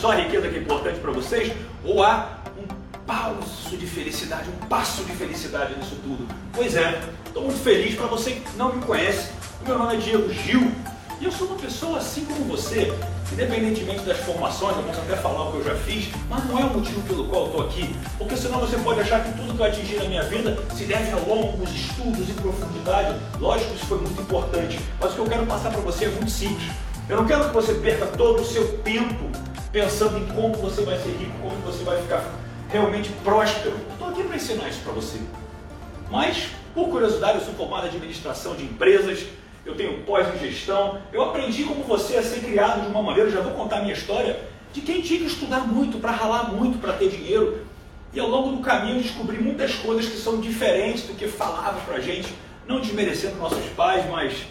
Só a riqueza que é importante para vocês? Ou há um passo de felicidade, um passo de felicidade nisso tudo? Pois é, estou muito feliz para você que não me conhece. Meu nome é Diego Gil e eu sou uma pessoa assim como você, independentemente das formações, eu posso até falar o que eu já fiz, mas não é o motivo pelo qual eu estou aqui, porque senão você pode achar que tudo que eu atingir na minha vida se deve a longos estudos e profundidade. Lógico, isso foi muito importante, mas o que eu quero passar para você é muito simples. Eu não quero que você perca todo o seu tempo pensando em como você vai ser rico, como você vai ficar realmente próspero. Estou aqui para ensinar isso para você. Mas, por curiosidade, eu sou formado em administração de empresas, eu tenho pós em gestão, eu aprendi como você a ser criado de uma maneira, já vou contar a minha história, de quem tinha que estudar muito, para ralar muito, para ter dinheiro. E ao longo do caminho descobri muitas coisas que são diferentes do que falavam para a gente, não desmerecendo nossos pais, mas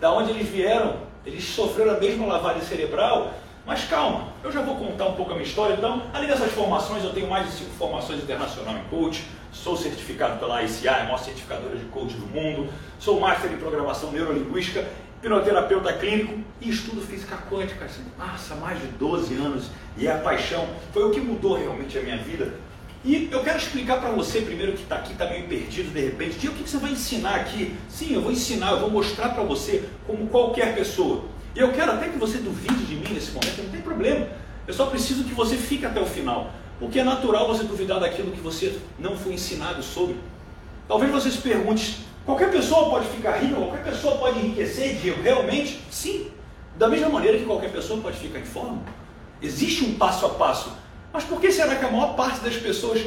da onde eles vieram, eles sofreram a mesma lavagem cerebral mas calma, eu já vou contar um pouco a minha história. Então, além dessas formações, eu tenho mais de cinco formações internacional em coach. Sou certificado pela ICI, a maior certificadora de coach do mundo. Sou master em programação neurolinguística, hipnoterapeuta clínico e estudo física quântica. Assim, nossa, mais de 12 anos e é a paixão. Foi o que mudou realmente a minha vida. E eu quero explicar para você, primeiro que está aqui, está meio perdido de repente, o que você vai ensinar aqui? Sim, eu vou ensinar, eu vou mostrar para você como qualquer pessoa e eu quero até que você duvide de mim nesse momento, não tem problema. Eu só preciso que você fique até o final. Porque é natural você duvidar daquilo que você não foi ensinado sobre. Talvez você se pergunte: qualquer pessoa pode ficar rica, qualquer pessoa pode enriquecer, Diego? Realmente? Sim. Da mesma maneira que qualquer pessoa pode ficar em forma. Existe um passo a passo. Mas por que será que a maior parte das pessoas,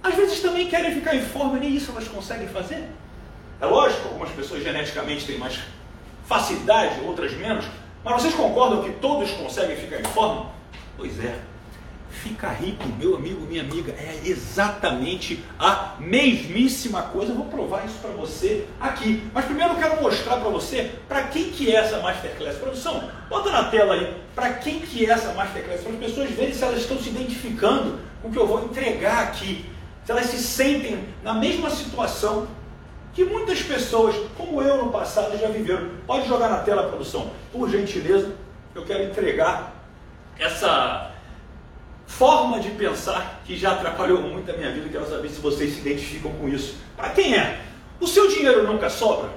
às vezes, também querem ficar em forma e nem isso elas conseguem fazer? É lógico, algumas pessoas geneticamente têm mais facilidade, outras menos, mas vocês concordam que todos conseguem ficar em forma? Pois é. Ficar rico, meu amigo, minha amiga, é exatamente a mesmíssima coisa. Eu vou provar isso para você aqui. Mas primeiro eu quero mostrar para você para quem que é essa Masterclass. Produção, bota na tela aí para quem que é essa Masterclass, para as pessoas verem se elas estão se identificando com o que eu vou entregar aqui. Se elas se sentem na mesma situação que muitas pessoas, como eu no passado, já viveram. Pode jogar na tela, produção, por gentileza. Eu quero entregar essa forma de pensar que já atrapalhou muito a minha vida. Quero saber se vocês se identificam com isso. Para quem é? O seu dinheiro nunca sobra?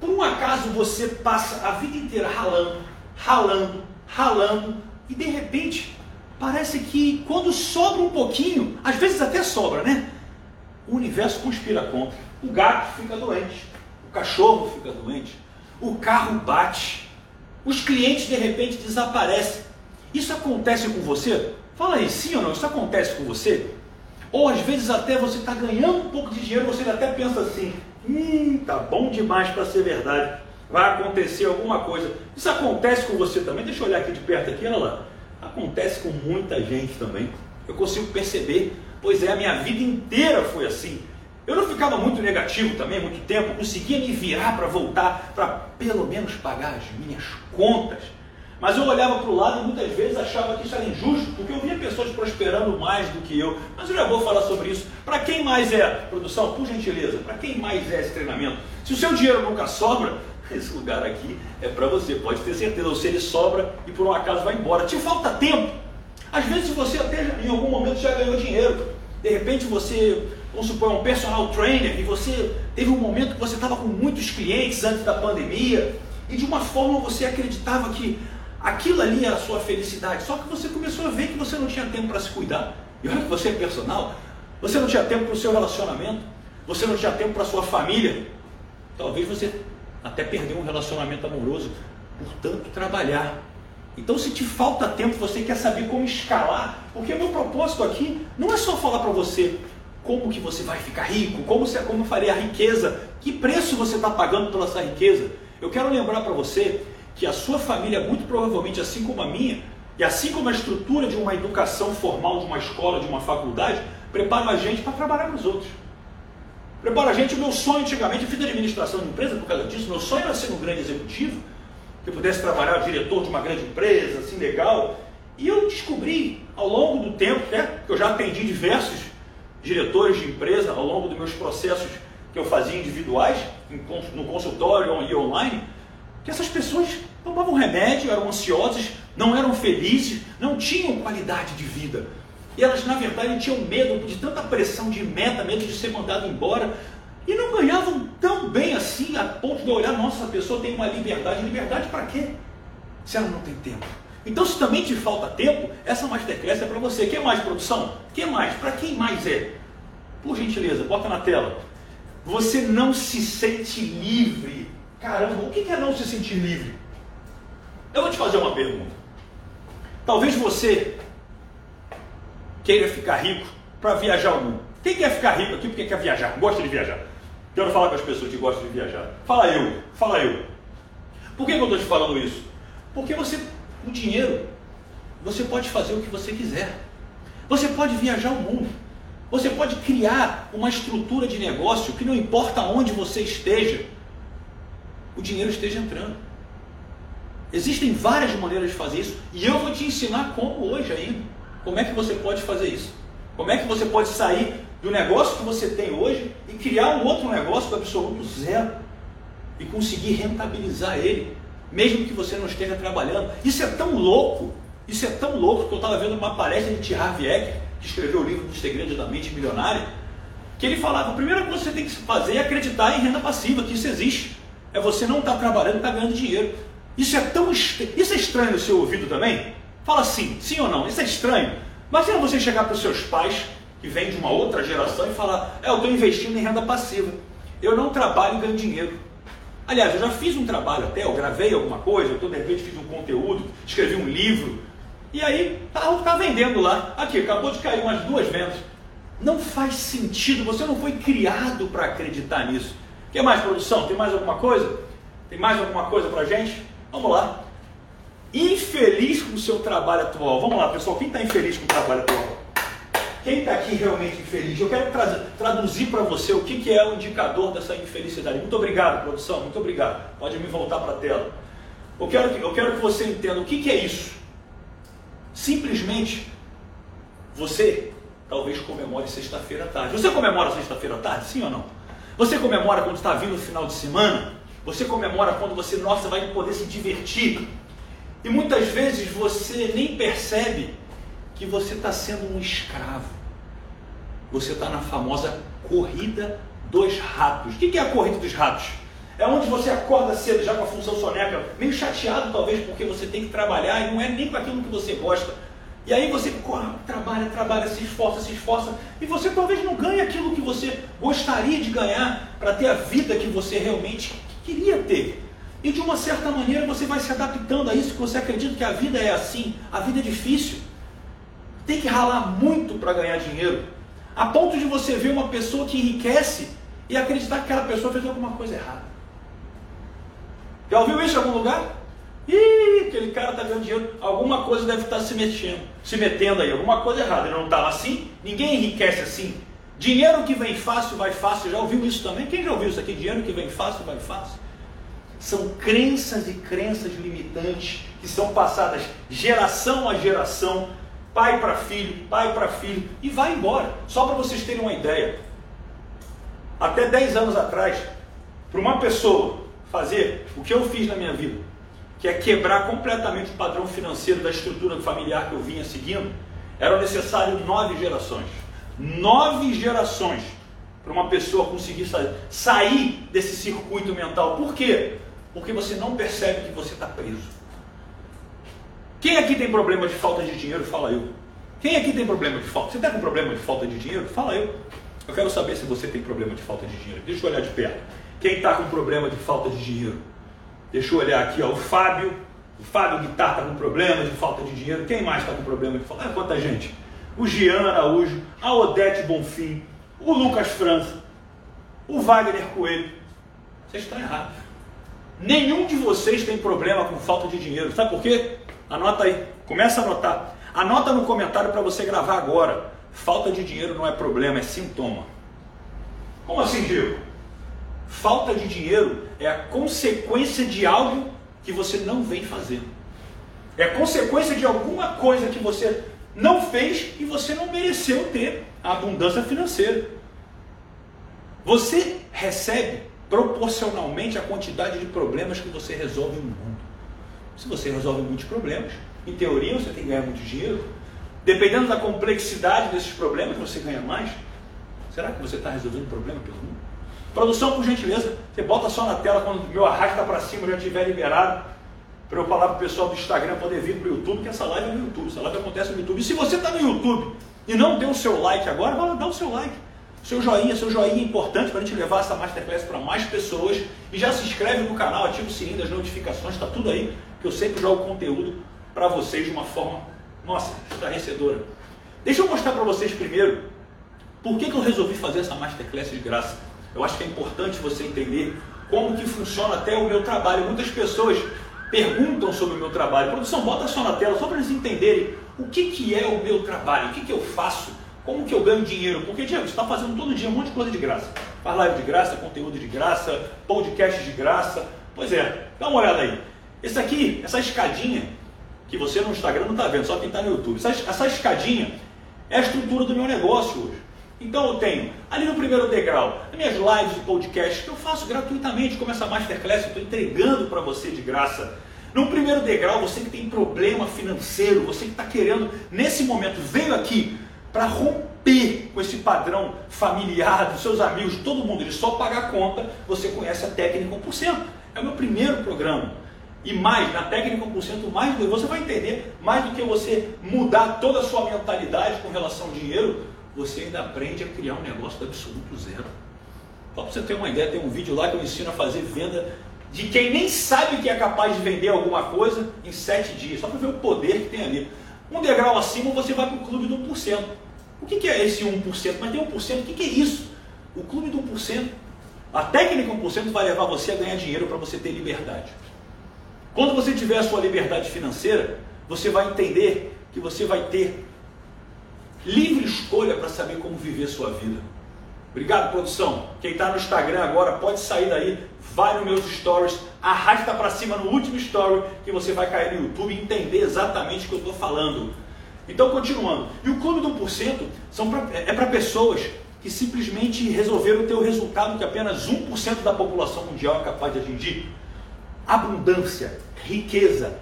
Por um acaso você passa a vida inteira ralando, ralando, ralando e de repente parece que quando sobra um pouquinho, às vezes até sobra, né? O universo conspira contra. O gato fica doente, o cachorro fica doente, o carro bate, os clientes de repente desaparecem. Isso acontece com você? Fala aí, sim ou não? Isso acontece com você? Ou às vezes até você está ganhando um pouco de dinheiro, você até pensa assim, hum, tá bom demais para ser verdade. Vai acontecer alguma coisa. Isso acontece com você também? Deixa eu olhar aqui de perto aqui, olha lá. Acontece com muita gente também. Eu consigo perceber. Pois é, a minha vida inteira foi assim. Eu não ficava muito negativo também, muito tempo, conseguia me virar para voltar, para pelo menos pagar as minhas contas. Mas eu olhava para o lado e muitas vezes achava que isso era injusto, porque eu via pessoas prosperando mais do que eu. Mas eu já vou falar sobre isso. Para quem mais é, produção, por gentileza, para quem mais é esse treinamento? Se o seu dinheiro nunca sobra, esse lugar aqui é para você, pode ter certeza. Ou se ele sobra e por um acaso vai embora. Te falta tempo. Às vezes você até em algum momento já ganhou dinheiro. De repente você vamos supor, um personal trainer, e você teve um momento que você estava com muitos clientes antes da pandemia, e de uma forma você acreditava que aquilo ali era a sua felicidade, só que você começou a ver que você não tinha tempo para se cuidar. E olha que você é personal, você não tinha tempo para o seu relacionamento, você não tinha tempo para a sua família. Talvez você até perdeu um relacionamento amoroso por tanto trabalhar. Então, se te falta tempo, você quer saber como escalar, porque o meu propósito aqui não é só falar para você como que você vai ficar rico, como, você, como faria a riqueza, que preço você está pagando pela sua riqueza. Eu quero lembrar para você que a sua família, muito provavelmente assim como a minha, e assim como a estrutura de uma educação formal, de uma escola, de uma faculdade, prepara a gente para trabalhar para os outros. Prepara a gente, o meu sonho antigamente, eu fiz administração de empresa por causa disso, meu sonho era ser um grande executivo, que eu pudesse trabalhar diretor de uma grande empresa, assim, legal. E eu descobri ao longo do tempo, né, que eu já atendi diversos diretores de empresa ao longo dos meus processos que eu fazia individuais, no consultório e online, que essas pessoas tomavam remédio, eram ansiosas, não eram felizes, não tinham qualidade de vida. E elas, na verdade, tinham medo de tanta pressão de meta, medo de ser mandado embora, e não ganhavam tão bem assim, a ponto de olhar, nossa, a pessoa tem uma liberdade. Liberdade para quê? Se ela não tem tempo. Então, se também te falta tempo, essa Masterclass é para você. Quer mais produção? Quer mais? Para quem mais é? Por gentileza, bota na tela. Você não se sente livre. Caramba, o que é não se sentir livre? Eu vou te fazer uma pergunta. Talvez você queira ficar rico para viajar o mundo. Quem quer ficar rico aqui porque quer viajar? Gosta de viajar? Quero falar com as pessoas que gostam de viajar. Fala eu, fala eu. Por que eu estou te falando isso? Porque você, o dinheiro, você pode fazer o que você quiser. Você pode viajar o mundo. Você pode criar uma estrutura de negócio que não importa onde você esteja, o dinheiro esteja entrando. Existem várias maneiras de fazer isso e eu vou te ensinar como hoje ainda. Como é que você pode fazer isso? Como é que você pode sair do negócio que você tem hoje e criar um outro negócio do absoluto zero e conseguir rentabilizar ele, mesmo que você não esteja trabalhando? Isso é tão louco, isso é tão louco que eu estava vendo uma palestra de T. Harv Eker, que escreveu o livro dos segredos da mente milionária, que ele falava, a primeira coisa que você tem que fazer é acreditar em renda passiva, que isso existe. É você não estar tá trabalhando e tá ganhando dinheiro. Isso é tão isso é estranho no seu ouvido também? Fala sim, sim ou não? Isso é estranho. Imagina você chegar para os seus pais, que vêm de uma outra geração, e falar: É, eu estou investindo em renda passiva. Eu não trabalho e ganho dinheiro. Aliás, eu já fiz um trabalho até, eu gravei alguma coisa, eu tô, de repente fiz um conteúdo, escrevi um livro, e aí tá, tá vendendo lá. Aqui, acabou de cair umas duas vendas. Não faz sentido, você não foi criado para acreditar nisso. Quer mais produção? Tem mais alguma coisa? Tem mais alguma coisa para gente? Vamos lá infeliz com o seu trabalho atual. Vamos lá, pessoal, quem está infeliz com o trabalho atual? Quem está aqui realmente infeliz? Eu quero traduzir para você o que, que é o indicador dessa infelicidade. Muito obrigado, produção, muito obrigado. Pode me voltar para a tela. Eu quero, que, eu quero que você entenda o que, que é isso. Simplesmente, você talvez comemore sexta-feira à tarde. Você comemora sexta-feira à tarde, sim ou não? Você comemora quando está vindo o final de semana? Você comemora quando você, nossa, vai poder se divertir? E muitas vezes você nem percebe que você está sendo um escravo. Você está na famosa corrida dos ratos. O que é a corrida dos ratos? É onde você acorda cedo já com a função soneca, meio chateado talvez porque você tem que trabalhar e não é nem com aquilo que você gosta. E aí você trabalha, trabalha, se esforça, se esforça, e você talvez não ganhe aquilo que você gostaria de ganhar para ter a vida que você realmente queria ter. E de uma certa maneira você vai se adaptando a isso, que você acredita que a vida é assim, a vida é difícil. Tem que ralar muito para ganhar dinheiro. A ponto de você ver uma pessoa que enriquece e acreditar que aquela pessoa fez alguma coisa errada. Já ouviu isso em algum lugar? Ih, aquele cara está ganhando dinheiro, alguma coisa deve estar tá se mexendo, se metendo aí, alguma coisa errada. Ele não estava assim, ninguém enriquece assim. Dinheiro que vem fácil, vai fácil. Já ouviu isso também? Quem já ouviu isso aqui? Dinheiro que vem fácil, vai fácil são crenças e crenças limitantes que são passadas geração a geração, pai para filho, pai para filho, e vai embora. Só para vocês terem uma ideia. Até 10 anos atrás, para uma pessoa fazer o que eu fiz na minha vida, que é quebrar completamente o padrão financeiro da estrutura familiar que eu vinha seguindo, eram necessárias nove gerações. Nove gerações para uma pessoa conseguir sair desse circuito mental. Por quê? porque você não percebe que você está preso. Quem aqui tem problema de falta de dinheiro? Fala eu. Quem aqui tem problema de falta? Você está com problema de falta de dinheiro? Fala eu. Eu quero saber se você tem problema de falta de dinheiro. Deixa eu olhar de perto. Quem está com problema de falta de dinheiro? Deixa eu olhar aqui, ó, o Fábio. O Fábio Guitar está com problema de falta de dinheiro. Quem mais está com problema de falta? Ah, quanta gente. O Gian Araújo, a Odete Bonfim, o Lucas França, o Wagner Coelho. Vocês estão errados. Nenhum de vocês tem problema com falta de dinheiro. Sabe por quê? Anota aí. Começa a anotar. Anota no comentário para você gravar agora. Falta de dinheiro não é problema, é sintoma. Como assim, Diego? Falta de dinheiro é a consequência de algo que você não vem fazendo. É a consequência de alguma coisa que você não fez e você não mereceu ter a abundância financeira. Você recebe proporcionalmente à quantidade de problemas que você resolve no mundo. Se você resolve muitos problemas, Em teoria, você tem que ganhar muito dinheiro. Dependendo da complexidade desses problemas, você ganha mais. Será que você está resolvendo problema pelo mundo? Produção, por gentileza, você bota só na tela quando o meu arrasta para cima já estiver liberado. Para eu falar para o pessoal do Instagram poder vir para o YouTube, que essa live é no YouTube. Essa live acontece no YouTube. E se você está no YouTube e não deu o seu like agora, vai lá dar o seu like. Seu joinha, seu joinha é importante para a gente levar essa Masterclass para mais pessoas. E já se inscreve no canal, ativa o sininho das notificações, está tudo aí, eu sempre jogo conteúdo para vocês de uma forma, nossa, estarrecedora. Deixa eu mostrar para vocês primeiro por que, que eu resolvi fazer essa Masterclass de graça. Eu acho que é importante você entender como que funciona até o meu trabalho. Muitas pessoas perguntam sobre o meu trabalho. Produção, bota só na tela, só para eles entenderem o que, que é o meu trabalho, o que, que eu faço como que eu ganho dinheiro? Porque, Diego, você está fazendo todo dia um monte de coisa de graça. Faz live de graça, conteúdo de graça, podcast de graça. Pois é, dá uma olhada aí. Esse aqui, essa escadinha, que você no Instagram não está vendo, só quem está no YouTube. Essa, essa escadinha é a estrutura do meu negócio hoje. Então eu tenho ali no primeiro degrau as minhas lives de podcast que eu faço gratuitamente, como essa Masterclass, eu estou entregando para você de graça. No primeiro degrau, você que tem problema financeiro, você que está querendo, nesse momento, veio aqui para romper com esse padrão familiar dos seus amigos, todo mundo, ele só paga a conta, você conhece a técnica 1%. É o meu primeiro programa. E mais, na técnica 1%, mais você vai entender, mais do que você mudar toda a sua mentalidade com relação ao dinheiro, você ainda aprende a criar um negócio do absoluto zero. Só para você ter uma ideia, tem um vídeo lá que eu ensino a fazer venda de quem nem sabe que é capaz de vender alguma coisa em sete dias, só para ver o poder que tem ali. Um degrau acima você vai para o clube do 1%. O que, é esse 1%? Mas tem 1%, o que, que é isso? O clube do 1%. A técnica 1% vai levar você a ganhar dinheiro para você ter liberdade. Quando você tiver a sua liberdade financeira, você vai entender que você vai ter livre escolha para saber como viver sua vida. Obrigado, produção. Quem está no Instagram agora pode sair daí, vai nos meus stories, arrasta para cima no último story que você vai cair no YouTube e entender exatamente o que eu estou falando. Então, continuando. E o clube do 1% são pra, é para pessoas que simplesmente resolveram ter o resultado que apenas 1% da população mundial é capaz de atingir. Abundância, riqueza,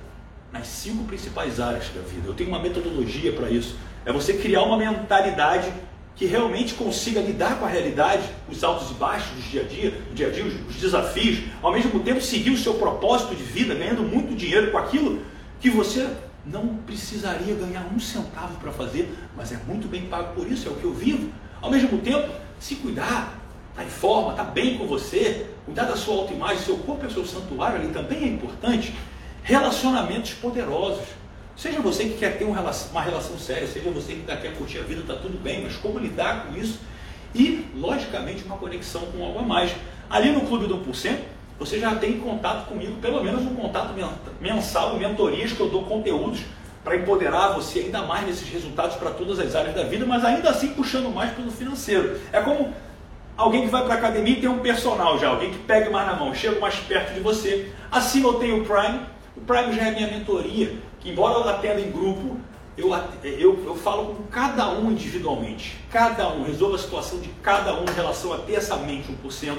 nas cinco principais áreas da vida. Eu tenho uma metodologia para isso. É você criar uma mentalidade que realmente consiga lidar com a realidade, os altos e baixos do dia a dia, do dia a dia, os desafios, ao mesmo tempo seguir o seu propósito de vida, ganhando muito dinheiro com aquilo que você não precisaria ganhar um centavo para fazer, mas é muito bem pago por isso, é o que eu vivo. Ao mesmo tempo, se cuidar, estar tá em forma, estar tá bem com você, cuidar da sua autoimagem, seu corpo é seu santuário ali também é importante. Relacionamentos poderosos. Seja você que quer ter uma relação, séria, seja você que tá, quer curtir a vida, está tudo bem, mas como lidar com isso? E, logicamente, uma conexão com algo a mais. Ali no Clube do 1%, você já tem contato comigo, pelo menos um contato mensal, mentorias que eu dou conteúdos para empoderar você ainda mais nesses resultados para todas as áreas da vida, mas ainda assim puxando mais pelo financeiro. É como alguém que vai para a academia e tem um personal já, alguém que pega mais na mão, chega mais perto de você. Assim eu tenho o Prime, o Prime já é minha mentoria, que embora eu atenda em grupo, eu, eu, eu falo com cada um individualmente. Cada um, resolvo a situação de cada um em relação a ter essa mente 1%.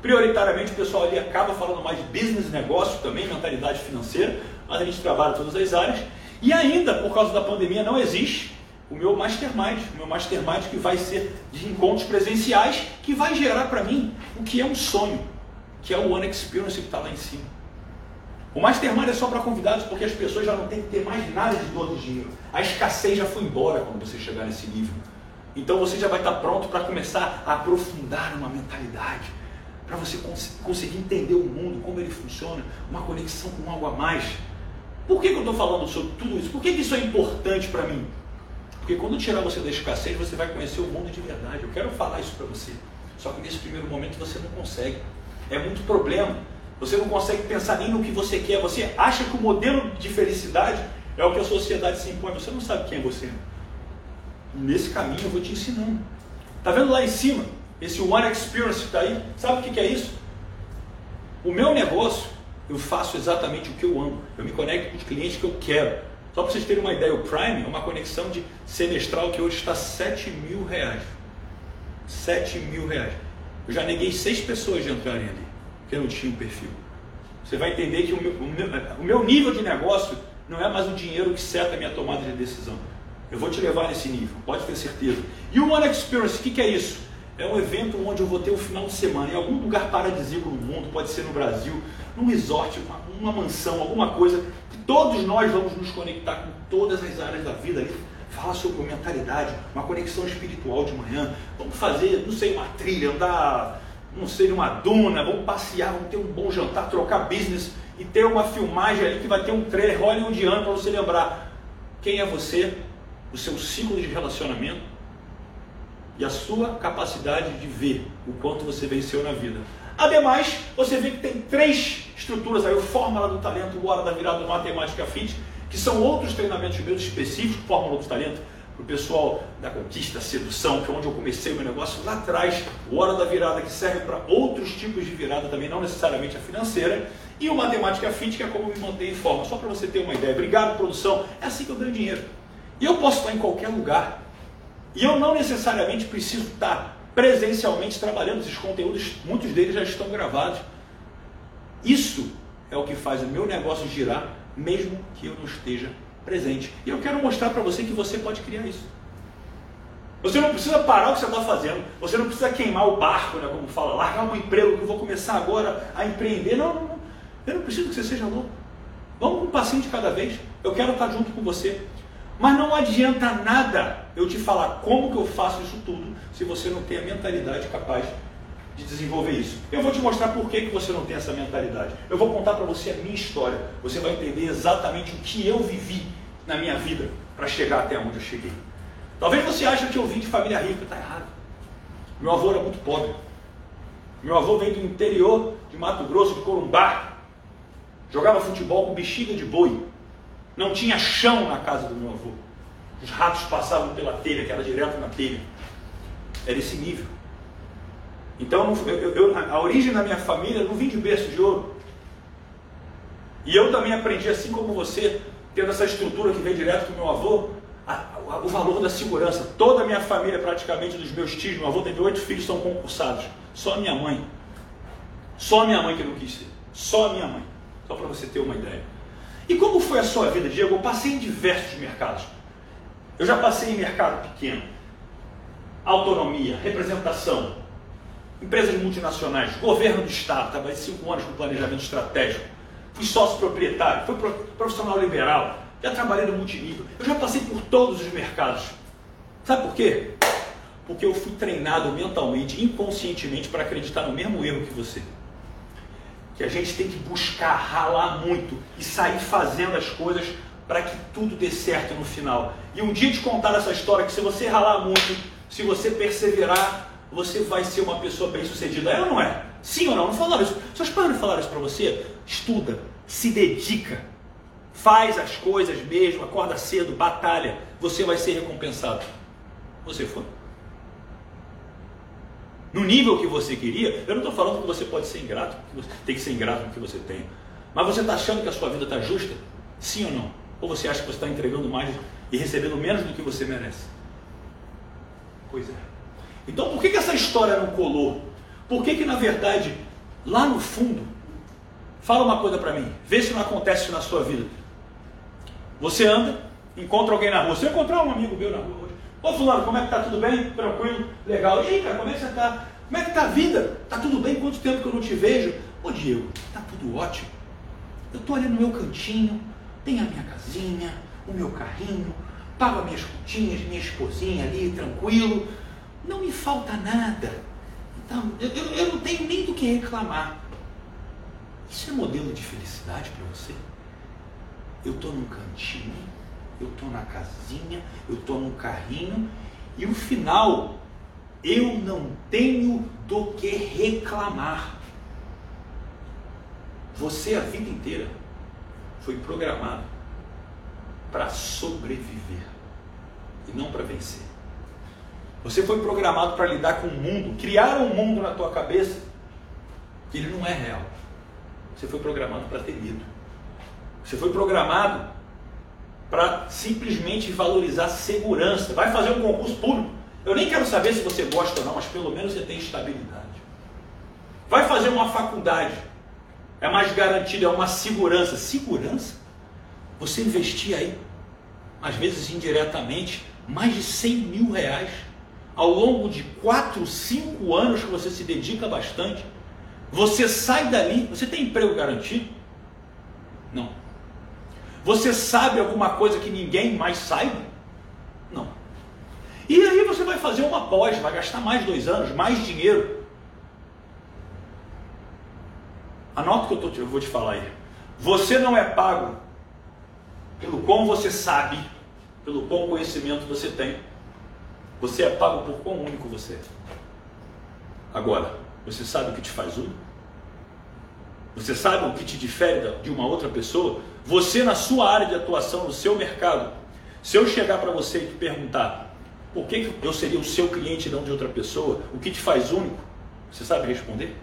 Prioritariamente o pessoal ali acaba falando mais de business, negócio também, mentalidade financeira, mas a gente trabalha todas as áreas. E ainda, por causa da pandemia, não existe o meu mastermind, o meu mastermind que vai ser de encontros presenciais, que vai gerar para mim o que é um sonho, que é o One Experience que está lá em cima. O mastermind é só para convidados porque as pessoas já não têm que ter mais nada de dor de dinheiro. A escassez já foi embora quando você chegar nesse nível. Então você já vai estar pronto para começar a aprofundar uma mentalidade para você cons conseguir entender o mundo, como ele funciona, uma conexão com algo a mais. Por que, que eu estou falando sobre tudo isso? Por que, que isso é importante para mim? Porque quando tirar você da escassez, você vai conhecer o mundo de verdade. Eu quero falar isso para você. Só que nesse primeiro momento você não consegue. É muito problema. Você não consegue pensar nem no que você quer. Você acha que o modelo de felicidade é o que a sociedade se impõe. Você não sabe quem é você. Nesse caminho eu vou te ensinando. Está vendo lá em cima? Esse One Experience que está aí, sabe o que, que é isso? O meu negócio, eu faço exatamente o que eu amo. Eu me conecto com os clientes que eu quero. Só para vocês terem uma ideia, o Prime é uma conexão de semestral que hoje está 7 mil reais. 7 mil reais. Eu já neguei seis pessoas de entrarem ali, porque não tinha um perfil. Você vai entender que o meu, o meu, o meu nível de negócio Não é mais o dinheiro que seta a minha tomada de decisão. Eu vou te levar nesse nível, pode ter certeza. E o One Experience, o que, que é isso? É um evento onde eu vou ter um final de semana em algum lugar paradisíaco no mundo, pode ser no Brasil, num resort, uma, uma mansão, alguma coisa, que todos nós vamos nos conectar com todas as áreas da vida ali. Fala sobre mentalidade, uma conexão espiritual de manhã. Vamos fazer, não sei, uma trilha, andar, não sei, numa duna, vamos passear, vamos ter um bom jantar, trocar business e ter uma filmagem ali que vai ter um trailer hollywoodiano para você lembrar quem é você, o seu ciclo de relacionamento e a sua capacidade de ver o quanto você venceu na vida. Ademais, você vê que tem três estruturas aí, o Fórmula do Talento, o Hora da Virada do Matemática Fit, que são outros treinamentos meus específicos, Fórmula do Talento, para o pessoal da conquista, sedução, que é onde eu comecei o meu negócio lá atrás, o Hora da Virada, que serve para outros tipos de virada também, não necessariamente a financeira, e o Matemática Fit, que é como me manter em forma, só para você ter uma ideia. Obrigado, produção, é assim que eu ganho dinheiro. E eu posso estar em qualquer lugar. E eu não necessariamente preciso estar presencialmente trabalhando. Esses conteúdos, muitos deles já estão gravados. Isso é o que faz o meu negócio girar, mesmo que eu não esteja presente. E eu quero mostrar para você que você pode criar isso. Você não precisa parar o que você está fazendo. Você não precisa queimar o barco, né, como fala, largar um emprego que eu vou começar agora a empreender. Não, não, não. Eu não preciso que você seja louco. Vamos um passinho de cada vez. Eu quero estar junto com você. Mas não adianta nada eu te falar como que eu faço isso tudo se você não tem a mentalidade capaz de desenvolver isso. Eu vou te mostrar por que, que você não tem essa mentalidade. Eu vou contar para você a minha história. Você vai entender exatamente o que eu vivi na minha vida para chegar até onde eu cheguei. Talvez você ache que eu vim de família rica, está errado. Meu avô era muito pobre. Meu avô veio do interior de Mato Grosso, de Corumbá. Jogava futebol com bexiga de boi. Não tinha chão na casa do meu avô. Os ratos passavam pela telha, que era direto na telha. Era esse nível. Então, eu, eu, a origem da minha família não vim de berço de ouro. E eu também aprendi, assim como você, tendo essa estrutura que vem direto do meu avô, a, a, o valor da segurança. Toda a minha família, praticamente, dos meus tios, meu avô teve oito filhos, são concursados. Só a minha mãe. Só a minha mãe que não quis ser. Só a minha mãe. Só para você ter uma ideia. E como foi a sua vida, Diego? Eu passei em diversos mercados. Eu já passei em mercado pequeno, autonomia, representação, empresas multinacionais, governo do Estado, trabalhei cinco anos com planejamento estratégico, fui sócio proprietário, fui profissional liberal, já trabalhei no multinível, eu já passei por todos os mercados. Sabe por quê? Porque eu fui treinado mentalmente, inconscientemente, para acreditar no mesmo erro que você que a gente tem que buscar ralar muito e sair fazendo as coisas para que tudo dê certo no final. E um dia te contar essa história que se você ralar muito, se você perseverar, você vai ser uma pessoa bem sucedida. É ou não é? Sim ou não? Não falaram isso. Seus pais não falaram isso para você? Estuda, se dedica, faz as coisas mesmo, acorda cedo, batalha, você vai ser recompensado. Você foi? no nível que você queria, eu não estou falando que você pode ser ingrato, que você tem que ser ingrato com o que você tem. Mas você está achando que a sua vida está justa? Sim ou não? Ou você acha que você está entregando mais e recebendo menos do que você merece? Pois é. Então por que, que essa história não colou? Por que, que na verdade, lá no fundo, fala uma coisa para mim, vê se não acontece na sua vida. Você anda, encontra alguém na rua, você encontrar um amigo meu na rua, Ô fulano, como é que tá? Tudo bem? Tranquilo? Legal. E aí, cara, como é que você tá? Como é que tá a vida? Tá tudo bem? Quanto tempo que eu não te vejo? Ô Diego, tá tudo ótimo. Eu tô ali no meu cantinho, tenho a minha casinha, o meu carrinho, pago as minhas continhas, minha esposinha ali, tranquilo. Não me falta nada. Então, eu, eu, eu não tenho nem do que reclamar. Isso é modelo de felicidade para você? Eu estou num cantinho, eu estou na casinha, eu estou no carrinho, e o final, eu não tenho do que reclamar. Você a vida inteira foi programado para sobreviver e não para vencer. Você foi programado para lidar com o mundo, criar um mundo na tua cabeça que ele não é real. Você foi programado para ter medo. Você foi programado para simplesmente valorizar segurança. Vai fazer um concurso público. Eu nem quero saber se você gosta ou não, mas pelo menos você tem estabilidade. Vai fazer uma faculdade. É mais garantido, é uma segurança. Segurança? você investir aí, às vezes indiretamente, mais de 100 mil reais ao longo de 4, 5 anos que você se dedica bastante. Você sai dali, você tem emprego garantido? Não. Você sabe alguma coisa que ninguém mais saiba? Não. E aí você vai fazer uma pós, vai gastar mais dois anos, mais dinheiro. Anota o que eu, tô, eu vou te falar aí. Você não é pago pelo quão você sabe, pelo quão conhecimento você tem. Você é pago por quão único você é. Agora, você sabe o que te faz único? Você sabe o que te difere de uma outra pessoa? Você, na sua área de atuação, no seu mercado, se eu chegar para você e te perguntar por que eu seria o seu cliente e não de outra pessoa, o que te faz único, você sabe responder?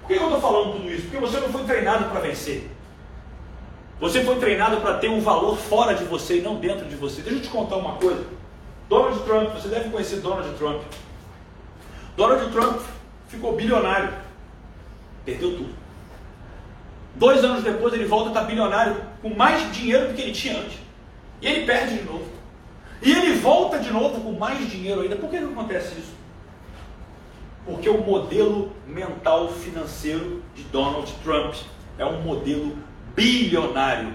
Por que eu estou falando tudo isso? Porque você não foi treinado para vencer. Você foi treinado para ter um valor fora de você e não dentro de você. Deixa eu te contar uma coisa. Donald Trump, você deve conhecer Donald Trump. Donald Trump ficou bilionário. Perdeu tudo. Dois anos depois ele volta a estar bilionário com mais dinheiro do que ele tinha antes. E ele perde de novo. E ele volta de novo com mais dinheiro ainda. Por que, acontece isso? Porque o modelo mental financeiro de Donald Trump é um modelo bilionário.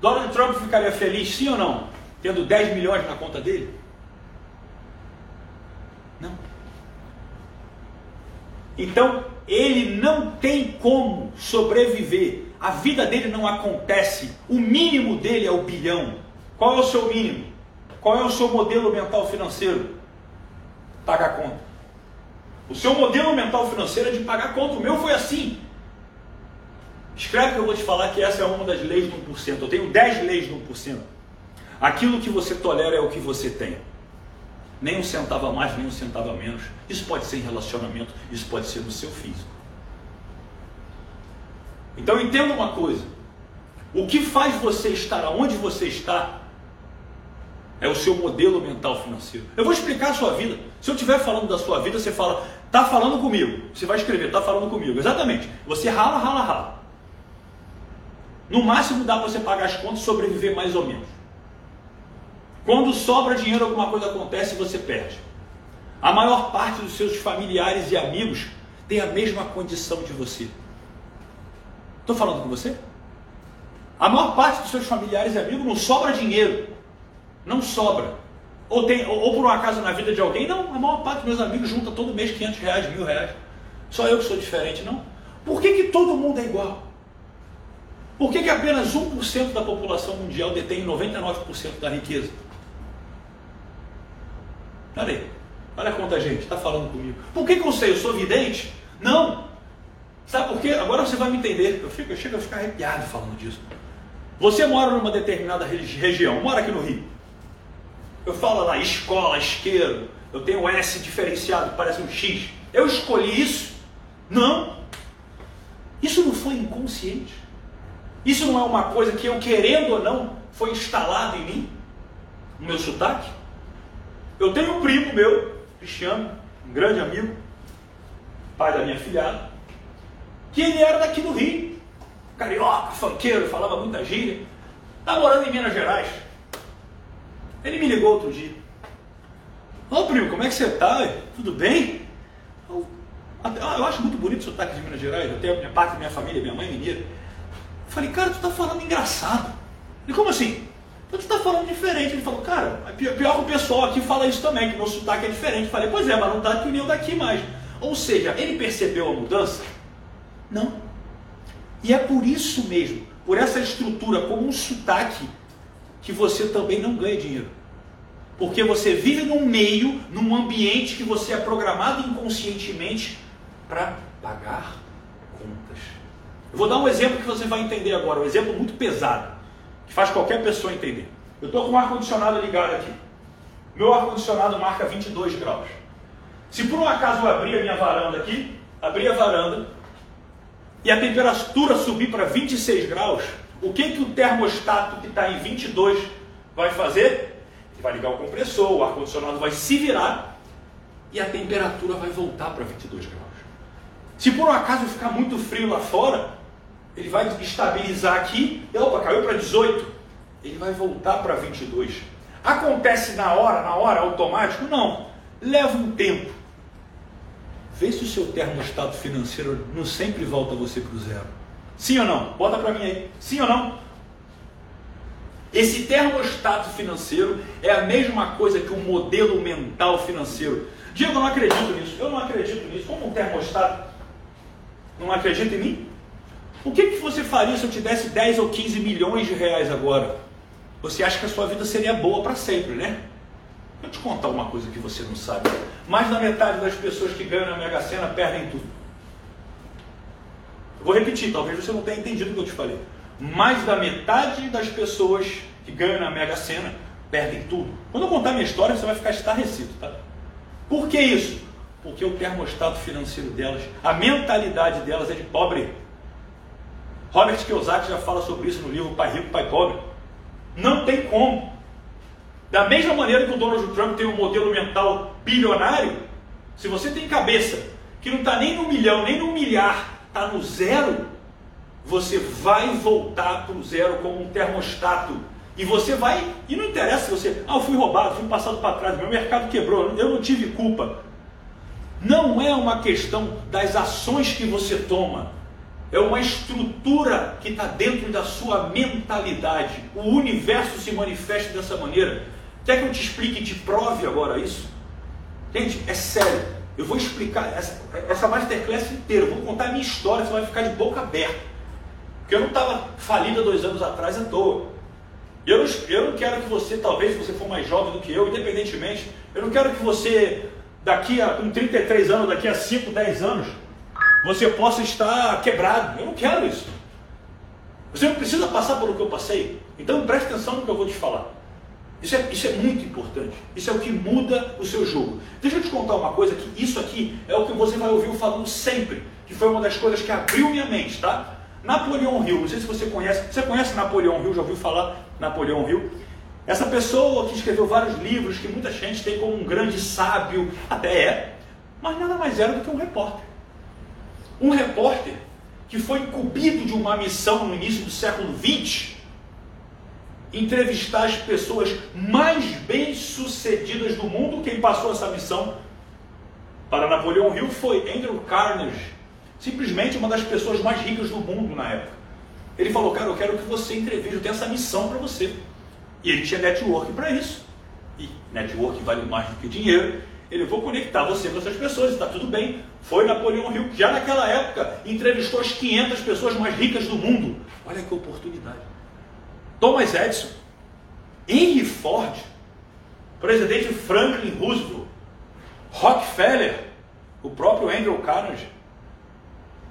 Donald Trump ficaria feliz, sim ou não, tendo 10 milhões na conta dele? Então, ele não tem como sobreviver. A vida dele não acontece. O mínimo dele é o bilhão. Qual é o seu mínimo? Qual é o seu modelo mental financeiro? Pagar conta. O seu modelo mental financeiro é de pagar conta. O meu foi assim. Escreve que eu vou te falar que essa é uma das leis do 1%. Eu tenho 10 leis do 1%. Aquilo que você tolera é o que você tem. Nem um centavo a mais, nem um centavo a menos. Isso pode ser em relacionamento, isso pode ser no seu físico. Então entenda uma coisa. O que faz você estar onde você está é o seu modelo mental financeiro. Eu vou explicar a sua vida. Se eu estiver falando da sua vida, você fala, tá falando comigo. Você vai escrever, tá falando comigo. Exatamente. Você rala, rala, rala. No máximo dá para você pagar as contas e sobreviver mais ou menos. Quando sobra dinheiro, alguma coisa acontece e você perde. A maior parte dos seus familiares e amigos tem a mesma condição de você. Estou falando com você? A maior parte dos seus familiares e amigos não sobra dinheiro. Não sobra. Ou, tem, ou, ou por um acaso na vida de alguém, não, a maior parte dos meus amigos junta todo mês 500 reais, mil reais. Só eu que sou diferente, não. Por que, que todo mundo é igual? Por que, que apenas 1% da população mundial detém 99% da riqueza? Olha aí, olha quanta gente está falando comigo. Por que, que eu sei? Eu sou vidente? Não. Sabe por quê? Agora você vai me entender. Eu, fico, eu chego a ficar arrepiado falando disso. Você mora numa determinada região, mora aqui no Rio. Eu falo lá, escola, isqueiro, eu tenho um S diferenciado, parece um X. Eu escolhi isso? Não. Isso não foi inconsciente. Isso não é uma coisa que eu, querendo ou não, foi instalado em mim, no meu sotaque. Eu tenho um primo meu, Cristiano, um grande amigo, pai da minha filhada, que ele era daqui do Rio, carioca, fanqueiro, falava muita gíria, está morando em Minas Gerais. Ele me ligou outro dia. Ô primo, como é que você está? Tudo bem? Eu, eu acho muito bonito o sotaque de Minas Gerais, eu tenho minha parte da minha família, minha mãe mineira. Falei, cara, tu tá falando engraçado. Ele, como assim? Tu tá falando diferente. Ele falou, cara, pior, pior que o pessoal aqui fala isso também, que meu sotaque é diferente. Falei, pois é, mas não tá que nem o daqui mais. Ou seja, ele percebeu a mudança? Não. E é por isso mesmo, por essa estrutura como um sotaque, que você também não ganha dinheiro. Porque você vive num meio, num ambiente que você é programado inconscientemente para pagar eu vou dar um exemplo que você vai entender agora, um exemplo muito pesado, faz qualquer pessoa entender. Eu estou com o ar-condicionado ligado aqui. Meu ar-condicionado marca 22 graus. Se por um acaso eu abrir a minha varanda aqui, abrir a varanda, e a temperatura subir para 26 graus, o que, que o termostato que está em 22 vai fazer? Vai ligar o compressor, o ar-condicionado vai se virar e a temperatura vai voltar para 22 graus. Se por um acaso ficar muito frio lá fora, Ele vai estabilizar aqui, e opa, caiu para 18. Ele vai voltar para 22. Acontece na hora, na hora, automático? Não. Leva um tempo. Vê se o seu termostato financeiro não sempre volta você para o zero. Sim ou não? Bota para mim aí. Sim ou não? Esse termostato financeiro é a mesma coisa que o modelo mental financeiro. Diego, eu não acredito nisso. Eu não acredito nisso. Como um termostato não acredita em mim? O que, que você faria se eu te desse 10 ou 15 milhões de reais agora? Você acha que a sua vida seria boa para sempre, né? Vou te contar uma coisa que você não sabe. Mais da metade das pessoas que ganham na Mega Sena perdem tudo. vou repetir, talvez você não tenha entendido o que eu te falei. Mais da metade das pessoas que ganham na Mega Sena perdem tudo. Quando eu contar minha história, você vai ficar estarrecido, tá? Por que isso? Porque o termostato financeiro delas, a mentalidade delas é de pobre. Robert Kiyosaki já fala sobre isso no livro Pai Rico, Pai Pobre. Não tem como. Da mesma maneira que o Donald Trump tem um modelo mental bilionário, se você tem cabeça que não está nem no milhão, nem no milhar, está no zero, você vai voltar para o zero como um termostato. E você vai, e não interessa se você, ah, eu fui roubado, fui passado para trás, meu mercado quebrou, eu não tive culpa. Não é uma questão das ações que você toma, é uma estrutura que está dentro da sua mentalidade. O universo se manifesta dessa maneira. Quer que eu te explique e te prove agora isso? Gente, é sério. Eu vou explicar essa, essa masterclass inteira. Eu vou contar a minha história. Você vai ficar de boca aberta. Porque eu não estava falida dois anos atrás à toa. Eu não, eu não quero que você, talvez, se você for mais jovem do que eu, independentemente, eu não quero que você, daqui a com 33 anos, daqui a 5, 10 anos, você possa estar quebrado. Eu não quero isso. Você não precisa passar pelo que eu passei. Então preste atenção no que eu vou te falar. Isso é, isso é muito importante. Isso é o que muda o seu jogo. Deixa eu te contar uma coisa que isso aqui é o que você vai ouvir falando sempre, que foi uma das coisas que abriu minha mente, tá? Napoleão Hill, não sei se você conhece. Você conhece Napoleão Hill? Já ouviu falar Napoleão Hill? Essa pessoa que escreveu vários livros, que muita gente tem como um grande sábio, até é, mas nada mais era do que um repórter. Um repórter que foi incumbido de uma missão no início do século XX, entrevistar as pessoas mais bem-sucedidas do mundo. Quem passou essa missão para Napoleão Hill foi Andrew Carnegie, simplesmente uma das pessoas mais ricas do mundo na época. Ele falou, cara, eu quero que você entreviste, eu tenho essa missão para você. E ele tinha network para isso. E network vale mais do que dinheiro. Ele vou conectar você com essas pessoas, está tudo bem. Foi Napoleão Hill, já naquela época entrevistou as 500 pessoas mais ricas do mundo. Olha que oportunidade. Thomas Edison, Henry Ford, presidente Franklin Roosevelt, Rockefeller, o próprio Andrew Carnegie.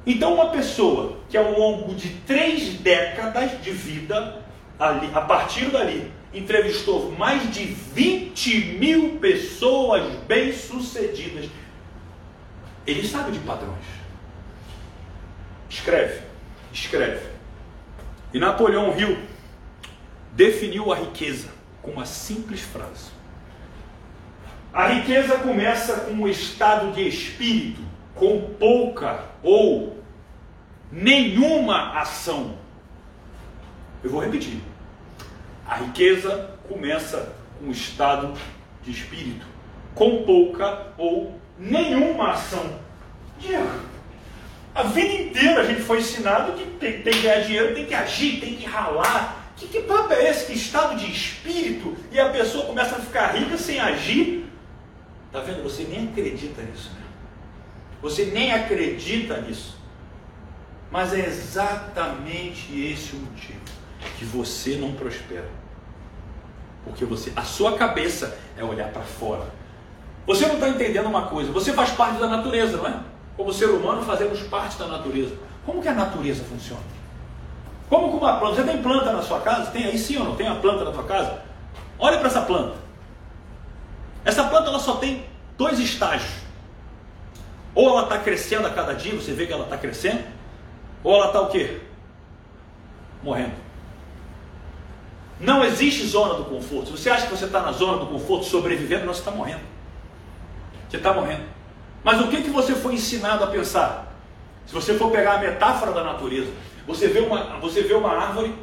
Então, uma pessoa que ao longo de três décadas de vida, ali, a partir dali, entrevistou mais de 20 mil pessoas bem-sucedidas. Ele sabe de padrões. Escreve, escreve. E Napoleão Hill definiu a riqueza com uma simples frase. A riqueza começa com um estado de espírito com pouca ou nenhuma ação. Eu vou repetir. A riqueza começa com um estado de espírito, com pouca ou nenhuma ação. Diego, a vida inteira a gente foi ensinado que tem, tem que ganhar dinheiro, tem que agir, tem que ralar. Que, que papo é esse? Que estado de espírito? E a pessoa começa a ficar rica sem agir? Tá vendo? Você nem acredita nisso, né? Você nem acredita nisso. Mas é exatamente esse o motivo que você não prospera. Porque você, a sua cabeça é olhar para fora. Você não está entendendo uma coisa. Você faz parte da natureza, não é? Como ser humano fazemos parte da natureza. Como que a natureza funciona? Como com uma planta? Você tem planta na sua casa? Tem aí sim ou não? Tem uma planta na sua casa? Olha para essa planta. Essa planta ela só tem dois estágios. Ou ela está crescendo a cada dia, você vê que ela está crescendo, ou ela está o quê? Morrendo. Não existe zona do conforto. Se você acha que você está na zona do conforto sobrevivendo, não, você está morrendo. Você está morrendo. Mas o que, que você foi ensinado a pensar? Se você for pegar a metáfora da natureza, Você vê uma, você vê uma árvore,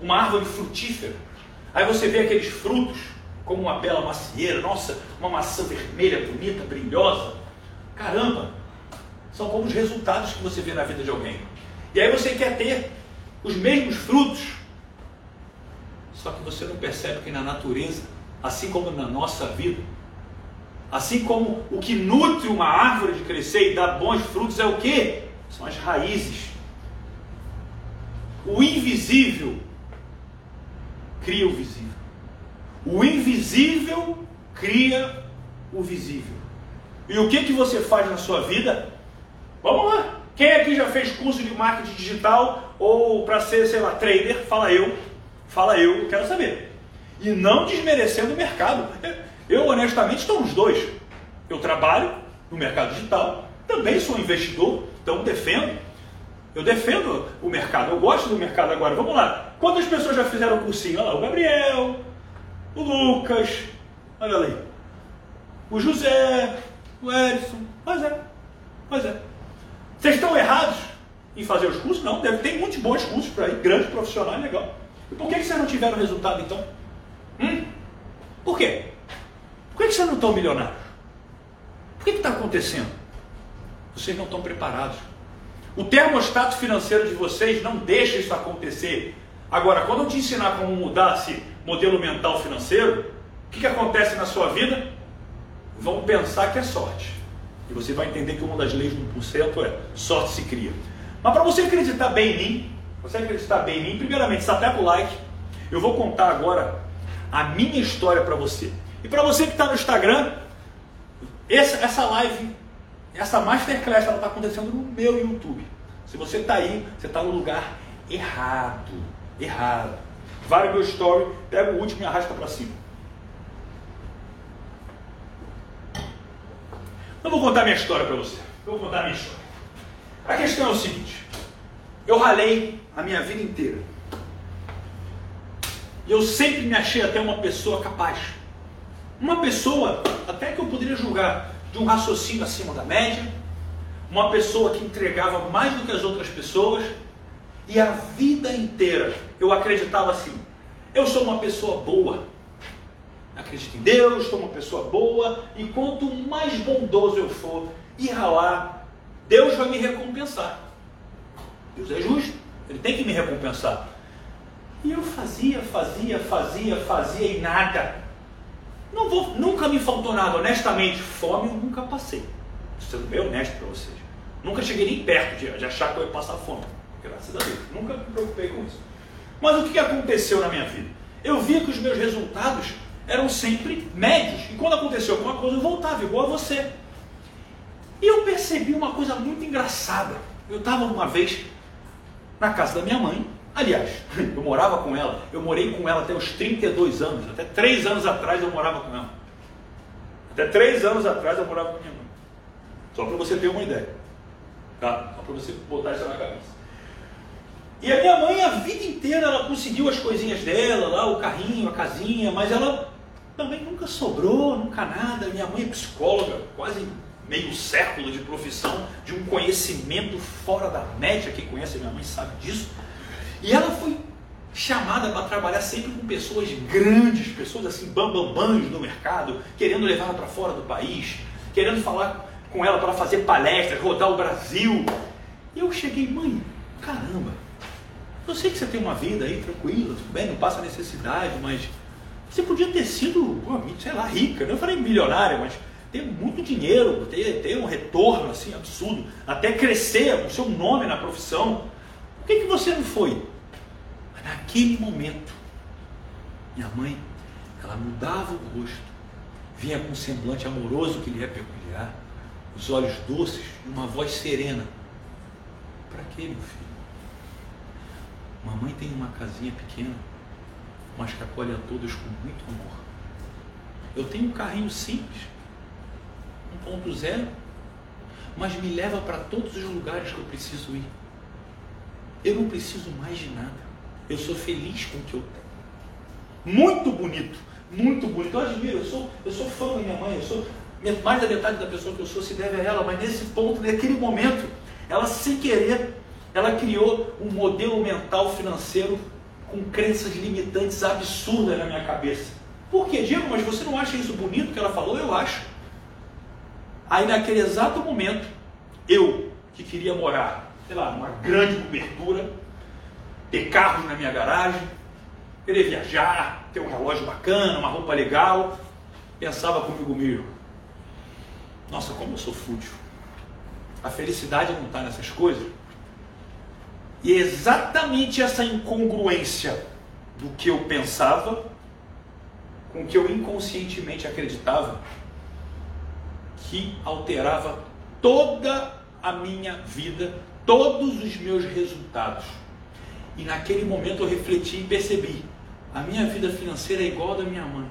uma árvore frutífera. Aí você vê aqueles frutos, como uma bela macieira, nossa, uma maçã vermelha, bonita, brilhosa. Caramba, são como os resultados que você vê na vida de alguém. E aí você quer ter os mesmos frutos, só que você não percebe que na natureza, assim como na nossa vida, assim como o que nutre uma árvore de crescer e dar bons frutos é o que? São as raízes. O invisível cria o visível. O invisível cria o visível. E o que, que você faz na sua vida? Vamos lá. Quem aqui já fez curso de marketing digital ou para ser, sei lá, trader? Fala eu. Fala eu, quero saber. E não desmerecendo o mercado. Eu, honestamente, estou nos dois. Eu trabalho no mercado digital, também sou investidor, então defendo. Eu defendo o mercado, eu gosto do mercado agora. Vamos lá. Quantas pessoas já fizeram o cursinho? Olha lá, o Gabriel, o Lucas, olha ali. O José, o Edson. Pois é, pois é. Vocês estão errados em fazer os cursos? Não, deve ter muitos bons cursos por aí, grande profissional, legal. E por que, que vocês não tiveram resultado então? Hum? Por quê? Por que, que vocês não estão milionários? Por que está acontecendo? Vocês não estão preparados. O termostato financeiro de vocês não deixa isso acontecer. Agora, quando eu te ensinar como mudar esse modelo mental financeiro, o que, que acontece na sua vida? Vão pensar que é sorte. E você vai entender que uma das leis do 1% é sorte se cria. Mas para você acreditar bem em mim, você acreditar bem em mim, primeiramente, aperta o like. Eu vou contar agora a minha história para você. E para você que está no Instagram, essa, essa live, essa masterclass, ela está acontecendo no meu YouTube. Se você está aí, você está no lugar errado. Errado. No meu story, pega o último e arrasta para cima. Eu vou contar minha história para você. Eu vou contar minha história. A questão é o seguinte: eu ralei a minha vida inteira. E eu sempre me achei até uma pessoa capaz. Uma pessoa, até que eu poderia julgar, de um raciocínio acima da média. Uma pessoa que entregava mais do que as outras pessoas. E a vida inteira eu acreditava assim: eu sou uma pessoa boa. Acredito em Deus, sou uma pessoa boa. E quanto mais bondoso eu for e ralar, Deus vai me recompensar. Deus é justo. Ele tem que me recompensar. E eu fazia, fazia, fazia, fazia e nada. Não vou, nunca me faltou nada, honestamente. Fome eu nunca passei. Sendo bem honesto para vocês. Nunca cheguei nem perto de, de, achar que eu ia passar fome. Graças a Deus. Nunca me preocupei com isso. Mas o que aconteceu na minha vida? Eu via que os meus resultados eram sempre médios. E quando aconteceu alguma coisa, eu voltava, igual a você. E eu percebi uma coisa muito engraçada. Eu estava uma vez na casa da minha mãe. Aliás, eu morava com ela, eu morei com ela até os 32 anos, até 3 anos atrás eu morava com ela. Até 3 anos atrás eu morava com minha mãe. Só para você ter uma ideia. Tá? Só para você botar isso na cabeça. E a minha mãe, a vida inteira, ela conseguiu as coisinhas dela, lá, o carrinho, a casinha, mas ela também nunca sobrou, nunca nada. Minha mãe é psicóloga, quase meio século de profissão, de um conhecimento fora da média. Quem conhece minha mãe sabe disso. E ela foi chamada para trabalhar sempre com pessoas grandes, pessoas assim, bambambãs do mercado, querendo levar ela para fora do país, querendo falar com ela para fazer palestras, rodar o Brasil. E eu cheguei, mãe, caramba, eu sei que você tem uma vida aí tranquila, tudo bem, não passa necessidade, mas você podia ter sido, sei lá, rica. Eu falei milionária, mas ter muito dinheiro, ter, ter um retorno assim absurdo, até crescer o seu nome na profissão. Por que, que você não foi? Mas naquele momento, minha mãe, ela mudava o rosto, vinha com um semblante amoroso que lhe é peculiar, os olhos doces e uma voz serena. Para que, meu filho? Mamãe tem uma casinha pequena, mas que acolhe a todos com muito amor. Eu tenho um carrinho simples, 1.0, mas me leva para todos os lugares que eu preciso ir. Eu não preciso mais de nada. Eu sou feliz com o que eu tenho. Muito bonito, muito bonito. Eu admiro, eu sou, eu sou fã da minha mãe, eu sou mais da metade da pessoa que eu sou se deve a ela, mas nesse ponto, naquele momento, ela sem querer ela criou um modelo mental financeiro com crenças limitantes absurdas na minha cabeça. Por quê, Diego? Mas você não acha isso bonito que ela falou? Eu acho. Aí naquele exato momento, eu que queria morar, sei lá, numa grande cobertura, ter carros na minha garagem, querer viajar, ter um relógio bacana, uma roupa legal, pensava comigo mesmo, nossa, como eu sou fútil. A felicidade não está nessas coisas. E é exatamente essa incongruência do que eu pensava com o que eu inconscientemente acreditava que alterava toda a minha vida, todos os meus resultados. E naquele momento eu refleti e percebi: a minha vida financeira é igual a da minha mãe.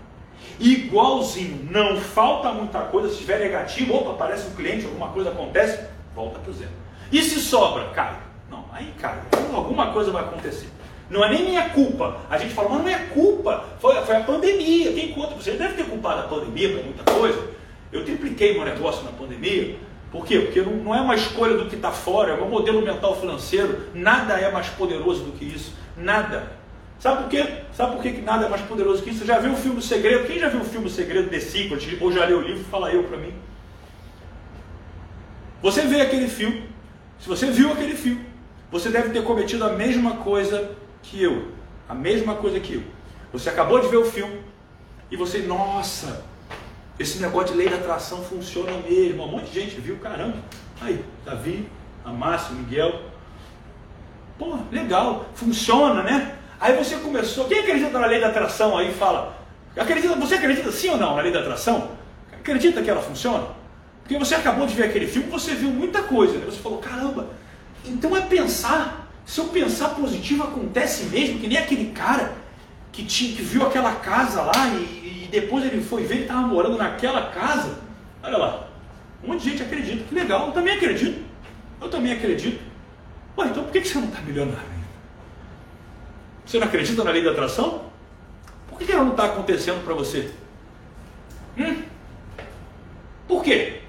Igualzinho, não falta muita coisa. Se estiver negativo, opa, aparece um cliente, alguma coisa acontece, volta para o zero. E se sobra, cai. Não, aí cai. Alguma coisa vai acontecer. Não é nem minha culpa. A gente fala, mas não é culpa. Foi, foi a pandemia. Quem conta? Você deve ter culpado a pandemia para muita coisa. Eu tripliquei meu negócio na pandemia. Por quê? Porque não, é uma escolha do que está fora, é um modelo mental financeiro. Nada é mais poderoso do que isso. Nada. Sabe por quê? Sabe por quê que nada é mais poderoso que isso? Você já viu o filme Segredo? Quem já viu o filme Segredo The Secret? Ou já leu o livro? Fala eu para mim. Você vê aquele filme. Se você viu aquele filme, você deve ter cometido a mesma coisa que eu. A mesma coisa que eu. Você acabou de ver o filme e você, nossa, esse negócio de lei da atração funciona mesmo. Um monte de gente viu, caramba. Aí, Davi, a Márcio, Miguel. Pô, legal, funciona, né? Aí você começou. Quem acredita na lei da atração aí fala? Acredita, você acredita sim ou não na lei da atração? Acredita que ela funciona? Porque você acabou de ver aquele filme, você viu muita coisa. Né? Você falou, caramba, então é pensar. Se eu pensar positivo, acontece mesmo, que nem aquele cara que, tinha, que viu aquela casa lá e, e depois ele foi ver que estava morando naquela casa. Olha lá, um monte de gente acredita, que legal, eu também acredito. Eu também acredito. Ué, então por que você não está milionário? Você não acredita na lei da atração? Por que ela não está acontecendo para você? Hum? Por quê?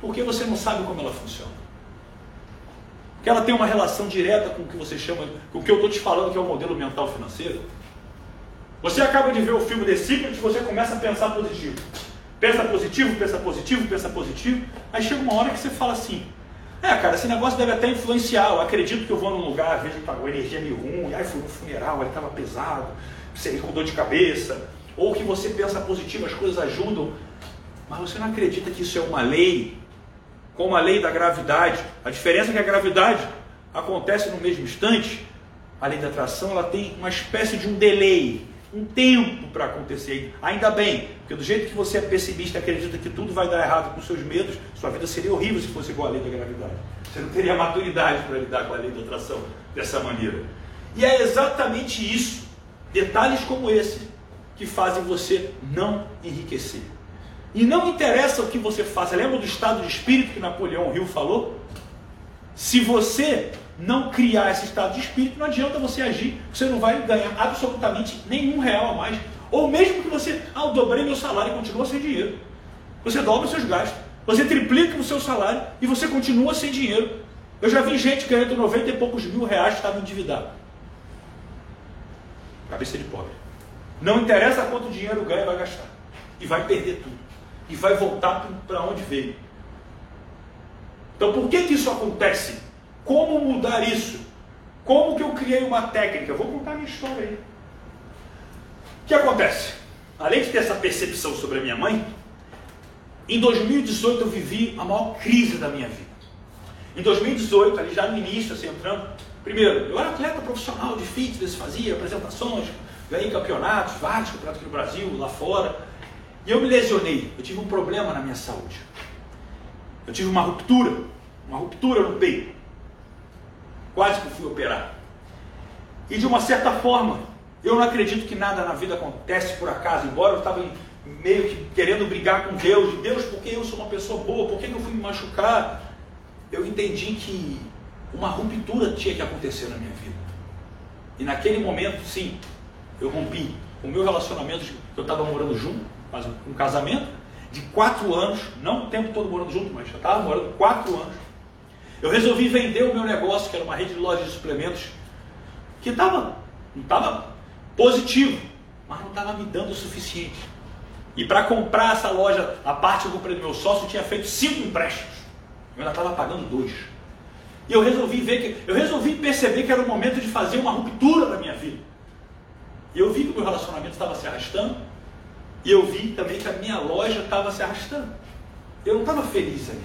Porque você não sabe como ela funciona. Porque ela tem uma relação direta com o que você chama, com o que eu estou te falando que é o modelo mental financeiro. Você acaba de ver o filme The Secret e você começa a pensar positivo. Pensa positivo, pensa positivo, pensa positivo. Aí chega uma hora que você fala assim: É, cara, esse negócio deve até influenciar. Eu acredito que eu vou num lugar, vejo que tá com energia meio ruim, aí fui no funeral, ele estava pesado, você com dor de cabeça. Ou que você pensa positivo, as coisas ajudam. Mas você não acredita que isso é uma lei, como a lei da gravidade. A diferença é que a gravidade acontece no mesmo instante. A lei da atração ela tem uma espécie de um delay um tempo para acontecer. Ainda bem, porque do jeito que você é pessimista, acredita que tudo vai dar errado com seus medos, sua vida seria horrível se fosse igual à lei da gravidade. Você não teria maturidade para lidar com a lei da atração dessa maneira. E é exatamente isso, detalhes como esse, que fazem você não enriquecer. E não interessa o que você faça. Lembra do estado de espírito que Napoleão Hill falou? Se você não criar esse estado de espírito, não adianta você agir, você não vai ganhar absolutamente nenhum real a mais. Ou mesmo que você, ah, eu dobrei meu salário e continua sem dinheiro. Você dobra os seus gastos, você triplica o seu salário e você continua sem dinheiro. Eu já vi gente ganhando 90 e poucos mil reais que estava endividado. Cabeça de pobre. Não interessa quanto dinheiro ganha, vai gastar. E vai perder tudo. E vai voltar para onde veio. Então por que, que isso acontece? Como mudar isso? Como que eu criei uma técnica? Eu vou contar minha história aí. O que acontece? Além de ter essa percepção sobre a minha mãe, em 2018 eu vivi a maior crise da minha vida. Em 2018, ali já no início, assim, entrando, primeiro, eu era atleta profissional de fitness, fazia apresentações, ganhei campeonatos, vários campeonatos aqui no Brasil, lá fora, e eu me lesionei, eu tive um problema na minha saúde. Eu tive uma ruptura, uma ruptura no peito quase que fui operar. E de uma certa forma, eu não acredito que nada na vida acontece por acaso, embora eu estava meio que querendo brigar com Deus, de Deus, porque eu sou uma pessoa boa, por que eu fui me machucar? Eu entendi que uma ruptura tinha que acontecer na minha vida. E naquele momento, sim, eu rompi o meu relacionamento, eu estava morando junto, quase um casamento, de quatro anos, não o tempo todo morando junto, mas já estava morando quatro anos. Eu resolvi vender o meu negócio, que era uma rede de lojas de suplementos, que estava estava positivo, mas não estava me dando o suficiente. E para comprar essa loja, a parte que eu comprei do meu sócio, tinha feito cinco empréstimos. Eu ainda estava pagando dois. E eu resolvi ver que, eu resolvi perceber que era o momento de fazer uma ruptura na minha vida. E eu vi que o meu relacionamento estava se arrastando. E eu vi também que a minha loja estava se arrastando. Eu não estava feliz ali.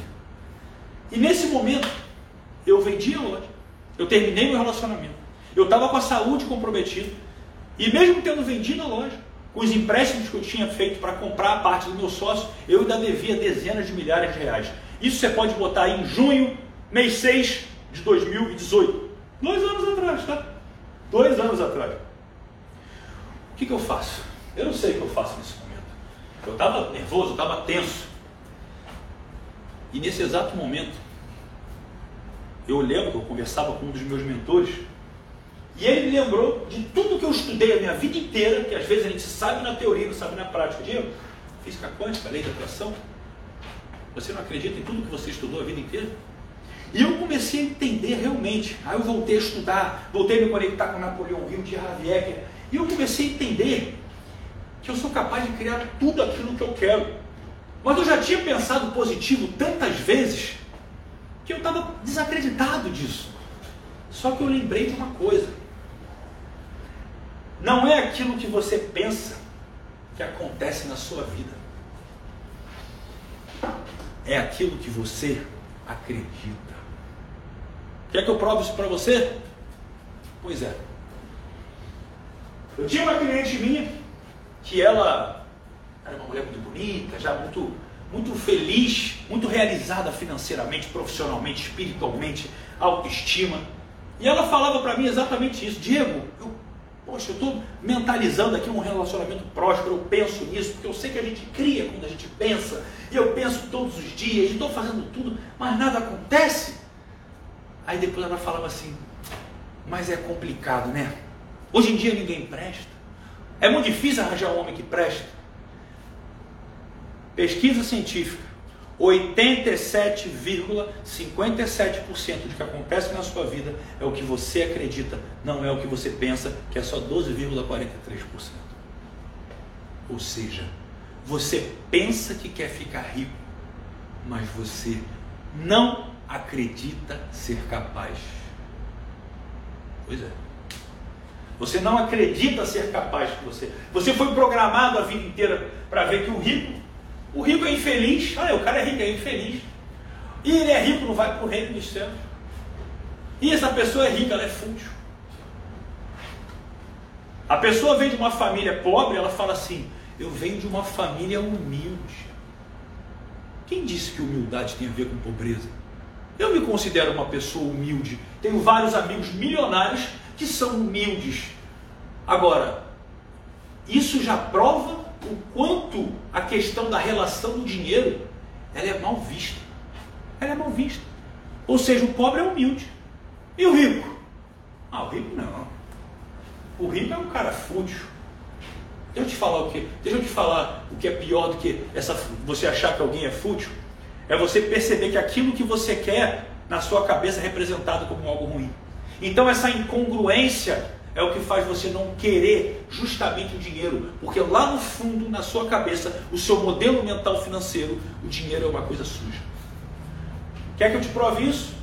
E nesse momento, eu vendi a loja. Eu terminei meu relacionamento. Eu estava com a saúde comprometida. E mesmo tendo vendido a loja, com os empréstimos que eu tinha feito para comprar a parte do meu sócio, eu ainda devia dezenas de milhares de reais. Isso você pode botar aí em junho, mês 6 de 2018. Dois anos atrás, tá? Dois anos atrás. O que, que eu faço? Eu não sei o que eu faço nesse momento. Eu estava nervoso, eu estava tenso. E nesse exato momento, eu lembro que eu conversava com um dos meus mentores, e ele me lembrou de tudo que eu estudei a minha vida inteira, que às vezes a gente sabe na teoria, não sabe na prática. Diego, física quântica, lei da atração. Você não acredita em tudo que você estudou a vida inteira? E eu comecei a entender realmente. Aí eu voltei a estudar, voltei a me conectar com Napoleão Hill, de Javier, e eu comecei a entender que eu sou capaz de criar tudo aquilo que eu quero. Mas eu já tinha pensado positivo tantas vezes que eu estava desacreditado disso. Só que eu lembrei de uma coisa. Não é aquilo que você pensa que acontece na sua vida. É aquilo que você acredita. Quer que eu prove isso para você? Pois é. Eu tinha uma cliente minha que ela era uma mulher muito bonita, já muito, muito feliz, muito realizada financeiramente, profissionalmente, espiritualmente, autoestima. E ela falava para mim exatamente isso: Diego, eu Poxa, eu estou mentalizando aqui um relacionamento próspero, eu penso nisso, porque eu sei que a gente cria quando a gente pensa, e eu penso todos os dias, estou fazendo tudo, mas nada acontece. Aí depois ela falava assim, mas é complicado, né? Hoje em dia ninguém presta. É muito difícil arranjar um homem que presta. Pesquisa científica 87,57% do que acontece na sua vida é o que você acredita, não é o que você pensa, que é só 12,43%. Ou seja, você pensa que quer ficar rico, mas você não acredita ser capaz. Pois é. Você não acredita ser capaz de você. Você foi programado a vida inteira para ver que o rico o rico é infeliz. Ah, o cara é rico, é infeliz. E ele é rico, não vai para o reino dos céus. E essa pessoa é rica, ela é fútil. A pessoa vem de uma família pobre, ela fala assim: Eu venho de uma família humilde. Quem disse que humildade tem a ver com pobreza? Eu me considero uma pessoa humilde. Tenho vários amigos milionários que são humildes. Agora, isso já prova o quanto a questão da relação do dinheiro ela é mal vista. Ela é mal vista. Ou seja, o pobre é humilde. E o rico? Ah, o rico não. O rico é um cara fútil. Deixa eu te falar o que? Deixa eu te falar o que é pior do que essa, você achar que alguém é fútil. É você perceber que aquilo que você quer na sua cabeça é representado como algo ruim. Então essa incongruência é o que faz você não querer justamente o dinheiro, porque lá no fundo, na sua cabeça, o seu modelo mental financeiro, o dinheiro é uma coisa suja. Quer que eu te prove isso?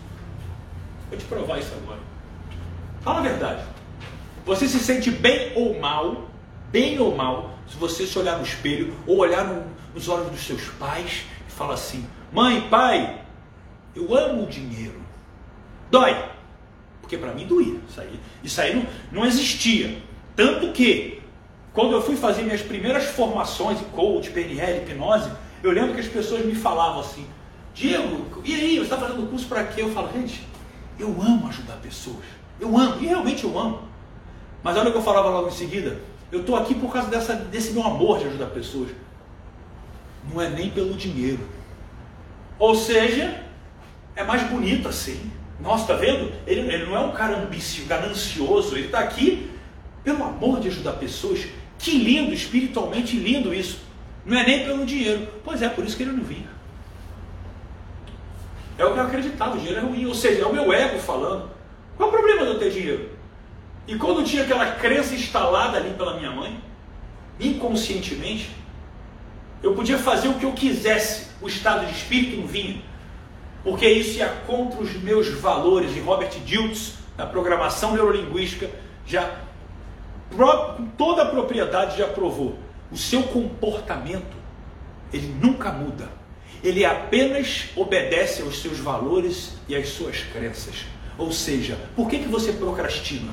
Vou te provar isso agora. Fala a verdade. Você se sente bem ou mal, bem ou mal, se você se olhar no espelho ou olhar no, nos olhos dos seus pais e falar assim: mãe, pai, eu amo o dinheiro. Dói. Porque para mim doía. Isso aí, isso aí não, não existia. Tanto que, quando eu fui fazer minhas primeiras formações em coach, PNL, hipnose, eu lembro que as pessoas me falavam assim: Diego, e aí, você está fazendo curso para quê? Eu falo, gente, eu amo ajudar pessoas. Eu amo, e realmente eu amo. Mas olha o que eu falava logo em seguida: eu estou aqui por causa dessa, desse meu amor de ajudar pessoas. Não é nem pelo dinheiro. Ou seja, é mais bonito assim. Nossa, está vendo? Ele, ele, não é um cara ambicioso, ganancioso, ele está aqui pelo amor de ajudar pessoas. Que lindo, espiritualmente lindo isso. Não é nem pelo dinheiro. Pois é, por isso que ele não vinha. É o que eu acreditava, o dinheiro é ruim. Ou seja, é o meu ego falando. Qual é o problema de eu ter dinheiro? E quando tinha aquela crença instalada ali pela minha mãe, inconscientemente, eu podia fazer o que eu quisesse, o estado de espírito não vinha. Porque isso ia contra os meus valores. E Robert Diltz, na programação neurolinguística, já com toda a propriedade já provou. O seu comportamento, ele nunca muda. Ele apenas obedece aos seus valores e às suas crenças. Ou seja, por que, que você procrastina?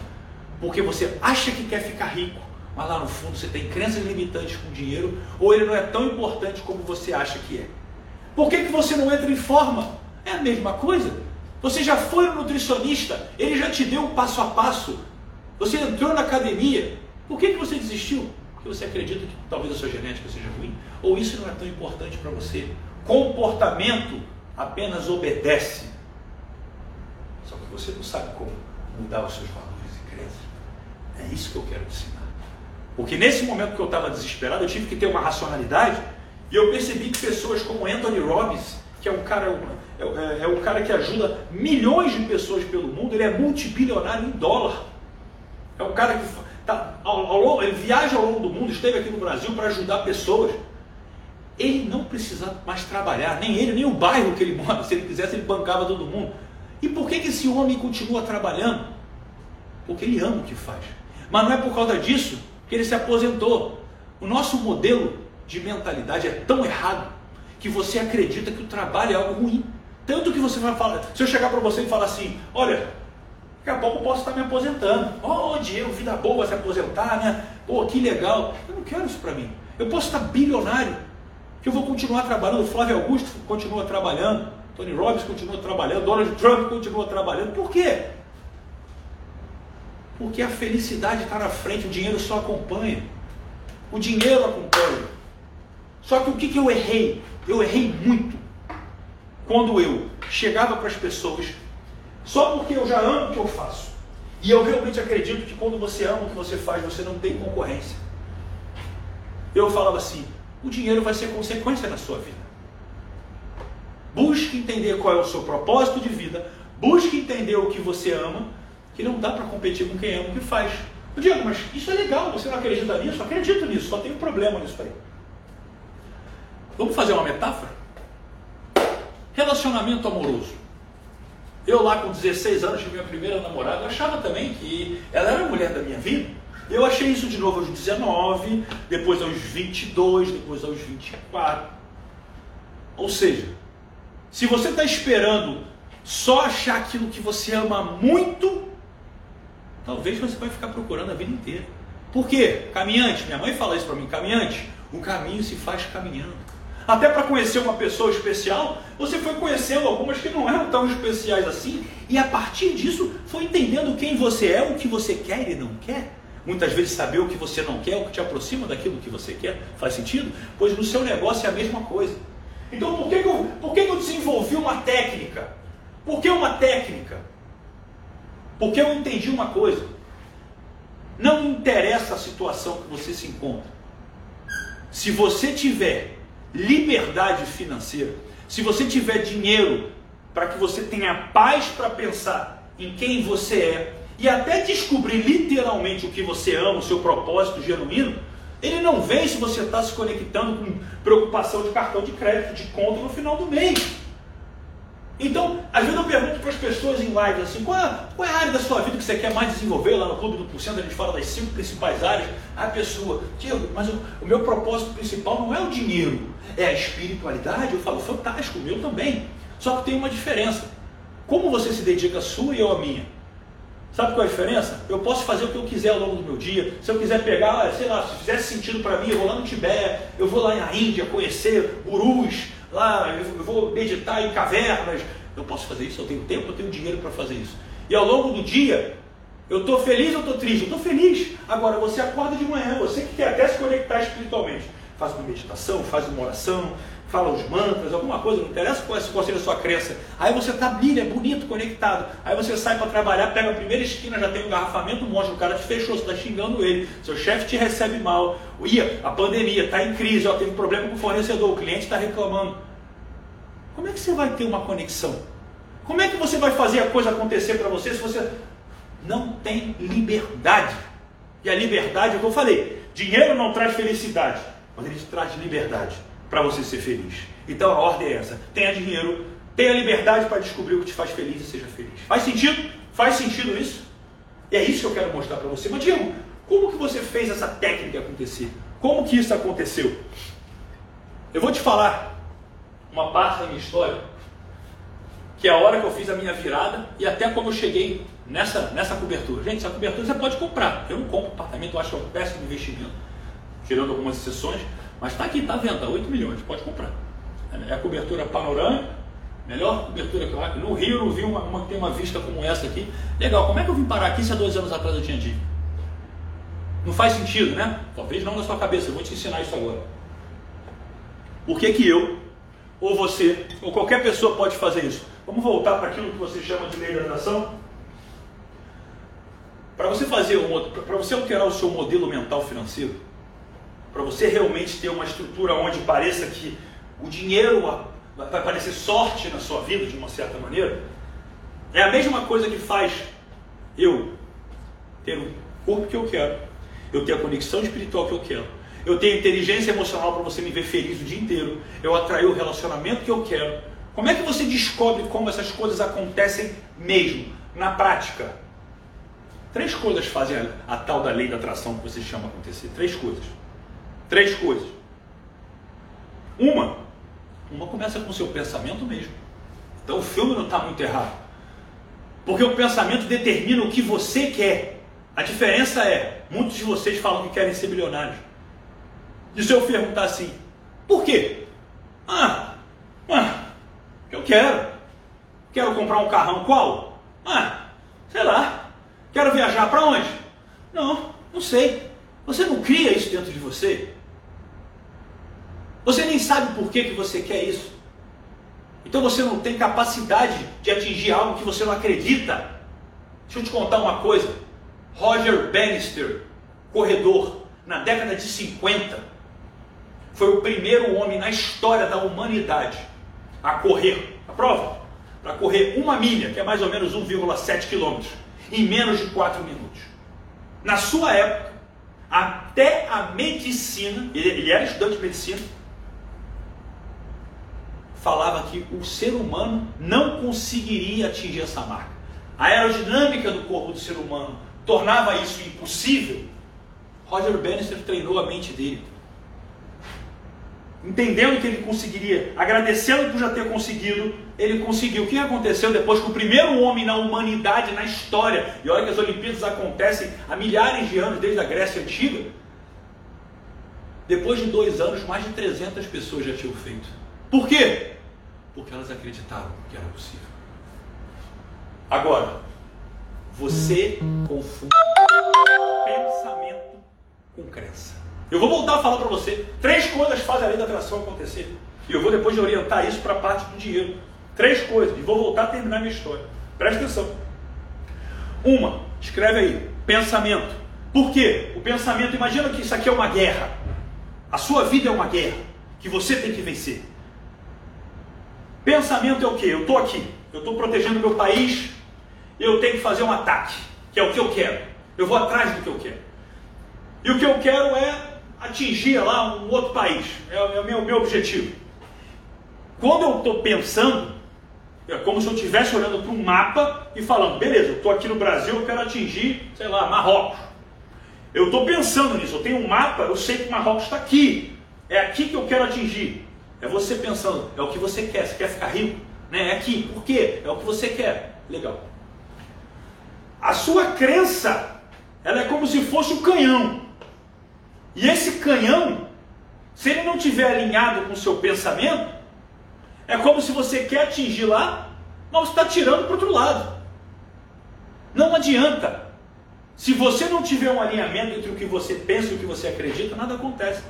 Porque você acha que quer ficar rico, mas lá no fundo você tem crenças limitantes com dinheiro, ou ele não é tão importante como você acha que é. Por que, que você não entra em forma? É a mesma coisa. Você já foi no nutricionista, ele já te deu um passo a passo. Você entrou na academia. Por que, que você desistiu? Porque você acredita que talvez a sua genética seja ruim? Ou isso não é tão importante para você? Comportamento apenas obedece. Só que você não sabe como mudar os seus valores e crenças. É isso que eu quero te ensinar. Porque nesse momento que eu estava desesperado, eu tive que ter uma racionalidade e eu percebi que pessoas como Anthony Robbins, que é um cara, é, é, é um cara que ajuda milhões de pessoas pelo mundo, ele é multibilionário em dólar. É um cara que tá, ao, ao, ele viaja ao longo do mundo, esteve aqui no Brasil para ajudar pessoas. Ele não precisa mais trabalhar, nem ele, nem o bairro que ele mora. Se ele quisesse, ele bancava todo mundo. E por que, que esse homem continua trabalhando? Porque ele ama o que faz. Mas não é por causa disso que ele se aposentou. O nosso modelo de mentalidade é tão errado que você acredita que o trabalho é algo ruim. Tanto que você vai falar, se eu chegar para você e falar assim, olha, daqui a pouco eu posso estar me aposentando. Oh, Diego, vida boa se aposentar, né? Pô, que legal. Eu não quero isso para mim. Eu posso estar bilionário, que eu vou continuar trabalhando. O Flávio Augusto continua trabalhando, Tony Robbins continua trabalhando, Donald Trump continua trabalhando. Por quê? Porque a felicidade está na frente, o dinheiro só acompanha. O dinheiro acompanha. Só que o que, que eu errei? Eu errei muito. Quando eu chegava para as pessoas, só porque eu já amo o que eu faço. E eu realmente acredito que quando você ama o que você faz, você não tem concorrência. Eu falava assim: o dinheiro vai ser consequência na sua vida. Busque entender qual é o seu propósito de vida, busque entender o que você ama que não dá para competir com quem ama o que faz. Eu digo, mas isso é legal, você não acredita nisso? Eu acredito nisso, só tem um problema nisso aí. Vamos fazer uma metáfora? Relacionamento amoroso. Eu lá com 16 anos tive minha primeira namorada, eu achava também que ela era a mulher da minha vida. Eu achei isso de novo aos 19, depois aos 22, depois aos 24. Ou seja, se você está esperando só achar aquilo que você ama muito, talvez você vai ficar procurando a vida inteira. Por quê? Caminhante, minha mãe fala isso para mim, caminhante, o caminho se faz caminhando. Até para conhecer uma pessoa especial, você foi conhecendo algumas que não eram tão especiais assim, e a partir disso foi entendendo quem você é, o que você quer e não quer. Muitas vezes saber o que você não quer, o que te aproxima daquilo que você quer, faz sentido? Pois no seu negócio é a mesma coisa. Então por que, que, eu, por que, que eu desenvolvi uma técnica? Por que uma técnica? Porque eu entendi uma coisa. Não interessa a situação que você se encontra. Se você tiver liberdade financeira, se você tiver dinheiro para que você tenha paz para pensar em quem você é e até descobrir literalmente o que você ama, o seu propósito genuíno, ele não vem se você está se conectando com preocupação de cartão de crédito, de conta no final do mês. Então, às vezes eu pergunto para as pessoas em live assim, qual é, qual é, a área da sua vida que você quer mais desenvolver? Lá no Clube do Porcento a gente fala das cinco principais áreas. A pessoa, Diego, mas o, o, meu propósito principal não é o dinheiro, é a espiritualidade. Eu falo, fantástico, o meu também. Só que tem uma diferença. Como você se dedica a sua e eu a minha? Sabe qual é a diferença? Eu posso fazer o que eu quiser ao longo do meu dia. Se eu quiser pegar, sei lá, se fizesse sentido para mim, eu vou lá no Tibete, eu vou lá na Índia conhecer gurus, lá, eu vou meditar em cavernas. Eu posso fazer isso, eu tenho tempo, eu tenho dinheiro para fazer isso. E ao longo do dia, eu estou feliz ou estou triste? Eu estou feliz. Agora, você acorda de manhã, você que quer até se conectar espiritualmente. Faz uma meditação, faz uma oração, fala os mantras, alguma coisa, não interessa qual, qual seja a sua crença. Aí você está brilha, bonito, conectado. Aí você sai para trabalhar, pega a primeira esquina, já tem um garrafamento, mostra, o cara te fechou, você está xingando ele, seu chefe te recebe mal. Ia, a pandemia está em crise, ó, teve problema com o fornecedor, o cliente está reclamando. Como é que você vai ter uma conexão Como é que você vai fazer a coisa acontecer para você se você não tem liberdade? E a liberdade é o que eu falei: dinheiro não traz felicidade, mas ele traz liberdade para você ser feliz. Então a ordem é essa: tenha dinheiro, tenha liberdade para descobrir o que te faz feliz e seja feliz. Faz sentido? Faz sentido isso? E é isso que eu quero mostrar para você. Mas Diego, como que você fez essa técnica acontecer? Como que isso aconteceu? Eu vou te falar uma parte da minha história, que é a hora que eu fiz a minha virada e até como eu cheguei nessa, nessa cobertura. Gente, essa cobertura você pode comprar. Eu não compro apartamento, eu acho que é um péssimo investimento, tirando algumas exceções, mas está aqui, está à venda, 8 milhões, pode comprar. É a cobertura panorâmica, melhor cobertura que eu. No Rio eu não vi uma, uma tem uma vista como essa aqui. Legal, como é que eu vim parar aqui se há dois anos atrás eu tinha dito? Não faz sentido, né? Talvez não na sua cabeça, eu vou te ensinar isso agora. Por que, que eu, ou você, ou qualquer pessoa pode fazer isso? Vamos voltar para aquilo que você chama de lei da atração? Para você fazer para você alterar o seu modelo mental financeiro, para você realmente ter uma estrutura onde pareça que o dinheiro vai parecer sorte na sua vida de uma certa maneira, é a mesma coisa que faz eu ter o corpo que eu quero, eu ter a conexão espiritual que eu quero, eu a inteligência emocional para você me ver feliz o dia inteiro, eu atrair o relacionamento que eu quero. Como é que você descobre como essas coisas acontecem mesmo, na prática? Três coisas fazem a, a tal da lei da atração que você chama acontecer. Três coisas. Três coisas. Uma, uma começa com o seu pensamento mesmo. Então o filme não está muito errado. Porque o pensamento determina o que você quer. A diferença é, muitos de vocês falam que querem ser bilionários. E se eu perguntar assim, por quê? Ah, ah, eu quero. Quero comprar um carrão qual? Ah, sei lá. Quero viajar para onde? Não, não sei. Você não cria isso dentro de você? Você nem sabe por que, que você quer isso. Então você não tem capacidade de atingir algo que você não acredita. Deixa eu te contar uma coisa. Roger Bannister, corredor, na década de 50, foi o primeiro homem na história da humanidade a correr. A prova? Para correr uma milha, que é mais ou menos 1,7 quilômetros em menos de 4 minutos. Na sua época, até a medicina, ele, ele era estudante de medicina, falava que o ser humano não conseguiria atingir essa marca. A aerodinâmica do corpo do ser humano tornava isso impossível. Roger Bannister treinou a mente dele entendendo que ele conseguiria, agradecendo por já ter conseguido, ele conseguiu. O que aconteceu depois que o primeiro homem na humanidade, na história, e olha que as Olimpíadas acontecem há milhares de anos, desde a Grécia Antiga, depois de dois anos, mais de 300 pessoas já tinham feito. Por quê? Porque elas acreditaram que era possível. Agora, você confunde pensamento com crença. Eu vou voltar a falar para você. Três coisas fazem a lei da atração acontecer. E eu vou depois de orientar isso para a parte do dinheiro. Três coisas. E vou voltar a terminar minha história. Presta atenção. Uma, escreve aí, pensamento. Por quê? O pensamento, imagina que isso aqui é uma guerra. A sua vida é uma guerra que você tem que vencer. Pensamento é o quê? Eu estou aqui, eu estou protegendo meu país, eu tenho que fazer um ataque, que é o que eu quero. Eu vou atrás do que eu quero. E o que eu quero é atingir lá um outro país. É, é o meu, meu objetivo. Quando eu estou pensando, é como se eu estivesse olhando para um mapa e falando, beleza, eu estou aqui no Brasil, eu quero atingir, sei lá, Marrocos. Eu estou pensando nisso, eu tenho um mapa, eu sei que Marrocos está aqui. É aqui que eu quero atingir. É você pensando, é o que você quer, você quer ficar rico? Né? É aqui, por quê? É o que você quer. Legal. A sua crença, ela é como se fosse um canhão. E esse canhão, se ele não tiver alinhado com o seu pensamento, é como se você quer atingir lá, mas está tirando para outro lado. Não adianta. Se você não tiver um alinhamento entre o que você pensa e o que você acredita, nada acontece.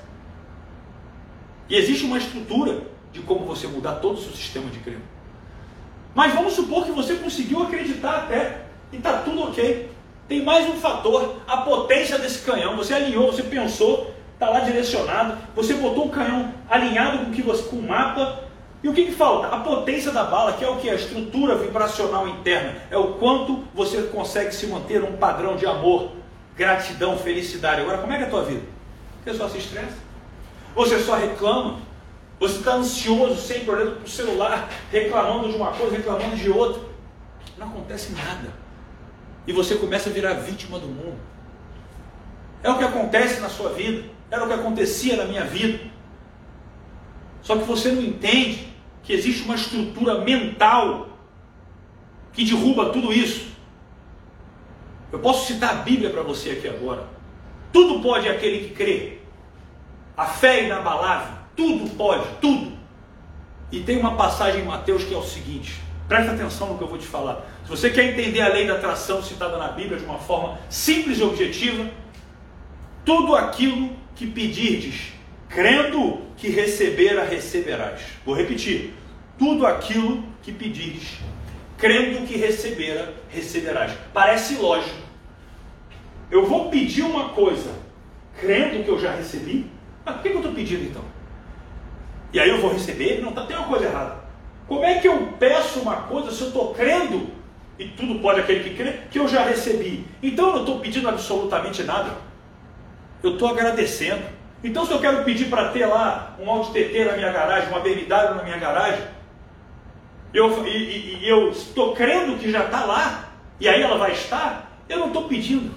E existe uma estrutura de como você mudar todo o seu sistema de crença. Mas vamos supor que você conseguiu acreditar até e está tudo ok. Tem mais um fator, a potência desse canhão. Você alinhou, você pensou, está lá direcionado, você botou o canhão alinhado com, que você, com o mapa, E o que, que falta? A potência da bala, que é o que? A estrutura vibracional interna. É o quanto você consegue se manter um padrão de amor, gratidão, felicidade. Agora, como é que é a tua vida? Você só se estressa? Você só reclama? Você está ansioso, sempre olhando para o celular, reclamando de uma coisa, reclamando de outra. Não acontece nada. E você começa a virar vítima do mundo. É o que acontece na sua vida. Era o que acontecia na minha vida. Só que você não entende que existe uma estrutura mental que derruba tudo isso. Eu posso citar a Bíblia para você aqui agora. Tudo pode aquele que crê. A fé é inabalável. Tudo pode, tudo. E tem uma passagem em Mateus que é o seguinte: presta atenção no que eu vou te falar. Se você quer entender a lei da atração citada na Bíblia de uma forma simples e objetiva, tudo aquilo que pedirdes, crendo que recebera, receberás. Vou repetir: tudo aquilo que pedirdes, crendo que recebera, receberás. Parece lógico. Eu vou pedir uma coisa, crendo que eu já recebi? Mas por que eu estou pedindo então? E aí eu vou receber? Não, tá, tem uma coisa errada. Como é que eu peço uma coisa se eu estou crendo, e tudo pode aquele que crê, que eu já recebi? Então eu não estou pedindo absolutamente nada. Eu estou agradecendo. Então se eu quero pedir para ter lá um Audi TT na minha garagem, uma BMW na minha garagem, eu, e, e eu estou crendo que já está lá, e aí ela vai estar, eu não estou pedindo.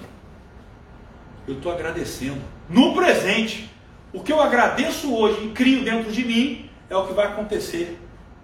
Eu estou agradecendo. No presente. O que eu agradeço hoje e crio dentro de mim é o que vai acontecer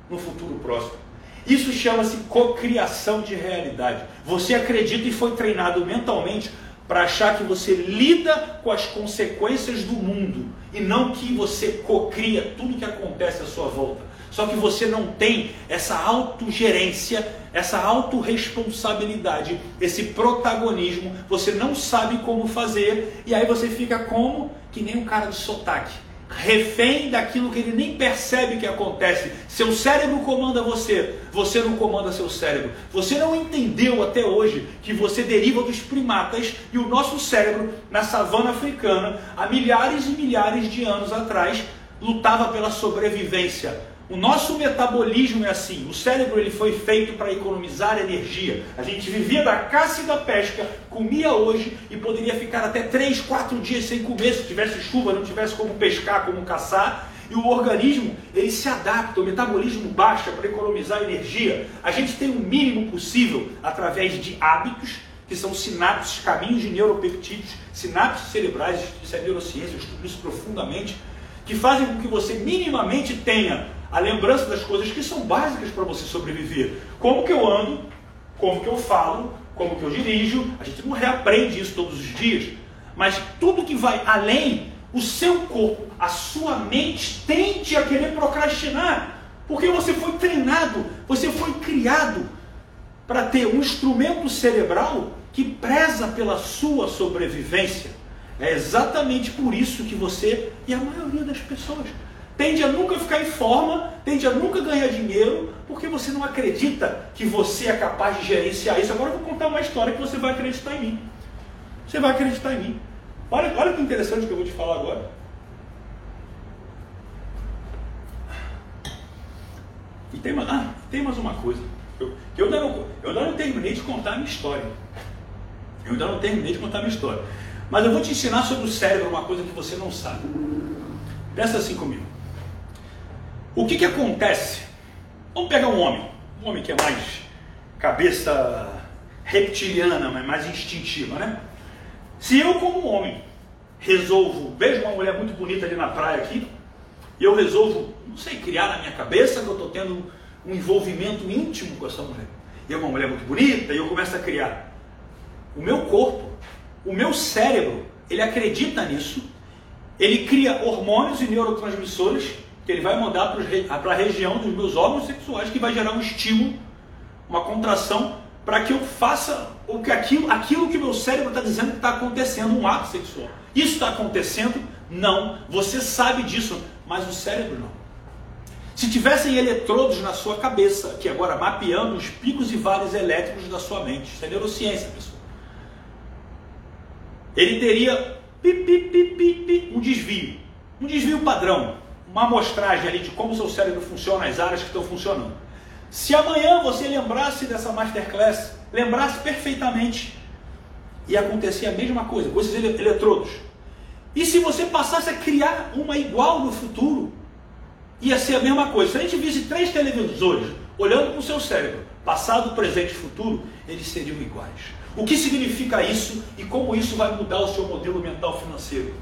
no futuro próximo. Isso chama-se cocriação de realidade. Você acredita e foi treinado mentalmente para achar que você lida com as consequências do mundo e não que você cocria tudo que acontece à sua volta. Só que você não tem essa autogerência, essa autorresponsabilidade, esse protagonismo, você não sabe como fazer, e aí você fica como que nem um cara de sotaque, refém daquilo que ele nem percebe que acontece. Seu cérebro comanda você, você não comanda seu cérebro. Você não entendeu até hoje que você deriva dos primatas e o nosso cérebro, na savana africana, há milhares e milhares de anos atrás, lutava pela sobrevivência o nosso metabolismo é assim. O cérebro ele foi feito para economizar energia. A gente vivia da caça e da pesca, comia hoje e poderia ficar até 3, 4 dias sem comer se tivesse chuva, não tivesse como pescar, como caçar. E o organismo ele se adapta, o metabolismo baixa para economizar energia. A gente tem o mínimo possível através de hábitos que são sinapses, caminhos de neuropeptídeos, sinapses cerebrais, isso é neurociência, eu estudo isso profundamente, que fazem com que você minimamente tenha a lembrança das coisas que são básicas para você sobreviver. Como que eu ando, como que eu falo, como que eu dirijo. A gente não reaprende isso todos os dias. Mas tudo que vai além, o seu corpo, a sua mente tende a querer procrastinar. Porque você foi treinado, você foi criado para ter um instrumento cerebral que preza pela sua sobrevivência. É exatamente por isso que você e a maioria das pessoas tende a nunca ficar em forma, tende a nunca ganhar dinheiro, porque você não acredita que você é capaz de gerenciar isso. Agora eu vou contar uma história que você vai acreditar em mim. Você vai acreditar em mim. Olha, olha que interessante que eu vou te falar agora. E tem, ah, tem mais uma coisa. Eu, eu, ainda não, eu ainda não terminei de contar a minha história. Eu ainda não terminei de contar a minha história. Mas eu vou te ensinar sobre o cérebro uma coisa que você não sabe. Pensa assim comigo. O que, que acontece? Vamos pegar um homem, um homem que é mais cabeça reptiliana, mas mais instintiva, né? Se eu, como homem, resolvo, vejo uma mulher muito bonita ali na praia aqui, e eu resolvo, não sei, criar na minha cabeça que eu estou tendo um envolvimento íntimo com essa mulher. E é uma mulher muito bonita, e eu começo a criar. O meu corpo, o meu cérebro, ele acredita nisso, ele cria hormônios e neurotransmissores que ele vai mandar para a região dos meus órgãos sexuais, que vai gerar um estímulo, uma contração, para que eu faça o que aquilo, aquilo que meu cérebro está dizendo que está acontecendo, um ato sexual. Isso está acontecendo? Não. Você sabe disso, mas o cérebro não. Se tivessem eletrodos na sua cabeça, aqui agora mapeando os picos e vales elétricos da sua mente, isso é neurociência, pessoal. Ele teria pi, pi, pi, um desvio, um desvio padrão uma amostragem ali de como o seu cérebro funciona, as áreas que estão funcionando. Se amanhã você lembrasse dessa masterclass, lembrasse perfeitamente, e acontecia a mesma coisa com esses eletrodos. E se você passasse a criar uma igual no futuro, ia ser a mesma coisa. Se a gente visse três televisores olhando para o seu cérebro, passado, presente e futuro, eles seriam iguais. O que significa isso e como isso vai mudar o seu modelo mental financeiro?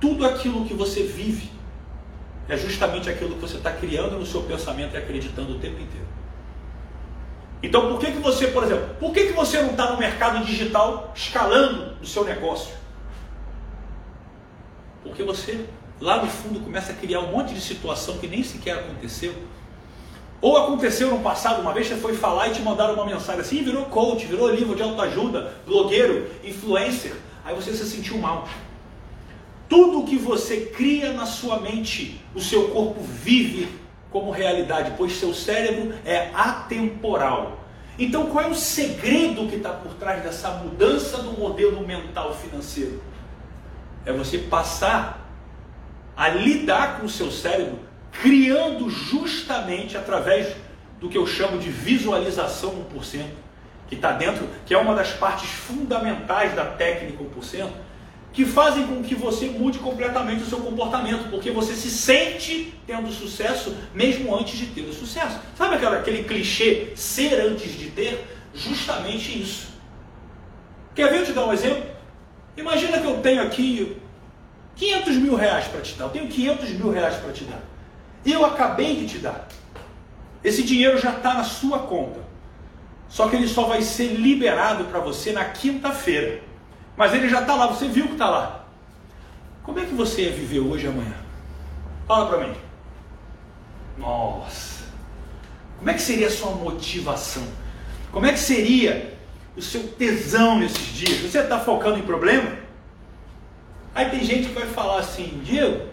Tudo aquilo que você vive é justamente aquilo que você está criando no seu pensamento e acreditando o tempo inteiro. Então, por que, que você, por exemplo, por que, que você não está no mercado digital escalando o seu negócio? Porque você, lá no fundo, começa a criar um monte de situação que nem sequer aconteceu. Ou aconteceu no passado, uma vez você foi falar e te mandaram uma mensagem assim, virou coach, virou livro de autoajuda, blogueiro, influencer. Aí você se sentiu mal. Tudo que você cria na sua mente, o seu corpo vive como realidade, pois seu cérebro é atemporal. Então, qual é o segredo que está por trás dessa mudança do modelo mental financeiro? É você passar a lidar com o seu cérebro, criando justamente através do que eu chamo de visualização 1%, que está dentro, que é uma das partes fundamentais da técnica 1%, que fazem com que você mude completamente o seu comportamento, porque você se sente tendo sucesso mesmo antes de ter o sucesso. Sabe aquela, aquele clichê ser antes de ter? Justamente isso. Quer ver eu te dar um exemplo? Imagina que eu tenho aqui 500 mil reais para te dar. Eu tenho 500 mil reais para te dar. Eu acabei de te dar. Esse dinheiro já está na sua conta. Só que ele só vai ser liberado para você na quinta-feira. Mas ele já está lá, você viu que está lá. Como é que você ia viver hoje e amanhã? Fala para mim. Nossa. Como é que seria a sua motivação? Como é que seria o seu tesão nesses dias? Você está focando em problema? Aí tem gente que vai falar assim, Diego,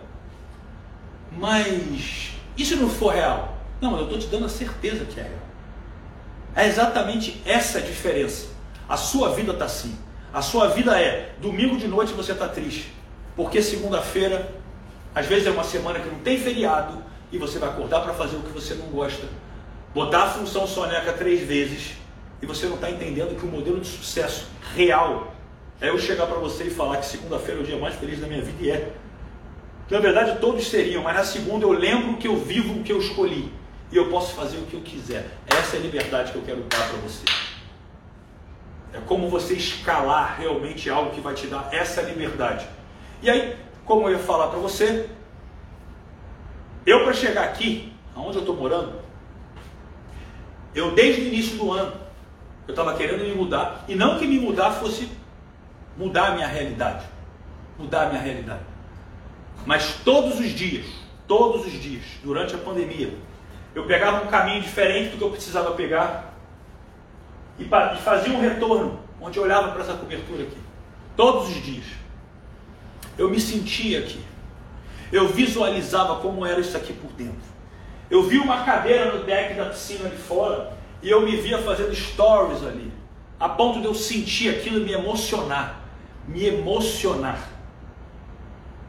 mas se não for real? Não, mas eu estou te dando a certeza que é real. É exatamente essa a diferença. A sua vida está assim. A sua vida é domingo de noite você está triste, porque segunda-feira, às vezes é uma semana que não tem feriado e você vai acordar para fazer o que você não gosta, botar a função soneca três vezes e você não está entendendo que o modelo de sucesso real é eu chegar para você e falar que segunda-feira é o dia mais feliz da minha vida e é. Na verdade, todos seriam, mas na segunda eu lembro que eu vivo o que eu escolhi e eu posso fazer o que eu quiser. Essa é a liberdade que eu quero dar para você. É como você escalar realmente algo que vai te dar essa liberdade. E aí, como eu ia falar para você, eu para chegar aqui, aonde eu estou morando, eu desde o início do ano, eu estava querendo me mudar, e não que me mudar fosse mudar a minha realidade, mudar a minha realidade. Mas todos os dias, todos os dias, durante a pandemia, eu pegava um caminho diferente do que eu precisava pegar e, fazia um retorno, onde eu olhava para essa cobertura aqui, todos os dias. Eu me sentia aqui. Eu visualizava como era isso aqui por dentro. Eu vi uma cadeira no deck da piscina ali fora e eu me via fazendo stories ali, a ponto de eu sentir aquilo me emocionar. Me emocionar.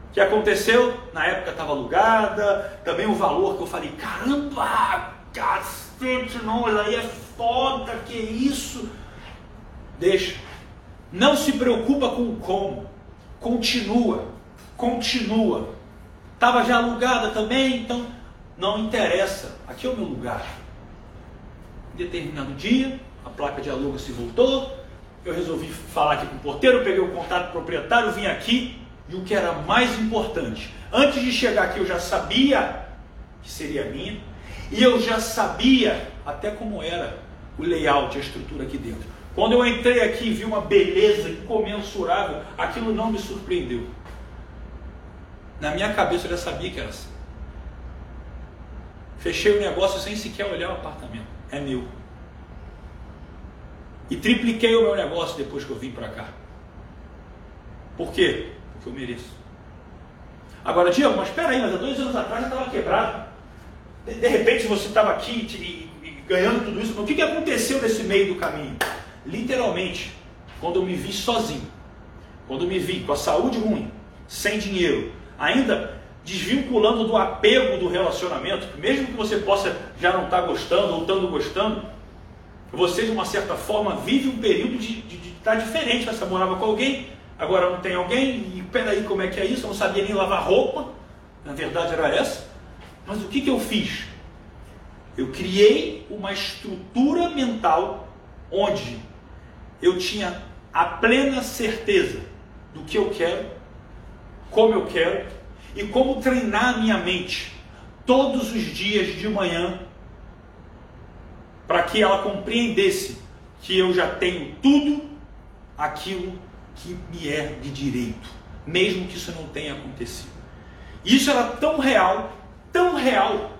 O que aconteceu? Na época estava alugada, também o valor que eu falei, caramba, cacete, não, aí é foda, que isso? Deixa. Não se preocupa com o como. Continua. Continua. Estava já alugada também, então não interessa. Aqui é o meu lugar. Em determinado dia, a placa de aluga se voltou. Eu resolvi falar aqui com o porteiro, peguei o contato proprietário, vim aqui. E o que era mais importante, antes de chegar aqui eu já sabia que seria minha, e eu já sabia até como era o layout, a estrutura aqui dentro. Quando eu entrei aqui e vi uma beleza incomensurável, aquilo não me surpreendeu. Na minha cabeça eu já sabia que era assim. Fechei o negócio sem sequer olhar o apartamento. É meu. E tripliquei o meu negócio depois que eu vim para cá. Por quê? Porque eu mereço. Agora, Diego, mas espera aí, mas há dois anos atrás já estava quebrado. De, repente você estava aqui ganhando tudo isso. O que, que aconteceu nesse meio do caminho? Literalmente, quando eu me vi sozinho, quando eu me vi com a saúde ruim, sem dinheiro, ainda desvinculando do apego do relacionamento, mesmo que você possa já não estar gostando ou estando gostando, você de uma certa forma vive um período de, estar diferente. Você morava com alguém, agora não tem alguém, e peraí, como é que é isso? Eu não sabia nem lavar roupa, na verdade era essa. Mas o que, que eu fiz? Eu criei uma estrutura mental onde eu tinha a plena certeza do que eu quero, como eu quero e como treinar a minha mente todos os dias de manhã para que ela compreendesse que eu já tenho tudo aquilo que me é de direito, mesmo que isso não tenha acontecido. Isso era tão real, tão real,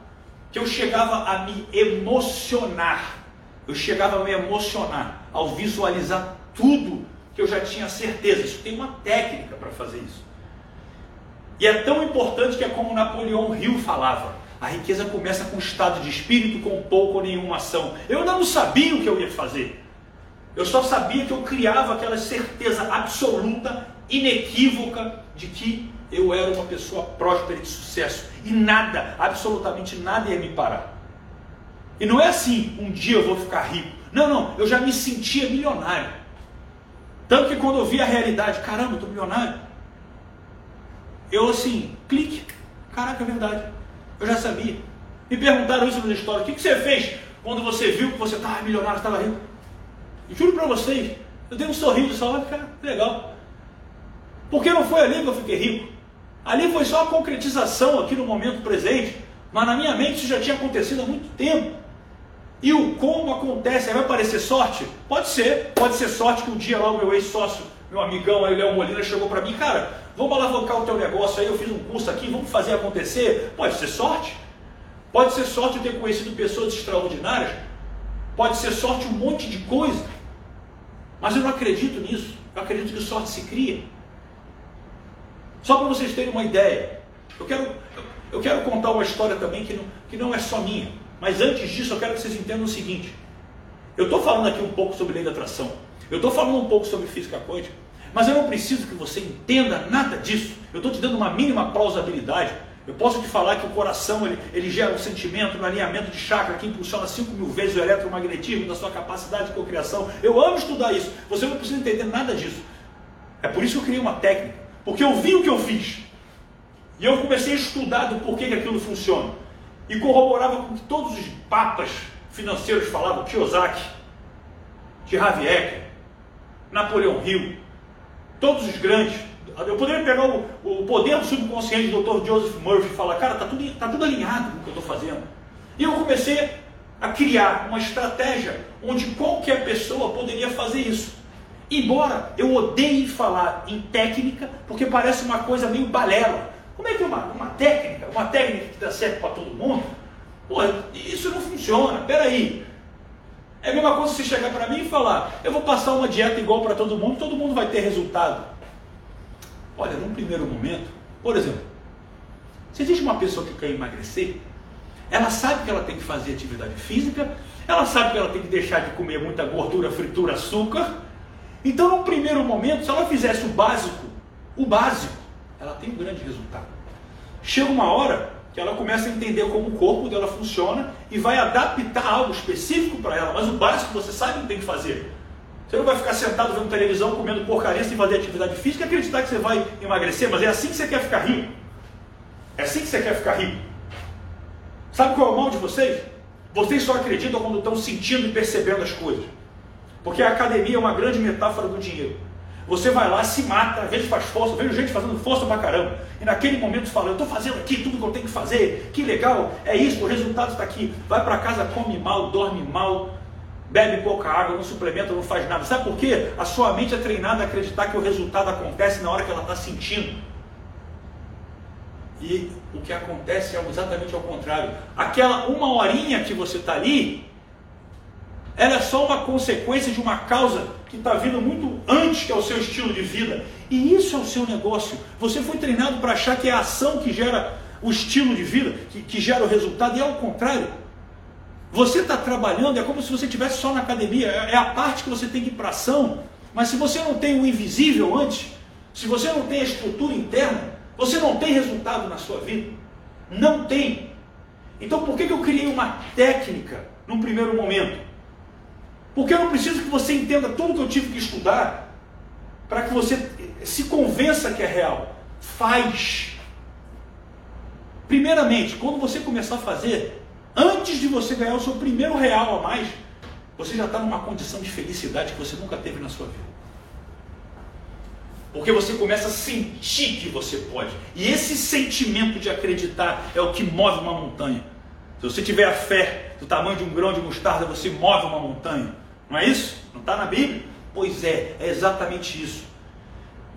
que eu chegava a me emocionar. Eu chegava a me emocionar ao visualizar tudo que eu já tinha certeza. Isso tem uma técnica para fazer isso. E é tão importante que é como Napoleão Hill falava: a riqueza começa com estado de espírito, com pouco ou nenhuma ação. Eu não sabia o que eu ia fazer. Eu só sabia que eu criava aquela certeza absoluta, inequívoca, de que eu era uma pessoa próspera e de sucesso. E nada, absolutamente nada ia me parar. E não é assim, um dia eu vou ficar rico. Não, não, eu já me sentia milionário. Tanto que quando eu vi a realidade, caramba, eu estou milionário. Eu assim, clique. Caraca, é verdade. Eu já sabia. Me perguntaram isso na história. O que, você fez quando você viu que você estava milionário, estava rico? E juro para vocês, eu dei um sorriso só, cara, legal. Porque não foi ali que eu fiquei rico. Ali foi só a concretização aqui no momento presente. Mas na minha mente isso já tinha acontecido há muito tempo. E o como acontece, vai parecer sorte? Pode ser, pode ser sorte que um dia lá o meu ex-sócio, meu amigão aí, Léo Molina, chegou para mim, cara, vamos alavancar o teu negócio aí, eu fiz um curso aqui, vamos fazer acontecer. Pode ser sorte. Pode ser sorte ter conhecido pessoas extraordinárias. Pode ser sorte um monte de coisa. Mas eu não acredito nisso. Eu acredito que sorte se cria. Só para vocês terem uma ideia. Eu quero, eu quero contar uma história também que não, que não é só minha. Mas antes disso, eu quero que vocês entendam o seguinte: eu estou falando aqui um pouco sobre lei da atração, eu estou falando um pouco sobre física quântica, mas eu não preciso que você entenda nada disso. Eu estou te dando uma mínima plausibilidade. Eu posso te falar que o coração ele, ele gera um sentimento no alinhamento de chakra que impulsiona 5 mil vezes o eletromagnetismo da sua capacidade de cocriação. Eu amo estudar isso. Você não precisa entender nada disso. É por isso que eu criei uma técnica. Porque eu vi o que eu fiz. E eu comecei a estudar do porquê que aquilo funciona e corroborava com que todos os papas financeiros falavam, Kiyosaki, de Hayek, Napoleão Hill, todos os grandes. Eu poderia pegar o, o poder do subconsciente do Dr. Joseph Murphy e falar, cara, está tudo, tá tudo alinhado com o que eu estou fazendo. E eu comecei a criar uma estratégia onde qualquer pessoa poderia fazer isso. Embora eu odeie falar em técnica, porque parece uma coisa meio balela. Como é que uma, uma técnica, uma técnica que dá certo para todo mundo, pô, isso não funciona, peraí. É a mesma coisa se chegar para mim e falar, eu vou passar uma dieta igual para todo mundo, todo mundo vai ter resultado. Olha, num primeiro momento, por exemplo, se existe uma pessoa que quer emagrecer, ela sabe que ela tem que fazer atividade física, ela sabe que ela tem que deixar de comer muita gordura, fritura, açúcar. Então, num primeiro momento, se ela fizesse o básico, o básico, ela tem um grande resultado. Chega uma hora que ela começa a entender como o corpo dela funciona e vai adaptar algo específico para ela, mas o básico você sabe o que tem que fazer. Você não vai ficar sentado vendo televisão, comendo porcaria sem fazer atividade física e acreditar que você vai emagrecer, mas é assim que você quer ficar rico. É assim que você quer ficar rico. Sabe qual é o mal de vocês? Vocês só acreditam quando estão sentindo e percebendo as coisas. Porque a academia é uma grande metáfora do dinheiro. Você vai lá, se mata, às vezes faz força, vejo gente fazendo força pra caramba. E naquele momento fala, eu estou fazendo aqui tudo que eu tenho que fazer, que legal, é isso, o resultado está aqui. Vai para casa, come mal, dorme mal, bebe pouca água, não suplementa, não faz nada. Sabe por quê? A sua mente é treinada a acreditar que o resultado acontece na hora que ela está sentindo. E o que acontece é exatamente ao contrário. Aquela uma horinha que você está ali, ela é só uma consequência de uma causa que está vindo muito antes que é o seu estilo de vida. E isso é o seu negócio. Você foi treinado para achar que é a ação que gera o estilo de vida, que, que gera o resultado, e é o contrário. Você está trabalhando, é como se você estivesse só na academia, é, é a parte que você tem que ir para ação. Mas se você não tem o invisível antes, se você não tem a estrutura interna, Você não tem resultado na sua vida? Não tem. Então por que, que eu criei uma técnica num primeiro momento? Porque eu não preciso que você entenda tudo que eu tive que estudar para que você se convença que é real. Faz. Primeiramente, quando você começar a fazer, antes de você ganhar o seu primeiro real a mais, você já está numa condição de felicidade que você nunca teve na sua vida. Porque você começa a sentir que você pode. E esse sentimento de acreditar é o que move uma montanha. Se você tiver a fé do tamanho de um grão de mostarda, você move uma montanha. Não é isso? Não está na Bíblia? Pois é, é exatamente isso.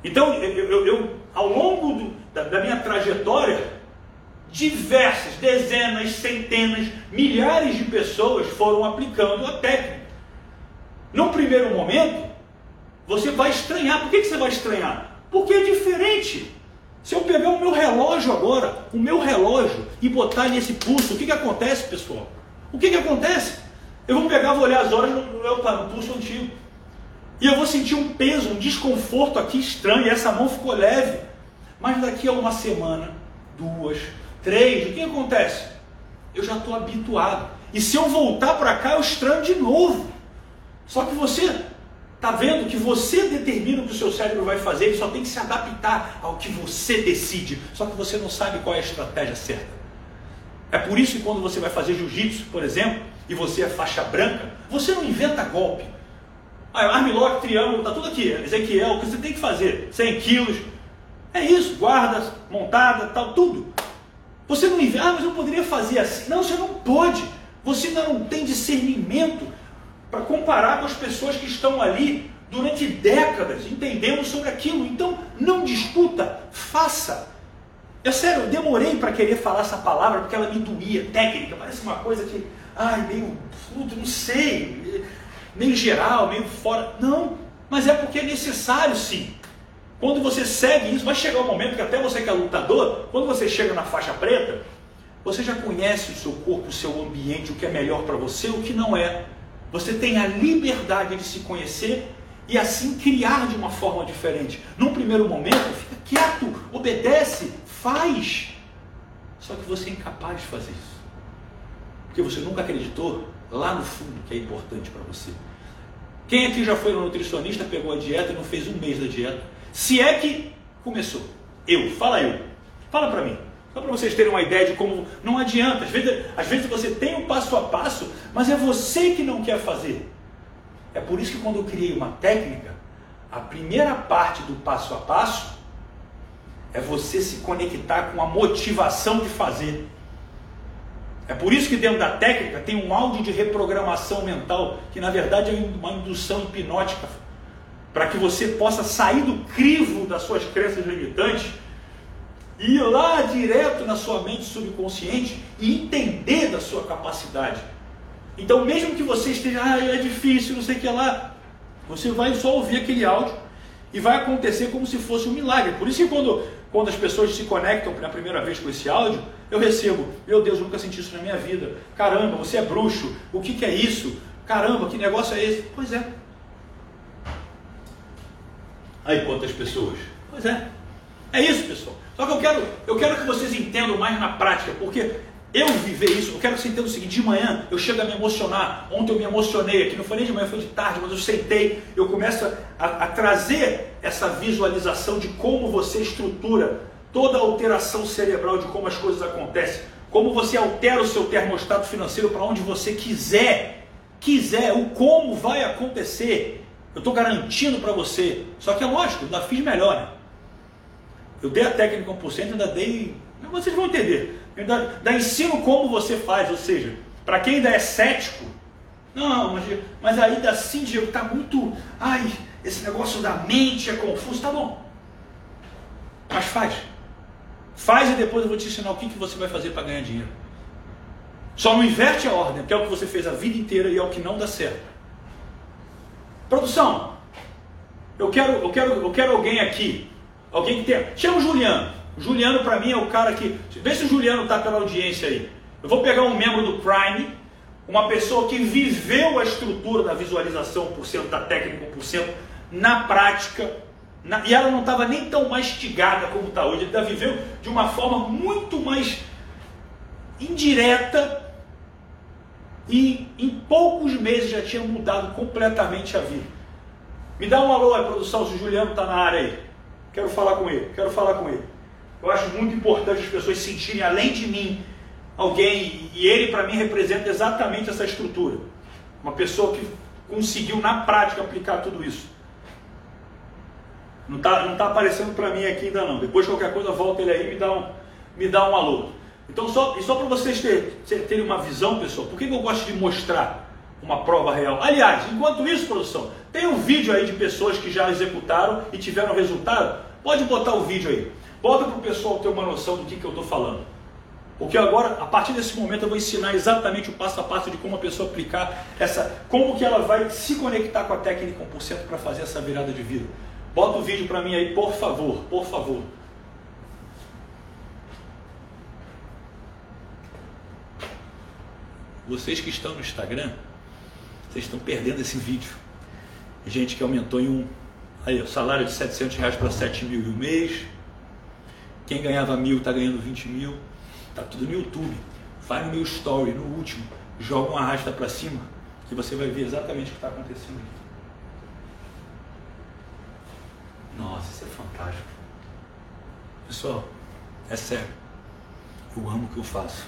Então, eu, eu, eu ao longo do, da, da minha trajetória, diversas, dezenas, centenas, milhares de pessoas foram aplicando a técnica. Num primeiro momento, você vai estranhar. Por que, que você vai estranhar? Porque é diferente. Se eu pegar o meu relógio agora, o meu relógio, e botar nesse pulso, o que, que acontece, pessoal? O que, que acontece? Eu vou pegar, vou olhar as horas no, no, no pulso antigo. E eu vou sentir um peso, um desconforto aqui estranho, e essa mão ficou leve. Mas daqui a uma semana, duas, três, o que acontece? Eu já estou habituado. E se eu voltar para cá, eu estranho de novo. Só que você Está vendo que você determina o que o seu cérebro vai fazer, ele só tem que se adaptar ao que você decide. Só que você não sabe qual é a estratégia certa. É por isso que quando você vai fazer jiu-jitsu, por exemplo, e você é faixa branca, você não inventa golpe. Ah, armlock, triângulo, está tudo aqui. Ezequiel, o que você tem que fazer? 100 quilos. É isso, guardas, montada, tal, tudo. Você não inventa, ah, mas eu poderia fazer assim. Não, você não pode. Você ainda não tem discernimento para comparar com as pessoas que estão ali durante décadas entendendo sobre aquilo. Então, não discuta, faça. É sério, eu demorei para querer falar essa palavra porque ela me doía, técnica, parece uma coisa que, ai, meio, não sei, meio geral, meio fora. Não, mas é porque é necessário sim. Quando você segue isso, vai chegar um momento que até você que é lutador, quando você chega na faixa preta, você já conhece o seu corpo, o seu ambiente, o que é melhor para você, o que não é. Você tem a liberdade de se conhecer e assim criar de uma forma diferente. Num primeiro momento, fica quieto, obedece, faz. Só que você é incapaz de fazer isso. Porque você nunca acreditou lá no fundo que é importante para você. Quem aqui já foi no nutricionista, pegou a dieta e não fez um mês da dieta? Se é que começou. Eu, fala eu. Fala para mim. Só para vocês terem uma ideia de como não adianta. Às vezes, às vezes você tem o um passo a passo, mas é você que não quer fazer. É por isso que quando eu criei uma técnica, a primeira parte do passo a passo é você se conectar com a motivação de fazer. É por isso que dentro da técnica tem um áudio de reprogramação mental, que na verdade é uma indução hipnótica, para que você possa sair do crivo das suas crenças limitantes ir lá direto na sua mente subconsciente e entender da sua capacidade. Então, mesmo que você esteja, ah, é difícil, não sei o que lá, você vai só ouvir aquele áudio e vai acontecer como se fosse um milagre. Por isso que quando, quando as pessoas se conectam pela primeira vez com esse áudio, eu recebo, meu Deus, eu nunca senti isso na minha vida. Caramba, você é bruxo, o que, que é isso? Caramba, que negócio é esse? Pois é. Aí quantas pessoas? Pois é. É isso, pessoal. Só que eu quero, eu quero que vocês entendam mais na prática, porque eu viver isso, eu quero que você entenda o seguinte, de manhã eu chego a me emocionar, ontem eu me emocionei aqui, não foi nem de manhã, foi de tarde, mas eu sentei, eu começo a, a trazer essa visualização de como você estrutura toda a alteração cerebral de como as coisas acontecem, como você altera o seu termostato financeiro para onde você quiser, quiser, o como vai acontecer, eu estou garantindo para você, só que é lógico, ainda fiz melhor, né? Eu dei a técnica 1%, ainda dei. Vocês vão entender. Ainda ensino como você faz, ou seja, para quem ainda é cético, não, mas, mas ainda assim, Diego, está muito. Ai, esse negócio da mente é confuso, tá bom. Mas faz. Faz e depois eu vou te ensinar o que, que você vai fazer para ganhar dinheiro. Só não inverte a ordem, que é o que você fez a vida inteira e é o que não dá certo. Produção, eu quero, eu quero, eu quero alguém aqui Alguém que tem. Chama o Juliano. Juliano, para mim, é o cara que. Vê se o Juliano está pela audiência aí. Eu vou pegar um membro do Prime, uma pessoa que viveu a estrutura da visualização 1%, da técnica 1%, na prática, Na, e ela não estava nem tão mastigada como está hoje. Ele viveu de uma forma muito mais indireta e em poucos meses já tinha mudado completamente a vida. Me dá um alô aí, produção, se o Juliano está na área aí. Quero falar com ele, quero falar com ele. Eu acho muito importante as pessoas sentirem, além de mim, alguém, e ele para mim representa exatamente essa estrutura. Uma pessoa que conseguiu na prática aplicar tudo isso. Não está não tá aparecendo para mim aqui ainda não. Depois qualquer coisa volta ele aí e me dá um, me dá um alô. Então só, só para vocês terem, terem uma visão, pessoal, por que, que eu gosto de mostrar uma prova real? Aliás, enquanto isso, produção, tem um vídeo aí de pessoas que já executaram e tiveram resultado? Pode botar o vídeo aí. Bota para o pessoal ter uma noção do que, que eu estou falando. Porque agora, a partir desse momento, eu vou ensinar exatamente o passo a passo de como a pessoa aplicar essa, como que ela vai se conectar com a técnica 1% para fazer essa virada de vida. Bota o vídeo para mim aí, por favor, por favor. Vocês que estão no Instagram, vocês estão perdendo esse vídeo. Gente que aumentou em um. Aí, o salário de 700 reais para 7 mil em um mês. Quem ganhava mil está ganhando 20 mil. Tá tudo no YouTube. Vai no meu story, no último. Joga uma arrasta para cima. Que você vai ver exatamente o que está acontecendo. Nossa, isso é fantástico. Pessoal, é sério. Eu amo o que eu faço.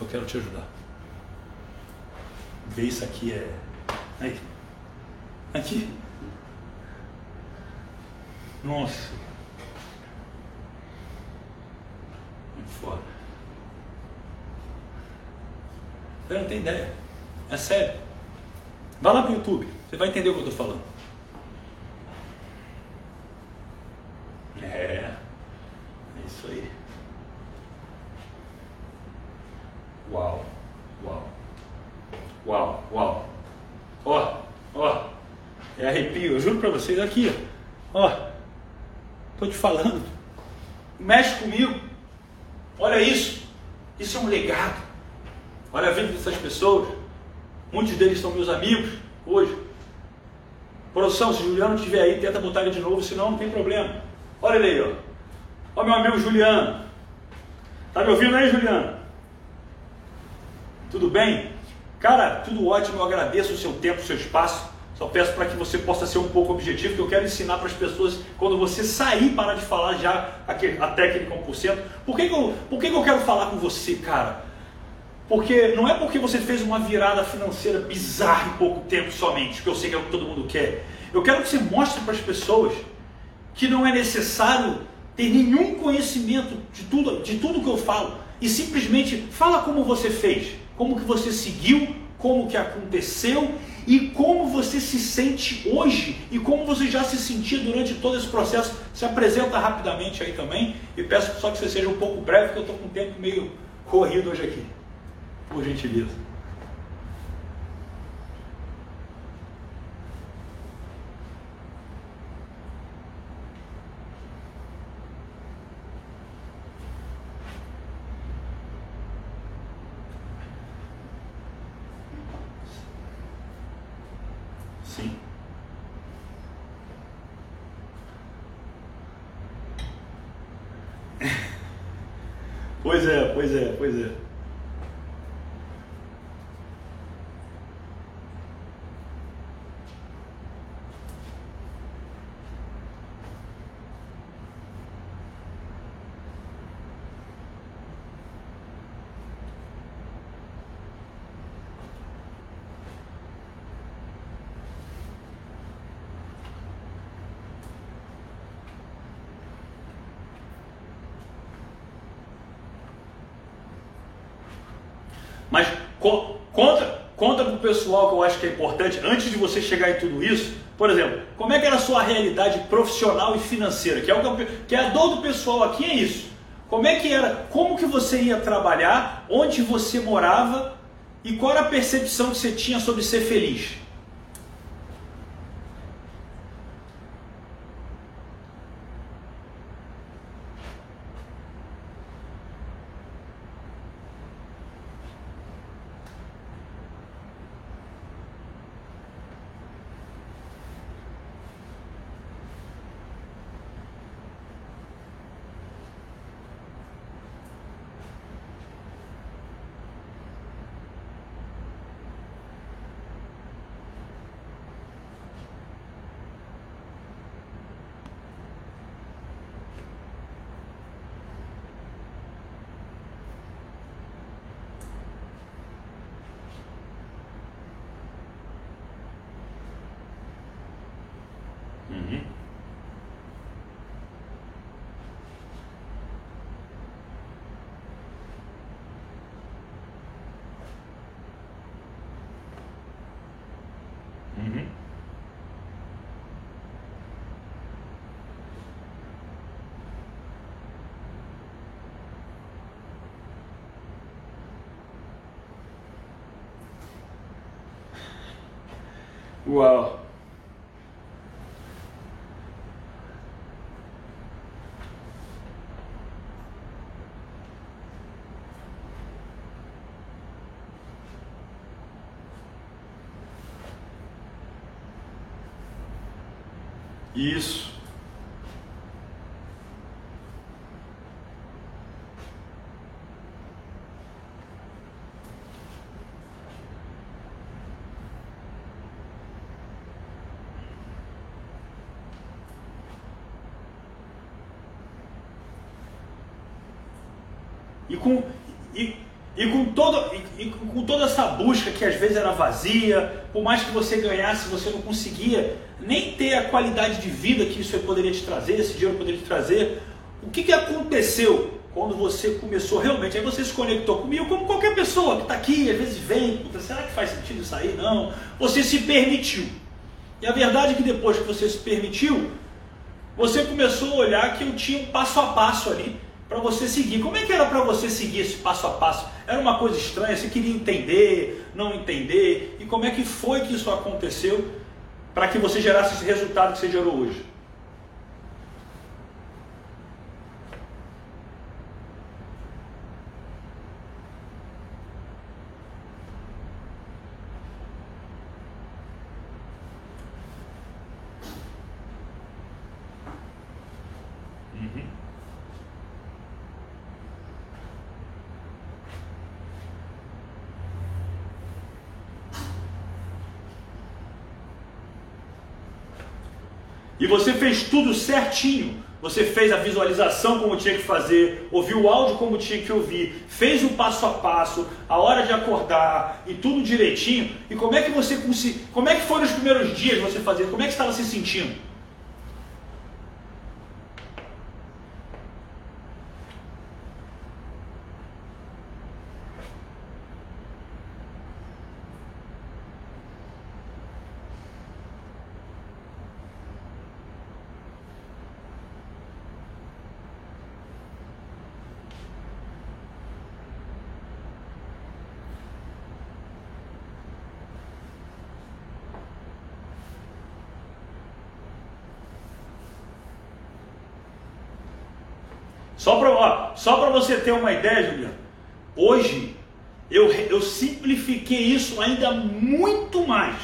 Eu quero te ajudar. Ver isso aqui é. Aí. Aqui. Nossa. Foda. Você não tem ideia. É sério. Vá lá pro YouTube. Você vai entender o que eu estou falando. É. É isso aí. Uau. Uau. Uau, uau. Ó, ó. É arrepio, eu juro pra vocês aqui, ó. Ó. Tô te falando. Mexe comigo. Olha isso. Isso é um legado. Olha a vida dessas pessoas. Muitos deles são meus amigos hoje. Produção, se o Juliano estiver aí, tenta botar ele de novo, senão não tem problema. Olha ele aí, ó. Ó meu amigo Juliano. Tá me ouvindo aí, Juliano? Tudo bem? Cara, tudo ótimo, eu agradeço o seu tempo, o seu espaço. Só peço para que você possa ser um pouco objetivo, que eu quero ensinar para as pessoas, quando você sair, para de falar já a técnica 1%. Por que, que, eu, por que, que eu quero falar com você, cara? Porque não é porque você fez uma virada financeira bizarra em pouco tempo somente, que eu sei que é o que todo mundo quer. Eu quero que você mostre para as pessoas que não é necessário ter nenhum conhecimento de tudo, de tudo que eu falo e simplesmente fala como você fez como que você seguiu, como que aconteceu e como você se sente hoje e como você já se sentia durante todo esse processo. Se apresenta rapidamente aí também e peço só que você seja um pouco breve, porque eu estou com um tempo meio corrido hoje aqui. Por gentileza. Pois é, pois é, pois é. Mas co conta, conta para o pessoal que eu acho que é importante, antes de você chegar em tudo isso, por exemplo, como é que era a sua realidade profissional e financeira? Que é, o, que é a dor do pessoal aqui é isso. Como é que era, como que você ia trabalhar, onde você morava e qual era a percepção que você tinha sobre ser feliz? Uhum. Uhum. Uau! Isso. E com, e, e com, todo, e, e com toda essa busca que às vezes era vazia, por mais que você ganhasse, você não conseguia nem ter a qualidade de vida que isso poderia te trazer, esse dinheiro poderia te trazer. O que, que aconteceu quando você começou realmente? Aí você se conectou comigo, como qualquer pessoa que está aqui, às vezes vem, será que faz sentido isso aí? Não. Você se permitiu. E a verdade é que depois que você se permitiu, você começou a olhar que eu tinha um passo a passo ali para você seguir. Como é que era para você seguir esse passo a passo? Era uma coisa estranha, você queria entender, não entender? E como é que foi que isso aconteceu para que você gerasse esse resultado que você gerou hoje? E você fez tudo certinho. Você fez a visualização como tinha que fazer, ouviu o áudio como tinha que ouvir, fez o passo a passo, a hora de acordar e tudo direitinho. E como é que você como é que foram os primeiros dias você fazer? Como é que estava se sentindo? Só para só você ter uma ideia, Juliano, hoje eu, eu simplifiquei isso ainda muito mais.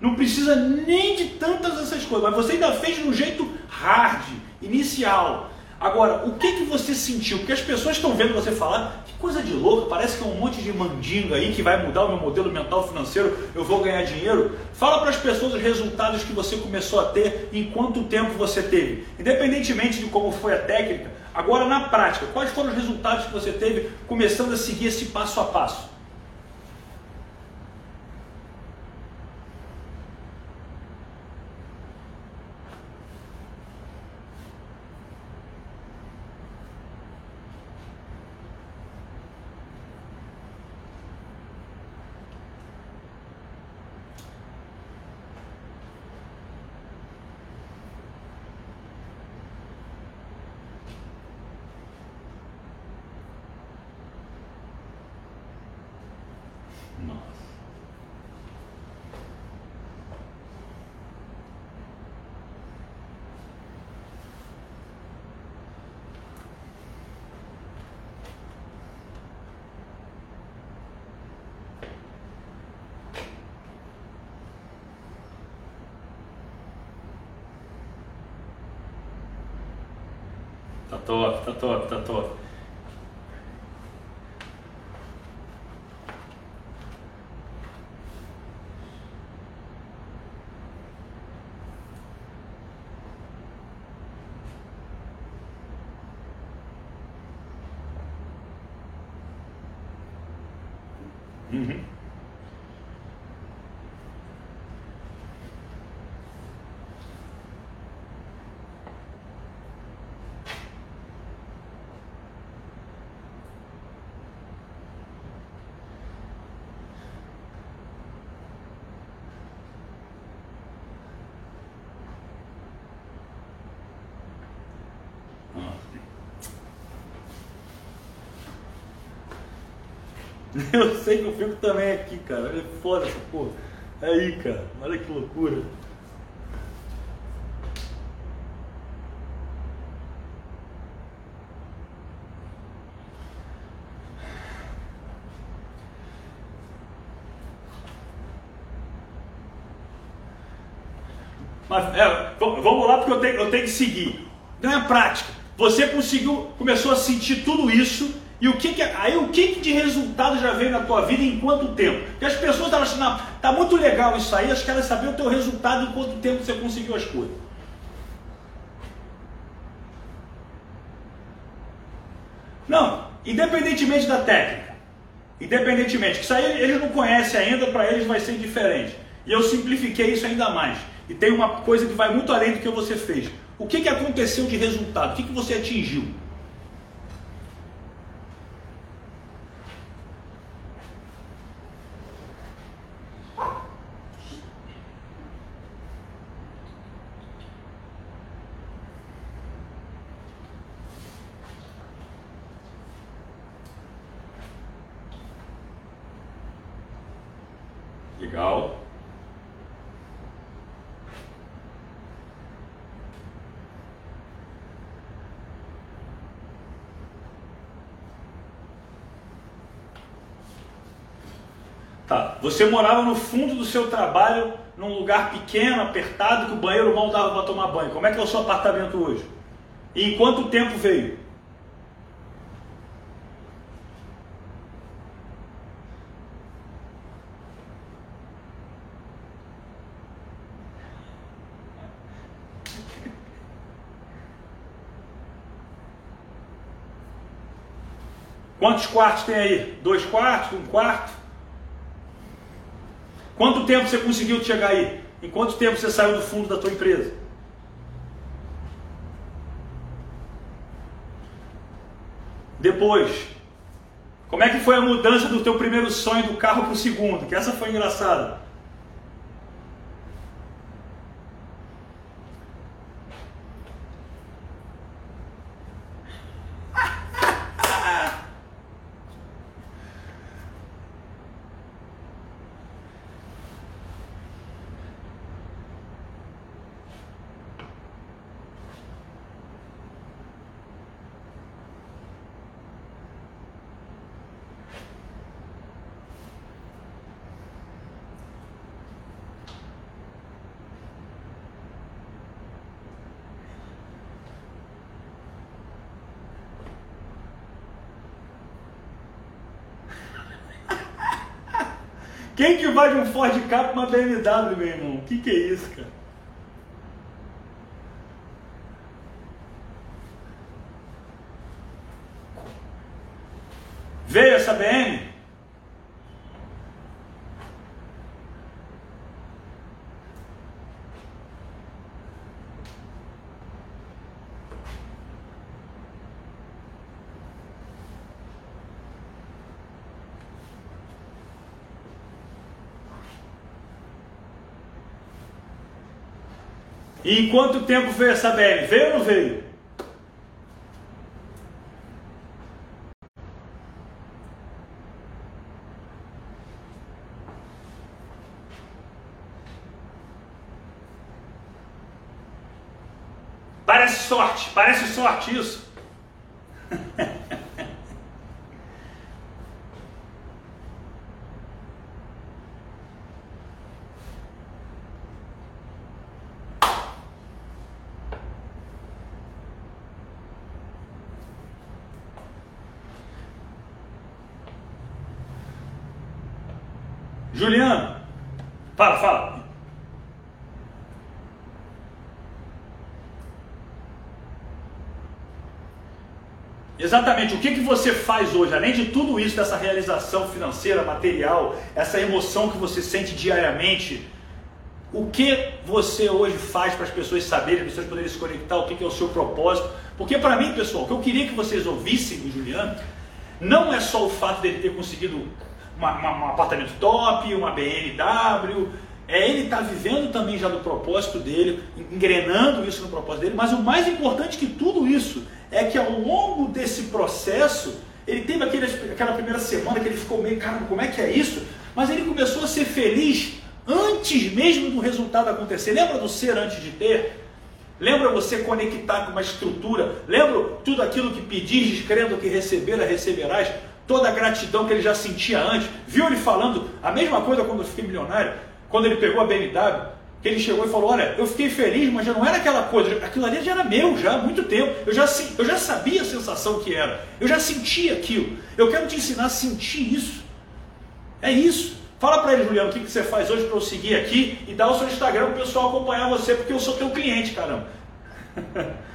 Não precisa nem de tantas essas coisas, mas você ainda fez de um jeito hard, inicial. Agora, o que, que você sentiu? Porque as pessoas estão vendo você falar, que coisa de louco, parece que é um monte de mandinga aí que vai mudar o meu modelo mental financeiro, eu vou ganhar dinheiro. Fala para as pessoas os resultados que você começou a ter, em quanto tempo você teve. Independentemente de como foi a técnica, agora na prática, quais foram os resultados que você teve começando a seguir esse passo a passo? Tá top, tá top, tá top. Uhum. Eu sei que eu fico também aqui, cara. É foda essa porra. Aí, cara. Olha que loucura. Mas é, vamos lá porque eu tenho, eu tenho que seguir. Não é prática. Você conseguiu, começou a sentir tudo isso e o que, que aí o que, que de resultado já veio na tua vida em quanto tempo? Porque as pessoas elas acham, não, tá muito legal isso aí, acho que elas sabem o teu resultado em quanto tempo você conseguiu as coisas. Não, independentemente da técnica, independentemente, que isso aí eles não conhecem ainda, para eles vai ser diferente. E eu simplifiquei isso ainda mais. E tem uma coisa que vai muito além do que você fez. O que, que aconteceu de resultado? O que, que você atingiu? Legal. Tá. Você morava no fundo do seu trabalho, num lugar pequeno, apertado, que o banheiro mal dava para tomar banho. Como é que é o seu apartamento hoje? E em quanto tempo veio? Quantos quartos tem aí? Dois quartos? Um quarto? Quanto tempo você conseguiu chegar aí? Em quanto tempo você saiu do fundo da tua empresa? Depois, como é que foi a mudança do teu primeiro sonho do carro para o segundo? Que essa foi engraçada. Quem que vai de um Ford Ka para uma BMW, meu irmão? Que, que é isso, cara? Veio essa BM? E em quanto tempo veio essa BM? Veio ou não veio? Parece sorte, parece sorte isso. Juliano, fala, fala. Exatamente, o que, que você faz hoje, além de tudo isso, dessa realização financeira, material, essa emoção que você sente diariamente, o que você hoje faz para as pessoas saberem, as pessoas poderem se conectar, o que, que é o seu propósito? Porque para mim, pessoal, o que eu queria que vocês ouvissem do Juliano, não é só o fato dele ter conseguido uma, uma, um apartamento top, uma BMW. É ele estar tá vivendo também já do propósito dele, engrenando isso no propósito dele, mas o mais importante que tudo isso que ao longo desse processo ele teve aquele, aquela primeira semana que ele ficou meio, cara, como é que é isso? Mas ele começou a ser feliz antes mesmo do resultado acontecer. Lembra do ser antes de ter? Lembra você conectar com uma estrutura? Lembra tudo aquilo que pedis, crendo que recebera, receberás? Toda a gratidão que ele já sentia antes. Viu ele falando a mesma coisa quando eu fiquei milionário? Quando ele pegou a BMW? Que ele chegou e falou: Olha, eu fiquei feliz, mas já não era aquela coisa, aquilo ali já era meu já há muito tempo. Eu já, eu já sabia a sensação que era, eu já sentia aquilo. Eu quero te ensinar a sentir isso. É isso. Fala para ele, Juliano, o que, que você faz hoje para eu seguir aqui e dar o seu Instagram para o pessoal acompanhar você, porque eu sou teu cliente, caramba.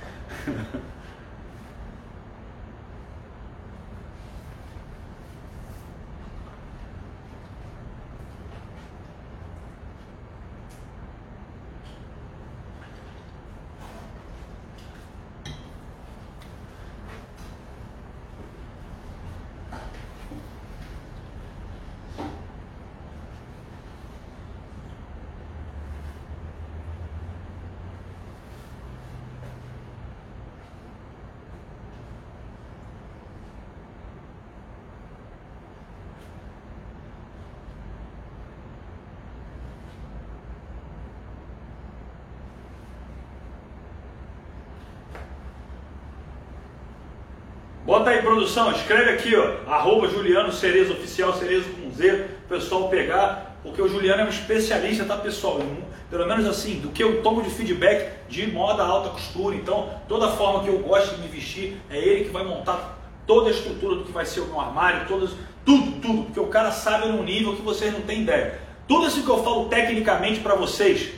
Bota aí produção, escreve aqui, ó, arroba Juliano Cerezo Oficial, Cerezo com Z, o pessoal pegar, porque o Juliano é um especialista, tá pessoal? Pelo menos assim, do que eu tomo de feedback de moda alta costura, então toda forma que eu gosto de me vestir, é ele que vai montar toda a estrutura do que vai ser o meu armário, todas, tudo, tudo, porque o cara sabe num nível que vocês não têm ideia. Tudo isso que eu falo tecnicamente para vocês,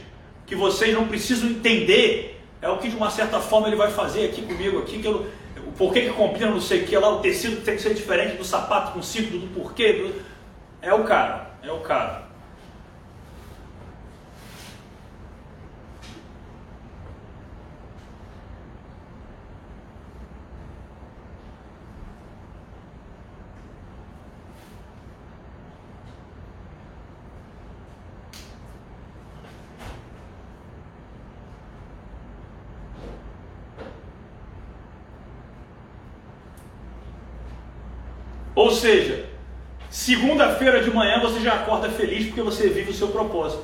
que vocês não precisam entender, é o que de uma certa forma ele vai fazer aqui comigo, aqui que eu por que, que combina não sei o que lá, o tecido tem que ser diferente do sapato com ciclo, do porquê. Do... É o cara, é o cara. Ou seja, segunda-feira de manhã você já acorda feliz porque você vive o seu propósito.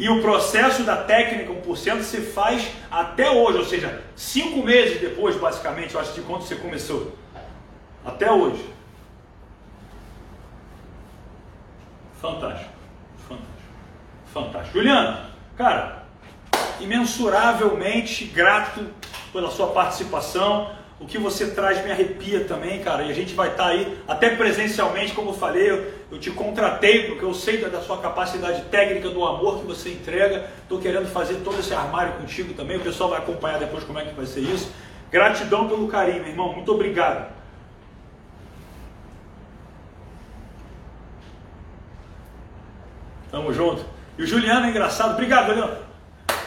E o processo da técnica 1% se faz até hoje, ou seja, cinco meses depois, basicamente, eu acho, de quando você começou. Até hoje. Fantástico. Fantástico. Fantástico. Juliano, cara, imensuravelmente grato pela sua participação o que você traz me arrepia também, cara. E a gente vai estar tá aí, até presencialmente, como eu falei, eu, eu te contratei porque eu sei da, da, sua capacidade técnica, do amor que você entrega. Estou querendo fazer todo esse armário contigo também. O pessoal vai acompanhar depois como é que vai ser isso. Gratidão pelo carinho, meu irmão. Muito obrigado. Tamo junto. E o Juliano é engraçado. Obrigado, Juliano.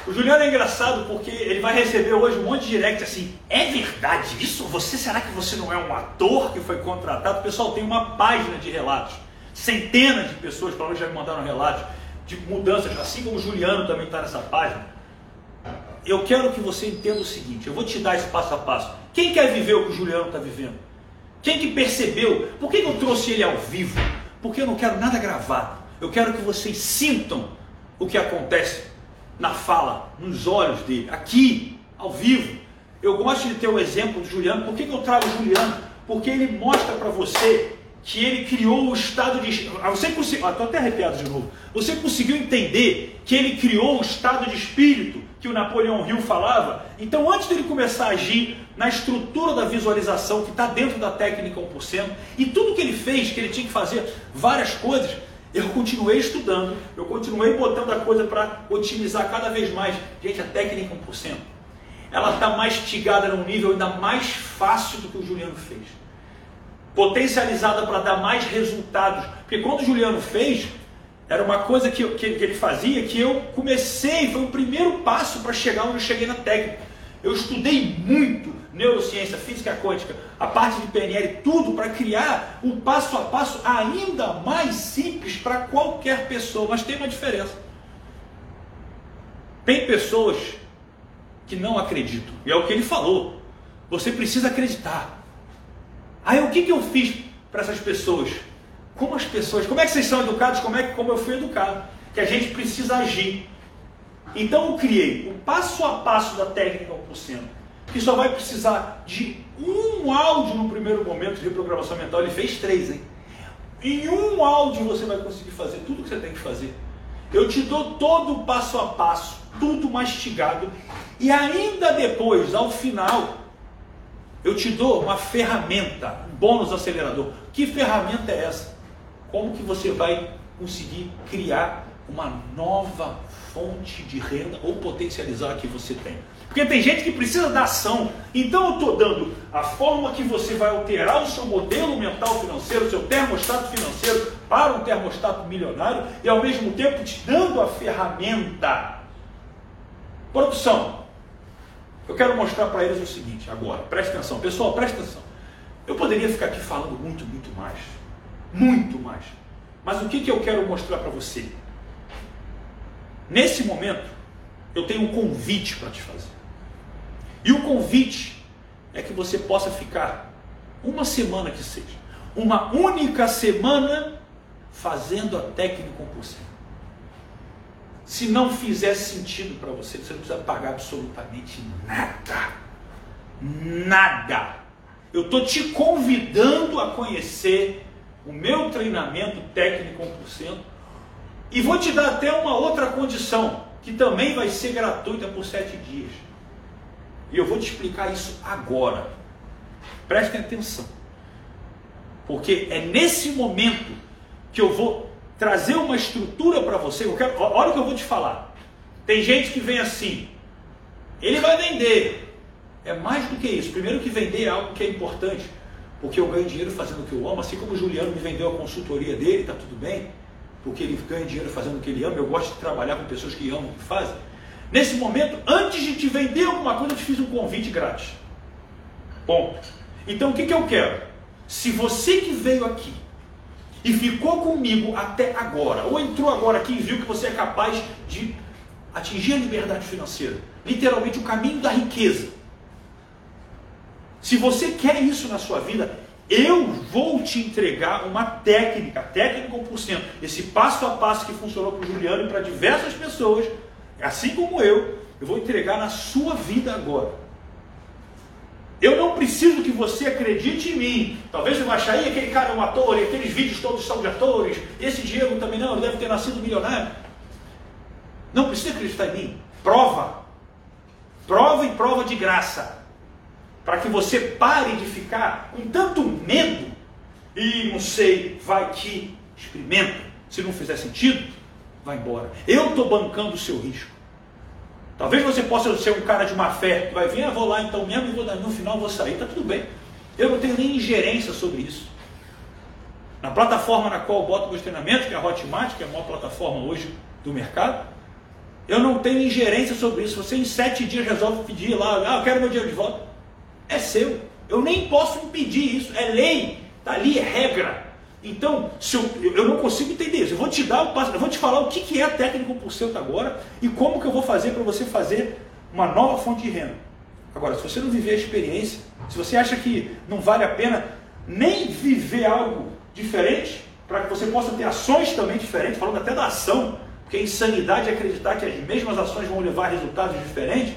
O Juliano é engraçado porque ele vai receber hoje um monte de direct assim. É verdade isso? Você será que você não é um ator que foi contratado? Pessoal tem uma página de relatos. Centenas de pessoas para hoje já me mandaram relatos de mudanças, assim como o Juliano também está nessa página. Eu quero que você entenda o seguinte: eu vou te dar esse passo a passo. Quem quer viver o que o Juliano está vivendo? Quem que percebeu? Por que eu trouxe ele ao vivo? Porque eu não quero nada gravado. Eu quero que vocês sintam o que acontece na fala, nos olhos dele, aqui, ao vivo. Eu gosto de ter o exemplo do Juliano. Por que, que eu trago o Juliano? Porque ele mostra para você que ele criou o estado de. Ah, você conseguiu. Estou até arrepiado de novo. Você conseguiu entender que ele criou o estado de espírito que o Napoleão Hill falava? Então, antes dele começar a agir na estrutura da visualização que está dentro da técnica 1%, e tudo que ele fez, que ele tinha que fazer várias coisas, eu continuei estudando, eu continuei botando a coisa para otimizar cada vez mais. Gente, a técnica 1%, ela está mastigada num nível ainda mais fácil do que o Juliano fez. Potencializada para dar mais resultados. Porque quando o Juliano fez, Era uma coisa que, que ele fazia que eu comecei, foi o primeiro passo para chegar onde eu cheguei na técnica. Eu estudei muito neurociência, física quântica, a parte de PNL, tudo para criar um passo a passo ainda mais simples para qualquer pessoa. Mas tem uma diferença. Tem pessoas que não acreditam. E é o que ele falou. Você precisa acreditar. Aí o que, que eu fiz para essas pessoas? Como as pessoas, como é que vocês são educados? Como é que como eu fui educado? Que a gente precisa agir. Então eu criei o passo a passo da técnica 1%, que só vai precisar de um áudio no primeiro momento de reprogramação mental. Ele fez três, hein? Em um áudio você vai conseguir fazer tudo o que você tem que fazer. Eu te dou todo o passo a passo, tudo mastigado, e ainda depois, ao final, eu te dou uma ferramenta, um bônus acelerador. Que ferramenta é essa? Como que você vai conseguir criar uma nova fonte de renda ou potencializar a que você tem? Porque tem gente que precisa da ação. Então eu estou dando a forma que você vai alterar o seu modelo mental financeiro, o seu termostato financeiro para um termostato milionário e ao mesmo tempo te dando a ferramenta. Produção. Eu quero mostrar para eles o seguinte agora, preste atenção. Pessoal, preste atenção. Eu poderia ficar aqui falando muito, muito mais. Muito mais. Mas o que, que eu quero mostrar para você? Nesse momento, eu tenho um convite para te fazer. E o convite é que você possa ficar uma semana que seja, uma única semana fazendo a técnica compulsiva. Se não fizer sentido para você, você não precisa pagar absolutamente nada. Nada. Eu estou te convidando a conhecer o meu treinamento técnico 1% e vou te dar até uma outra condição, que também vai ser gratuita por sete dias. E eu vou te explicar isso agora. Prestem atenção. Porque é nesse momento que eu vou trazer uma estrutura para você. Eu quero, olha o que eu vou te falar. Tem gente que vem assim. Ele vai vender. É mais do que isso. Primeiro que vender é algo que é importante. Porque eu ganho dinheiro fazendo o que eu amo. Assim como o Juliano me vendeu a consultoria dele, está tudo bem. Porque ele ganha dinheiro fazendo o que ele ama. Eu gosto de trabalhar com pessoas que amam o que fazem. Nesse momento, antes de te vender alguma coisa, eu te fiz um convite grátis. Ponto. Então o que, que eu quero? Se você que veio aqui e ficou comigo até agora, ou entrou agora aqui e viu que você é capaz de atingir a liberdade financeira, literalmente o caminho da riqueza. Se você quer isso na sua vida, eu vou te entregar uma técnica, técnica 1%, esse passo a passo que funcionou para o Juliano e para diversas pessoas assim como eu, eu vou entregar na sua vida agora. Eu não preciso que você acredite em mim. Talvez você vai achar, aí aquele cara é um ator, e aqueles vídeos todos são de atores, esse Diego também não, ele deve ter nascido milionário. Não precisa acreditar em mim. Prova. Prova e prova de graça. Para que você pare de ficar com tanto medo. E não sei, vai que experimenta. Se não fizer sentido, vai embora. Eu estou bancando o seu risco. Talvez você possa ser um cara de má fé, que vai vir, ah, vou lá então mesmo vou, no final vou sair, está tudo bem. Eu não tenho nem ingerência sobre isso. Na plataforma na qual eu boto meus treinamentos, que é a Hotmart, que é a maior plataforma hoje do mercado, eu não tenho ingerência sobre isso. Você em sete dias resolve pedir lá, ah, eu quero meu dinheiro de volta. É seu. Eu nem posso impedir isso. É lei. Está ali, é regra. Então, se eu, eu não consigo entender isso. Eu vou te dar, eu vou te falar o que, que é a técnica 1% agora e como que eu vou fazer para você fazer uma nova fonte de renda. Agora, se você não viver a experiência, se você acha que não vale a pena nem viver algo diferente, para que você possa ter ações também diferentes, falando até da ação, porque a insanidade é acreditar que as mesmas ações vão levar a resultados diferentes,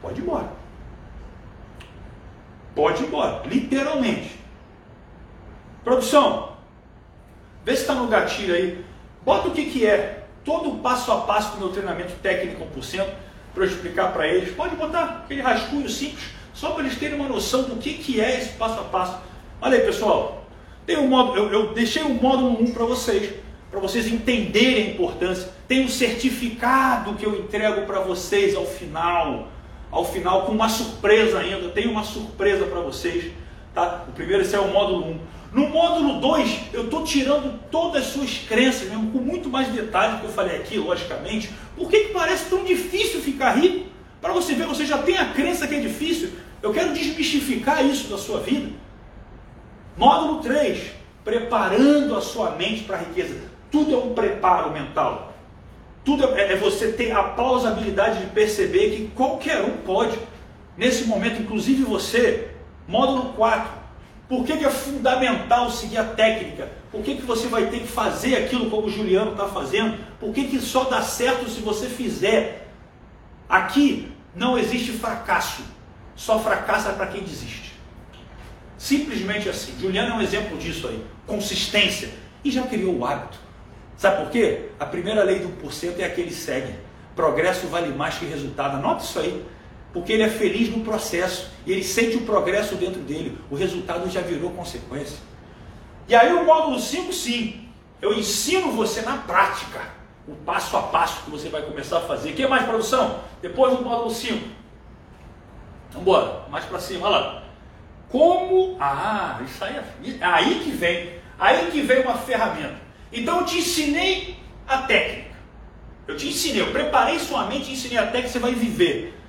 pode ir embora. Pode ir embora, literalmente. Produção, Vê se está no gatilho aí. Bota o que, que é. Todo o passo a passo do meu treinamento técnico 1% para eu explicar para eles. Pode botar aquele rascunho simples, só para eles terem uma noção do que, que é esse passo a passo. Olha aí, pessoal. Tem um modo, eu, eu deixei o um módulo 1 para vocês, para vocês entenderem a importância. Tem um certificado que eu entrego para vocês ao final. Ao final, com uma surpresa ainda. Tem uma surpresa para vocês. Tá? O primeiro esse é o módulo 1. No módulo 2, eu estou tirando todas as suas crenças, mesmo, com muito mais detalhe do que eu falei aqui, logicamente. Por que, que parece tão difícil ficar rico? Para você ver, você já tem a crença que é difícil. Eu quero desmistificar isso da sua vida. Módulo 3, preparando a sua mente para a riqueza. Tudo é um preparo mental. Tudo é, é você ter a plausibilidade de perceber que qualquer um pode. Nesse momento, inclusive você. Módulo 4, por que, que, é fundamental seguir a técnica? Por que, que você vai ter que fazer aquilo como o Juliano está fazendo? Por que, que só dá certo se você fizer? Aqui não existe fracasso, só fracassa para quem desiste. Simplesmente assim. Juliano é um exemplo disso aí. Consistência. E já criou o hábito. Sabe por quê? A primeira lei do 1% é a que ele segue. Progresso vale mais que resultado. Anota isso aí porque ele é feliz no processo e ele sente o progresso dentro dele. O resultado já virou consequência. E aí o módulo 5, sim, eu ensino você na prática o passo a passo que você vai começar a fazer. que mais, produção? Depois do módulo 5. Vamos embora, mais para cima, olha lá. Como. Ah, isso aí é. Aí que vem. Aí que vem uma ferramenta. Então eu te ensinei a técnica. Eu te ensinei, eu preparei sua mente e ensinei a técnica, você vai viver.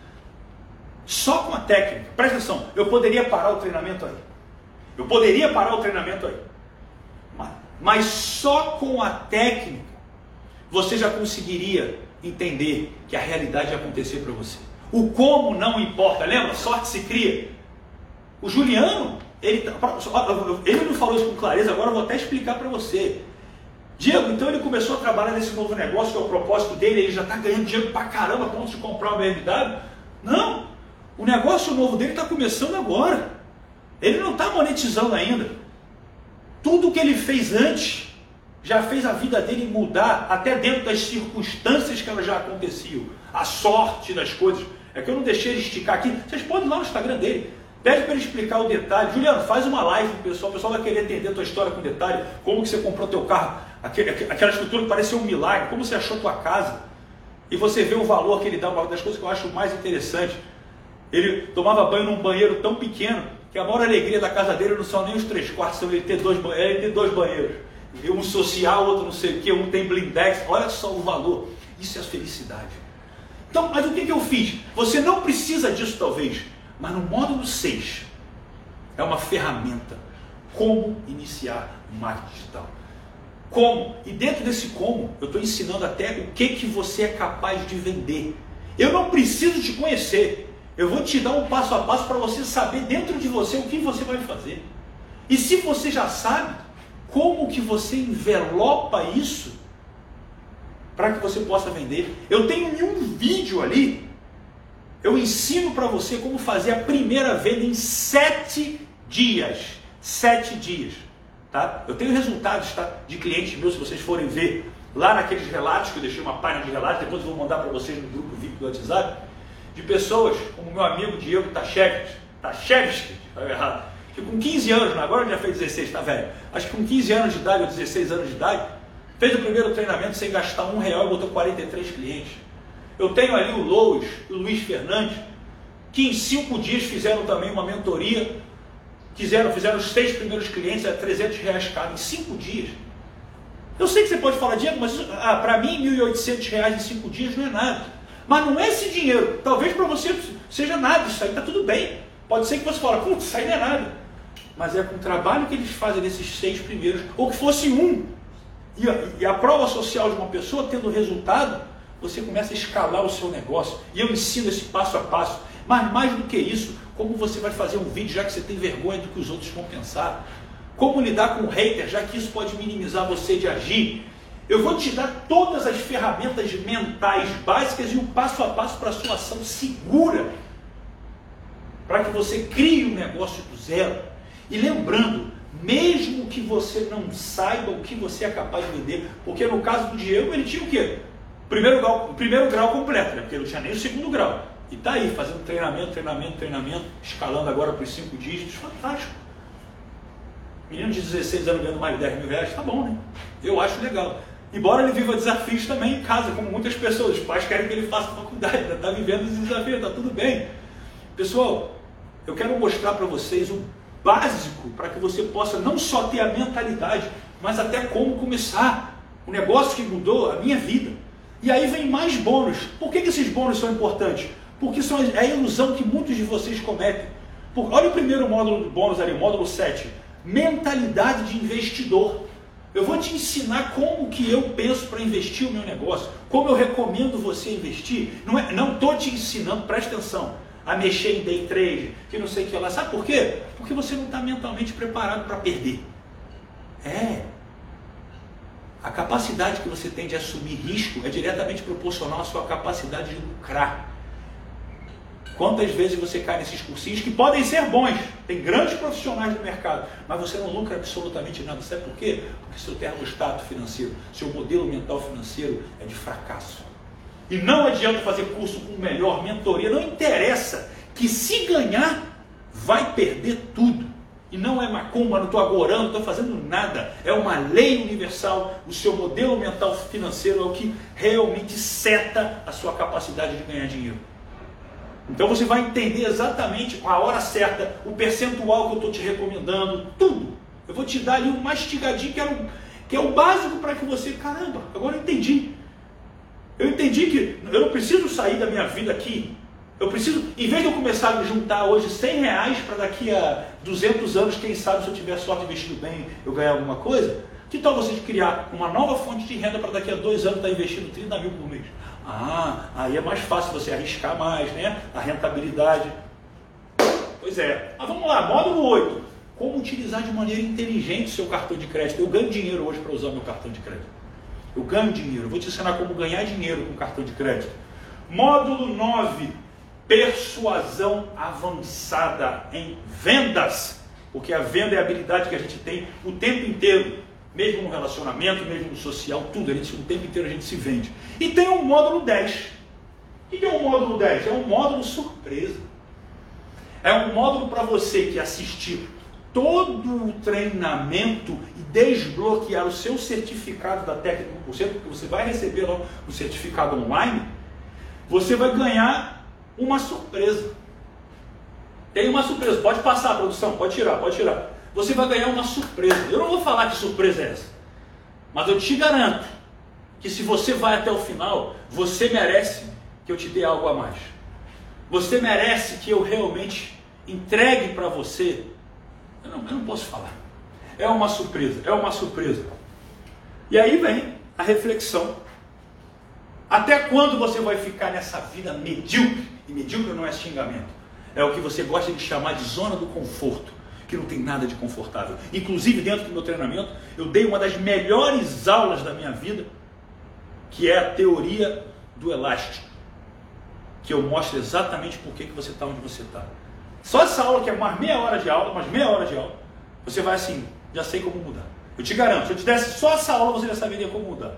Só com a técnica. Presta atenção, eu poderia parar o treinamento aí. Eu poderia parar o treinamento aí. Mas só com a técnica você já conseguiria entender que a realidade ia acontecer para você. O como não importa, lembra? Sorte se cria. O Juliano, ele, tá, ele não falou isso com clareza, agora eu vou até explicar para você. Diego, então ele começou a trabalhar nesse novo negócio, que é o propósito dele, ele já está ganhando dinheiro pra caramba a ponto de comprar uma BMW. Não, o negócio novo dele está começando agora. Ele não está monetizando ainda. Tudo que ele fez antes já fez a vida dele mudar, até dentro das circunstâncias que elas já aconteciam. A sorte das coisas. É que eu não deixei ele esticar aqui. Vocês podem ir lá no Instagram dele. Pede para ele explicar o detalhe. Juliano, faz uma live pro pessoal. O pessoal vai querer entender a tua história com detalhe. Como que você comprou teu carro. Aquela estrutura que parecia um milagre. Como você achou tua casa. E você vê o valor que ele dá. Uma das coisas que eu acho mais interessante. Ele tomava banho num banheiro tão pequeno que a maior alegria da casa dele não são nem os três quartos, são ele ter dois, é ele ter dois banheiros. Um social, outro não sei o que, um tem blindex. Olha só o valor. Isso é felicidade. Então, mas o que, que eu fiz? Você não precisa disso talvez, mas no módulo 6 é uma ferramenta. Como iniciar o marketing digital. Como? E dentro desse como, eu estou ensinando até o que, que você é capaz de vender. Eu não preciso te conhecer. Eu vou te dar um passo a passo para você saber dentro de você o que você vai fazer. E se você já sabe, como que você envelopa isso para que você possa vender? Eu tenho em um vídeo ali, eu ensino para você como fazer a primeira venda em sete dias. Sete dias. Tá? Eu tenho resultados tá, de clientes meus, se vocês forem ver lá naqueles relatos, que eu deixei uma página de relatos, depois eu vou mandar para vocês no grupo VIP do WhatsApp de pessoas, como meu amigo Diego Tachevski, Tachevski, tá errado, que com 15 anos, agora já fez 16, está velho, acho que com 15 anos de idade ou 16 anos de idade, fez o primeiro treinamento sem gastar um real e botou 43 clientes. Eu tenho ali o Lois e o Luiz Fernandes, que em cinco dias fizeram também uma mentoria, fizeram, fizeram os seis primeiros clientes a 300 reais cada, em cinco dias. Eu sei que você pode falar, Diego, mas ah, para mim 1.800 reais em cinco dias não é nada. Mas não é esse dinheiro. Talvez para você seja nada, isso aí está tudo bem. Pode ser que você fale, putz, isso aí não é nada. Mas é com o trabalho que eles fazem nesses seis primeiros, ou que fosse um. E a, e a prova social de uma pessoa tendo resultado, você começa a escalar o seu negócio. E eu ensino esse passo a passo. Mas mais do que isso, como você vai fazer um vídeo já que você tem vergonha do que os outros vão pensar. Como lidar com o hater, já que isso pode minimizar você de agir. Eu vou te dar todas as ferramentas mentais básicas e o um passo a passo para a sua ação segura. Para que você crie um negócio do zero. E lembrando, mesmo que você não saiba o que você é capaz de vender, porque no caso do Diego, ele tinha o quê? Primeiro grau, primeiro grau completo, né? porque ele não tinha nem o segundo grau. E está aí, fazendo treinamento, treinamento, treinamento, escalando agora para os cinco dígitos, fantástico. Menino de 16 anos ganhando mais de 10 mil reais, tá bom, né? Eu acho legal. Embora ele viva desafios também em casa, como muitas pessoas. Os pais querem que ele faça faculdade, está vivendo esses desafios, está tudo bem. Pessoal, eu quero mostrar para vocês o básico para que você possa não só ter a mentalidade, mas até como começar. O negócio que mudou a minha vida. E aí vem mais bônus. Por que, que esses bônus são importantes? Porque são, é a ilusão que muitos de vocês cometem. Por, olha o primeiro módulo do bônus ali, módulo 7. Mentalidade de investidor. Eu vou te ensinar como que eu penso para investir o meu negócio, como eu recomendo você investir. Não estou é, não te ensinando, presta atenção, a mexer em day trade, que não sei o que lá. Sabe por quê? Porque você não está mentalmente preparado para perder. É. A capacidade que você tem de assumir risco é diretamente proporcional à sua capacidade de lucrar. Quantas vezes você cai nesses cursinhos que podem ser bons, tem grandes profissionais no mercado, mas você não lucra absolutamente nada. Sabe por quê? Porque seu termostato financeiro, seu modelo mental financeiro é de fracasso. E não adianta fazer curso com melhor mentoria, não interessa que se ganhar, vai perder tudo. E não é macumba, não estou agorando, não estou fazendo nada. É uma lei universal. O seu modelo mental financeiro é o que realmente seta a sua capacidade de ganhar dinheiro. Então você vai entender exatamente a hora certa, o percentual que eu estou te recomendando, tudo. Eu vou te dar ali um mastigadinho que é o, que é o básico para que você, caramba, agora eu entendi. Eu entendi que eu não preciso sair da minha vida aqui. Eu preciso, em vez de eu começar a juntar hoje 100 reais para daqui a 200 anos, quem sabe se eu tiver sorte investindo bem, eu ganhar alguma coisa, que tal você criar uma nova fonte de renda para daqui a dois anos estar tá investindo 30 mil por mês? Ah, aí é mais fácil você arriscar mais, né? A rentabilidade. Pois é. Mas vamos lá, módulo 8. Como utilizar de maneira inteligente o seu cartão de crédito? Eu ganho dinheiro hoje para usar meu cartão de crédito. Eu ganho dinheiro. Vou te ensinar como ganhar dinheiro com cartão de crédito. Módulo 9. Persuasão avançada em vendas. Porque a venda é a habilidade que a gente tem o tempo inteiro mesmo no relacionamento, mesmo no social, tudo. A gente, o tempo inteiro a gente se vende. E tem um módulo 10. O que é um módulo 10? É um módulo surpresa. É um módulo para você que assistir todo o treinamento e desbloquear o seu certificado da técnica 1%, porque você vai receber lá o certificado online, você vai ganhar uma surpresa. Tem uma surpresa, pode passar produção, pode tirar, pode tirar você vai ganhar uma surpresa. Eu não vou falar que surpresa é essa, mas eu te garanto que se você vai até o final, você merece que eu te dê algo a mais. Você merece que eu realmente entregue para você. Eu não, eu não posso falar. É uma surpresa, é uma surpresa. E aí vem a reflexão. Até quando você vai ficar nessa vida medíocre? E medíocre não é xingamento. É o que você gosta de chamar de zona do conforto que não tem nada de confortável. Inclusive, dentro do meu treinamento, eu dei uma das melhores aulas da minha vida, que é a teoria do elástico. Que eu mostro exatamente por que, você está onde você está. Só essa aula, que é mais meia hora de aula, mais meia hora de aula, você vai assim, já sei como mudar. Eu te garanto, se eu te desse só essa aula, você já saberia como mudar.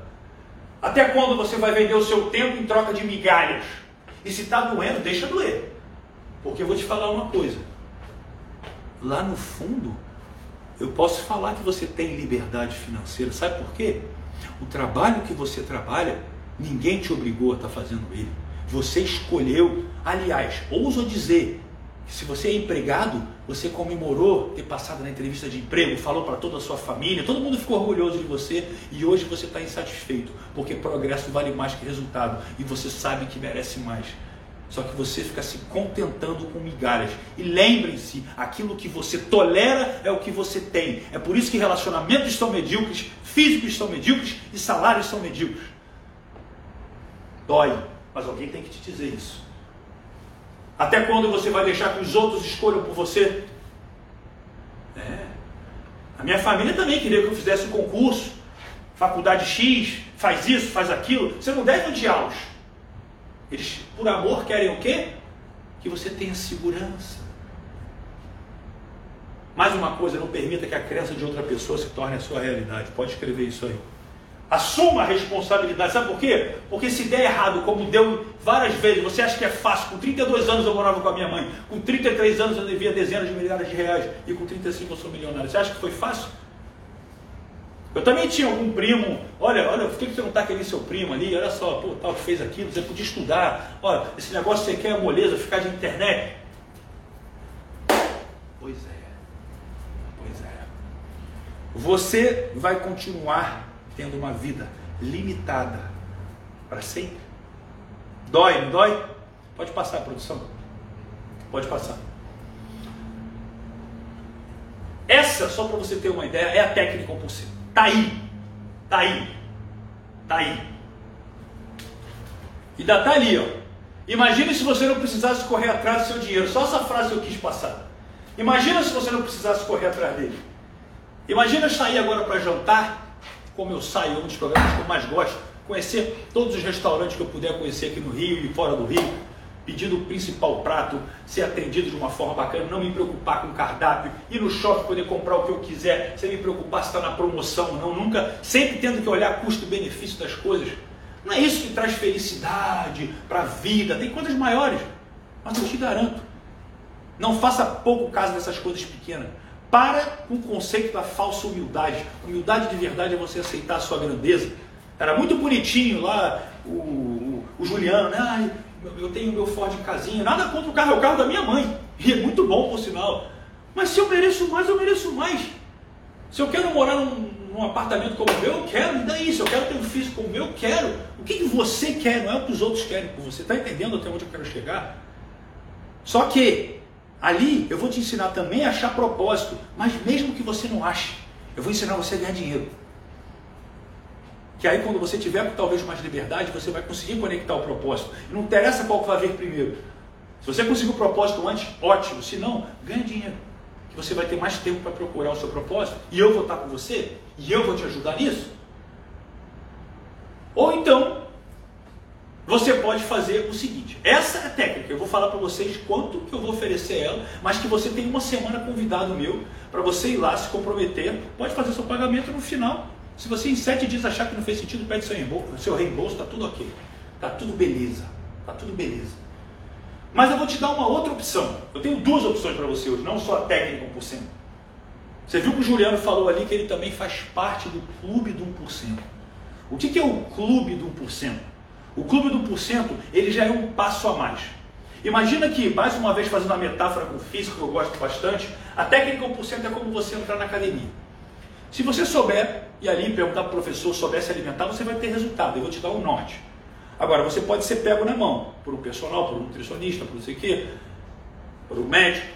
Até quando você vai vender o seu tempo em troca de migalhas? E se está doendo, deixa doer. Porque eu vou te falar uma coisa lá no fundo, eu posso falar que você tem liberdade financeira. Sabe por quê? O trabalho que você trabalha, ninguém te obrigou a estar tá fazendo ele. Você escolheu. Aliás, ouso dizer que se você é empregado, você comemorou ter passado na entrevista de emprego, falou para toda a sua família, todo mundo ficou orgulhoso de você e hoje você está insatisfeito, porque progresso vale mais que resultado e você sabe que merece mais. Só que você fica se contentando com migalhas. E lembrem-se, aquilo que você tolera é o que você tem. É por isso que relacionamentos estão medíocres, físicos estão medíocres e salários são medíocres. Dói, mas alguém tem que te dizer isso. Até quando você vai deixar que os outros escolham por você? É. A minha família também queria que eu fizesse um concurso, faculdade X, faz isso, faz aquilo. Você não deve odiá-los. Eles, por amor, querem o quê? Que você tenha segurança. Mais uma coisa, não permita que a crença de outra pessoa se torne a sua realidade. Pode escrever isso aí. Assuma a responsabilidade. Sabe por quê? Porque se der errado, como deu várias vezes, você acha que é fácil. Com 32 anos eu morava com a minha mãe. Com 33 anos eu devia dezenas de milhares de reais. E com 35 eu sou milionário. Você acha que foi fácil? Eu também tinha algum primo, olha, olha, por que você não está querendo seu primo ali? Olha só, pô, tal que fez aquilo, você podia estudar. Olha, esse negócio você quer moleza, ficar de internet. Pois é. você vai continuar tendo uma vida limitada para sempre. Dói, não dói? Pode passar, produção. Pode passar. Essa, só para você ter uma ideia, é a técnica 1%. Tá aí. Tá aí. Tá aí. E ainda tá ali, ó. Imagine se você não precisasse correr atrás do seu dinheiro. Só essa frase eu quis passar. Imagina se você não precisasse correr atrás dele. Imagina sair agora para jantar, como eu saio, um dos programas que eu mais gosto, conhecer todos os restaurantes que eu puder conhecer aqui no Rio e fora do Rio, pedindo o principal prato, ser atendido de uma forma bacana, não me preocupar com cardápio, ir no shopping poder comprar o que eu quiser, sem me preocupar se está na promoção ou não, nunca, sempre tendo que olhar custo-benefício das coisas. Não é isso que traz felicidade para a vida, tem coisas maiores, mas eu te garanto, não faça pouco caso dessas coisas pequenas. Para com o conceito da falsa humildade. Humildade de verdade é você aceitar a sua grandeza. Era muito bonitinho lá o, o, o Juliano, né? Eu tenho meu Ford casinha, nada contra o carro, é o carro da minha mãe. E é muito bom, por sinal. Mas se eu mereço mais, eu mereço mais. Se eu quero morar num, num apartamento como o meu, eu quero. E daí? Se eu quero ter um físico como o meu, eu quero. O que, que você quer? Não é o que os outros querem por você. Está entendendo até onde eu quero chegar? Só que ali eu vou te ensinar também a achar propósito. Mas mesmo que você não ache, eu vou ensinar você a ganhar dinheiro. Que aí quando você tiver talvez mais liberdade, você vai conseguir conectar o propósito. Não interessa qual que vai vir primeiro. Se você conseguir o propósito antes, ótimo. Se não, ganha dinheiro. Que você vai ter mais tempo para procurar o seu propósito. E eu vou estar com você. E eu vou te ajudar nisso. Ou então, você pode fazer o seguinte: essa é a técnica. Eu vou falar para vocês quanto que eu vou oferecer ela, mas que você tem uma semana convidado meu para você ir lá se comprometer. Pode fazer seu pagamento no final. Se você em sete dias achar que não fez sentido, pede seu reembolso, seu reembolso, está tudo ok. Está tudo beleza. Está tudo beleza. Mas eu vou te dar uma outra opção. Eu tenho duas opções para você hoje, não só a técnica 1%. Você viu que o Juliano falou ali que ele também faz parte do clube do 1%. O que, que é o clube do 1%? O clube do 1%, ele já é um passo a mais. Imagina que, mais uma vez fazendo uma metáfora com físico, que eu gosto bastante, a técnica 1% é como você entrar na academia. Se você souber, e ali perguntar para o professor, souber se alimentar, você vai ter resultado. Eu vou te dar um norte. Agora, você pode ser pego na mão por um personal, por um nutricionista, por não sei o quê, por um médico.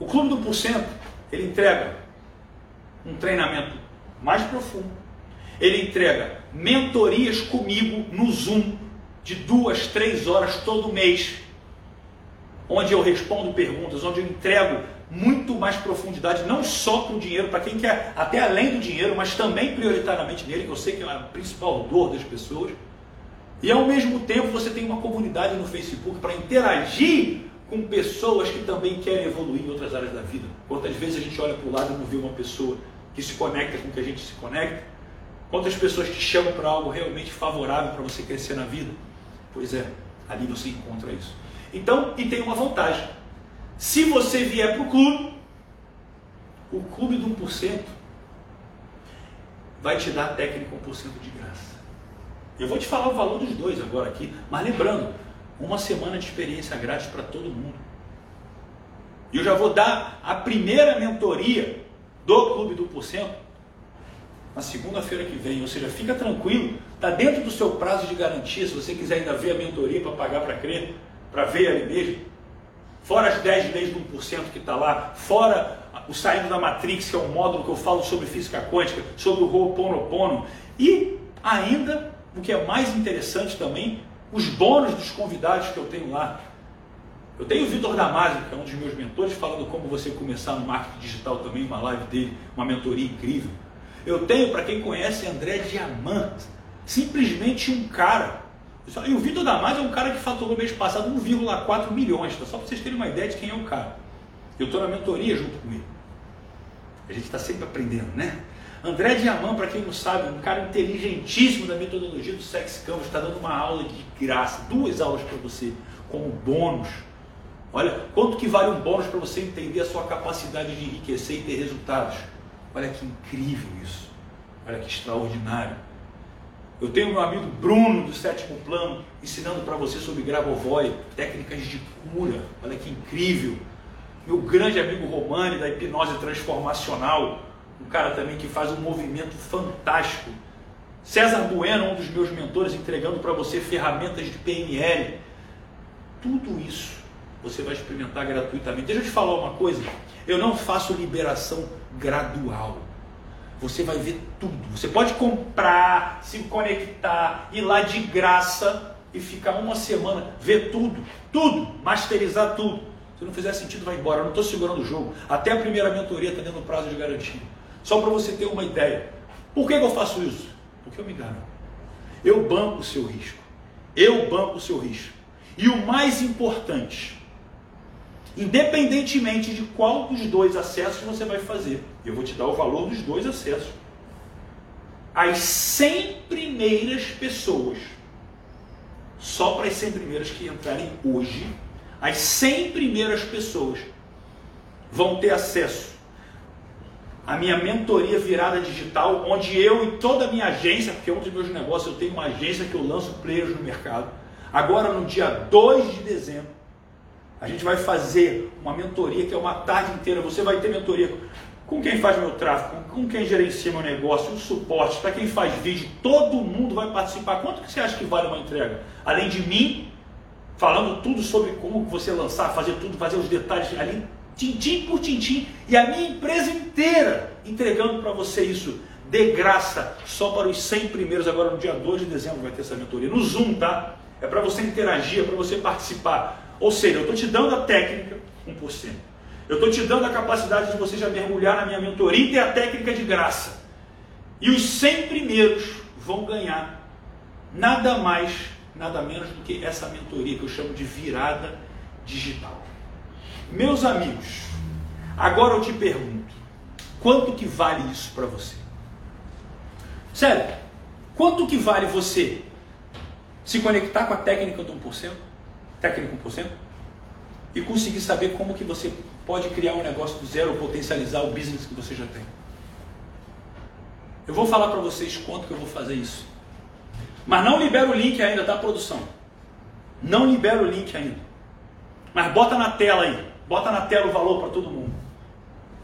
O Clube do Porcento, ele entrega um treinamento mais profundo. Ele entrega mentorias comigo no Zoom de duas, três horas todo mês, onde eu respondo perguntas, onde eu entrego muito mais profundidade, não só com o dinheiro, para quem quer até além do dinheiro, mas também prioritariamente nele, que eu sei que é a principal dor das pessoas. E ao mesmo tempo você tem uma comunidade no Facebook para interagir com pessoas que também querem evoluir em outras áreas da vida. Quantas vezes a gente olha para o lado e não vê uma pessoa que se conecta com que a gente se conecta? Quantas pessoas te chamam para algo realmente favorável para você crescer na vida? Pois é, ali você encontra isso. Então, e tem uma vantagem. Se você vier para o clube, o clube do 1% vai te dar a técnica 1% de graça. Eu vou te falar o valor dos dois agora aqui, mas lembrando, uma semana de experiência grátis para todo mundo. E eu já vou dar a primeira mentoria do Clube do Porcento na segunda-feira que vem. Ou seja, fica tranquilo, está dentro do seu prazo de garantia. Se você quiser ainda ver a mentoria para pagar para crer, para ver ali mesmo, fora as 10 leis do 1% que está lá, fora o Saindo da Matrix, que é um módulo que eu falo sobre física quântica, sobre o Ho'oponopono, e ainda, o que é mais interessante também, os bônus dos convidados que eu tenho lá. Eu tenho o Vitor Damasio, que é um dos meus mentores, falando como você começar no marketing digital também, uma live dele, uma mentoria incrível. Eu tenho, para quem conhece, André Diamante, simplesmente um cara e o Vitor Damasio é um cara que faturou mês passado 1,4 milhões, tá? só para vocês terem uma ideia de quem é o cara. Eu estou na mentoria junto com ele. A gente está sempre aprendendo, né? André Diamant, para quem não sabe, um cara inteligentíssimo da metodologia do Sex Canvas, está dando uma aula de graça, duas aulas para você, como bônus. Olha, quanto que vale um bônus para você entender a sua capacidade de enriquecer e ter resultados? Olha que incrível isso. Olha que extraordinário. Eu tenho meu amigo Bruno do sétimo plano ensinando para você sobre Grabovoi, técnicas de cura. Olha que incrível. Meu grande amigo Romani da hipnose transformacional. um cara também que faz um movimento fantástico. César Bueno, um dos meus mentores, entregando para você ferramentas de PNL. Tudo isso você vai experimentar gratuitamente. Deixa eu te falar uma coisa. Eu não faço liberação gradual. Você vai ver tudo. Você pode comprar, se conectar, ir lá de graça e ficar uma semana, ver tudo, tudo, masterizar tudo. Se não fizer sentido, vai embora. Eu não estou segurando o jogo. Até a primeira mentoria está dentro do prazo de garantia. Só para você ter uma ideia. Por que, que eu faço isso? Porque eu me garanto. Eu banco o seu risco. Eu banco o seu risco. E o mais importante, independentemente de qual dos dois acessos você vai fazer, eu vou te dar o valor dos dois acessos. As 100 primeiras pessoas, só para as 100 primeiras que entrarem hoje, as 100 primeiras pessoas vão ter acesso à minha mentoria virada digital, onde eu e toda a minha agência, porque é um dos meus negócios, eu tenho uma agência que eu lanço players no mercado. Agora, no dia 2 de dezembro, a gente vai fazer uma mentoria que é uma tarde inteira. Você vai ter mentoria com quem faz meu tráfego, com quem gerencia meu negócio, o suporte, para quem faz vídeo, todo mundo vai participar. Quanto que você acha que vale uma entrega? Além de mim, falando tudo sobre como você lançar, fazer tudo, fazer os detalhes ali, tintim por tintim, e a minha empresa inteira entregando para você isso de graça, só para os 100 primeiros, agora no dia 2 de dezembro vai ter essa mentoria, no Zoom, tá? É para você interagir, é para você participar. Ou seja, eu estou te dando a técnica 1%. Eu estou te dando a capacidade de você já mergulhar na minha mentoria e ter a técnica de graça. E os 100 primeiros vão ganhar nada mais, nada menos do que essa mentoria que eu chamo de virada digital. Meus amigos, agora eu te pergunto, quanto que vale isso para você? Sério, quanto que vale você se conectar com a técnica do 1%? Técnica 1%? E conseguir saber como que você pode criar um negócio do zero potencializar o business que você já tem. Eu vou falar para vocês quanto que eu vou fazer isso. Mas não libera o link ainda, tá, produção? Não libera o link ainda. Mas bota na tela aí. Bota na tela o valor para todo mundo.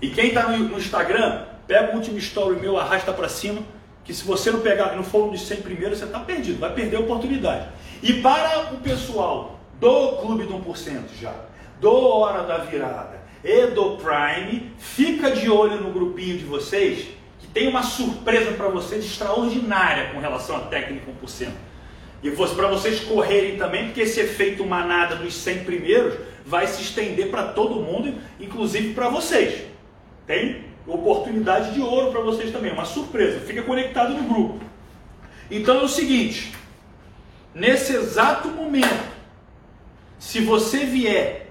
E quem está no, no, Instagram, pega o último story meu, arrasta para cima, que se você não pegar, não for um dos 100 primeiros, você está perdido, vai perder a oportunidade. E para o pessoal do Clube do 1% já, do Hora da Virada, e do Prime, fica de olho no grupinho de vocês, que tem uma surpresa para vocês extraordinária com relação à técnica 1%. E para vocês correrem também, porque esse efeito manada dos 100 primeiros vai se estender para todo mundo, inclusive para vocês. Tem oportunidade de ouro para vocês também, uma surpresa. Fica conectado no grupo. Então é o seguinte: nesse exato momento, se você vier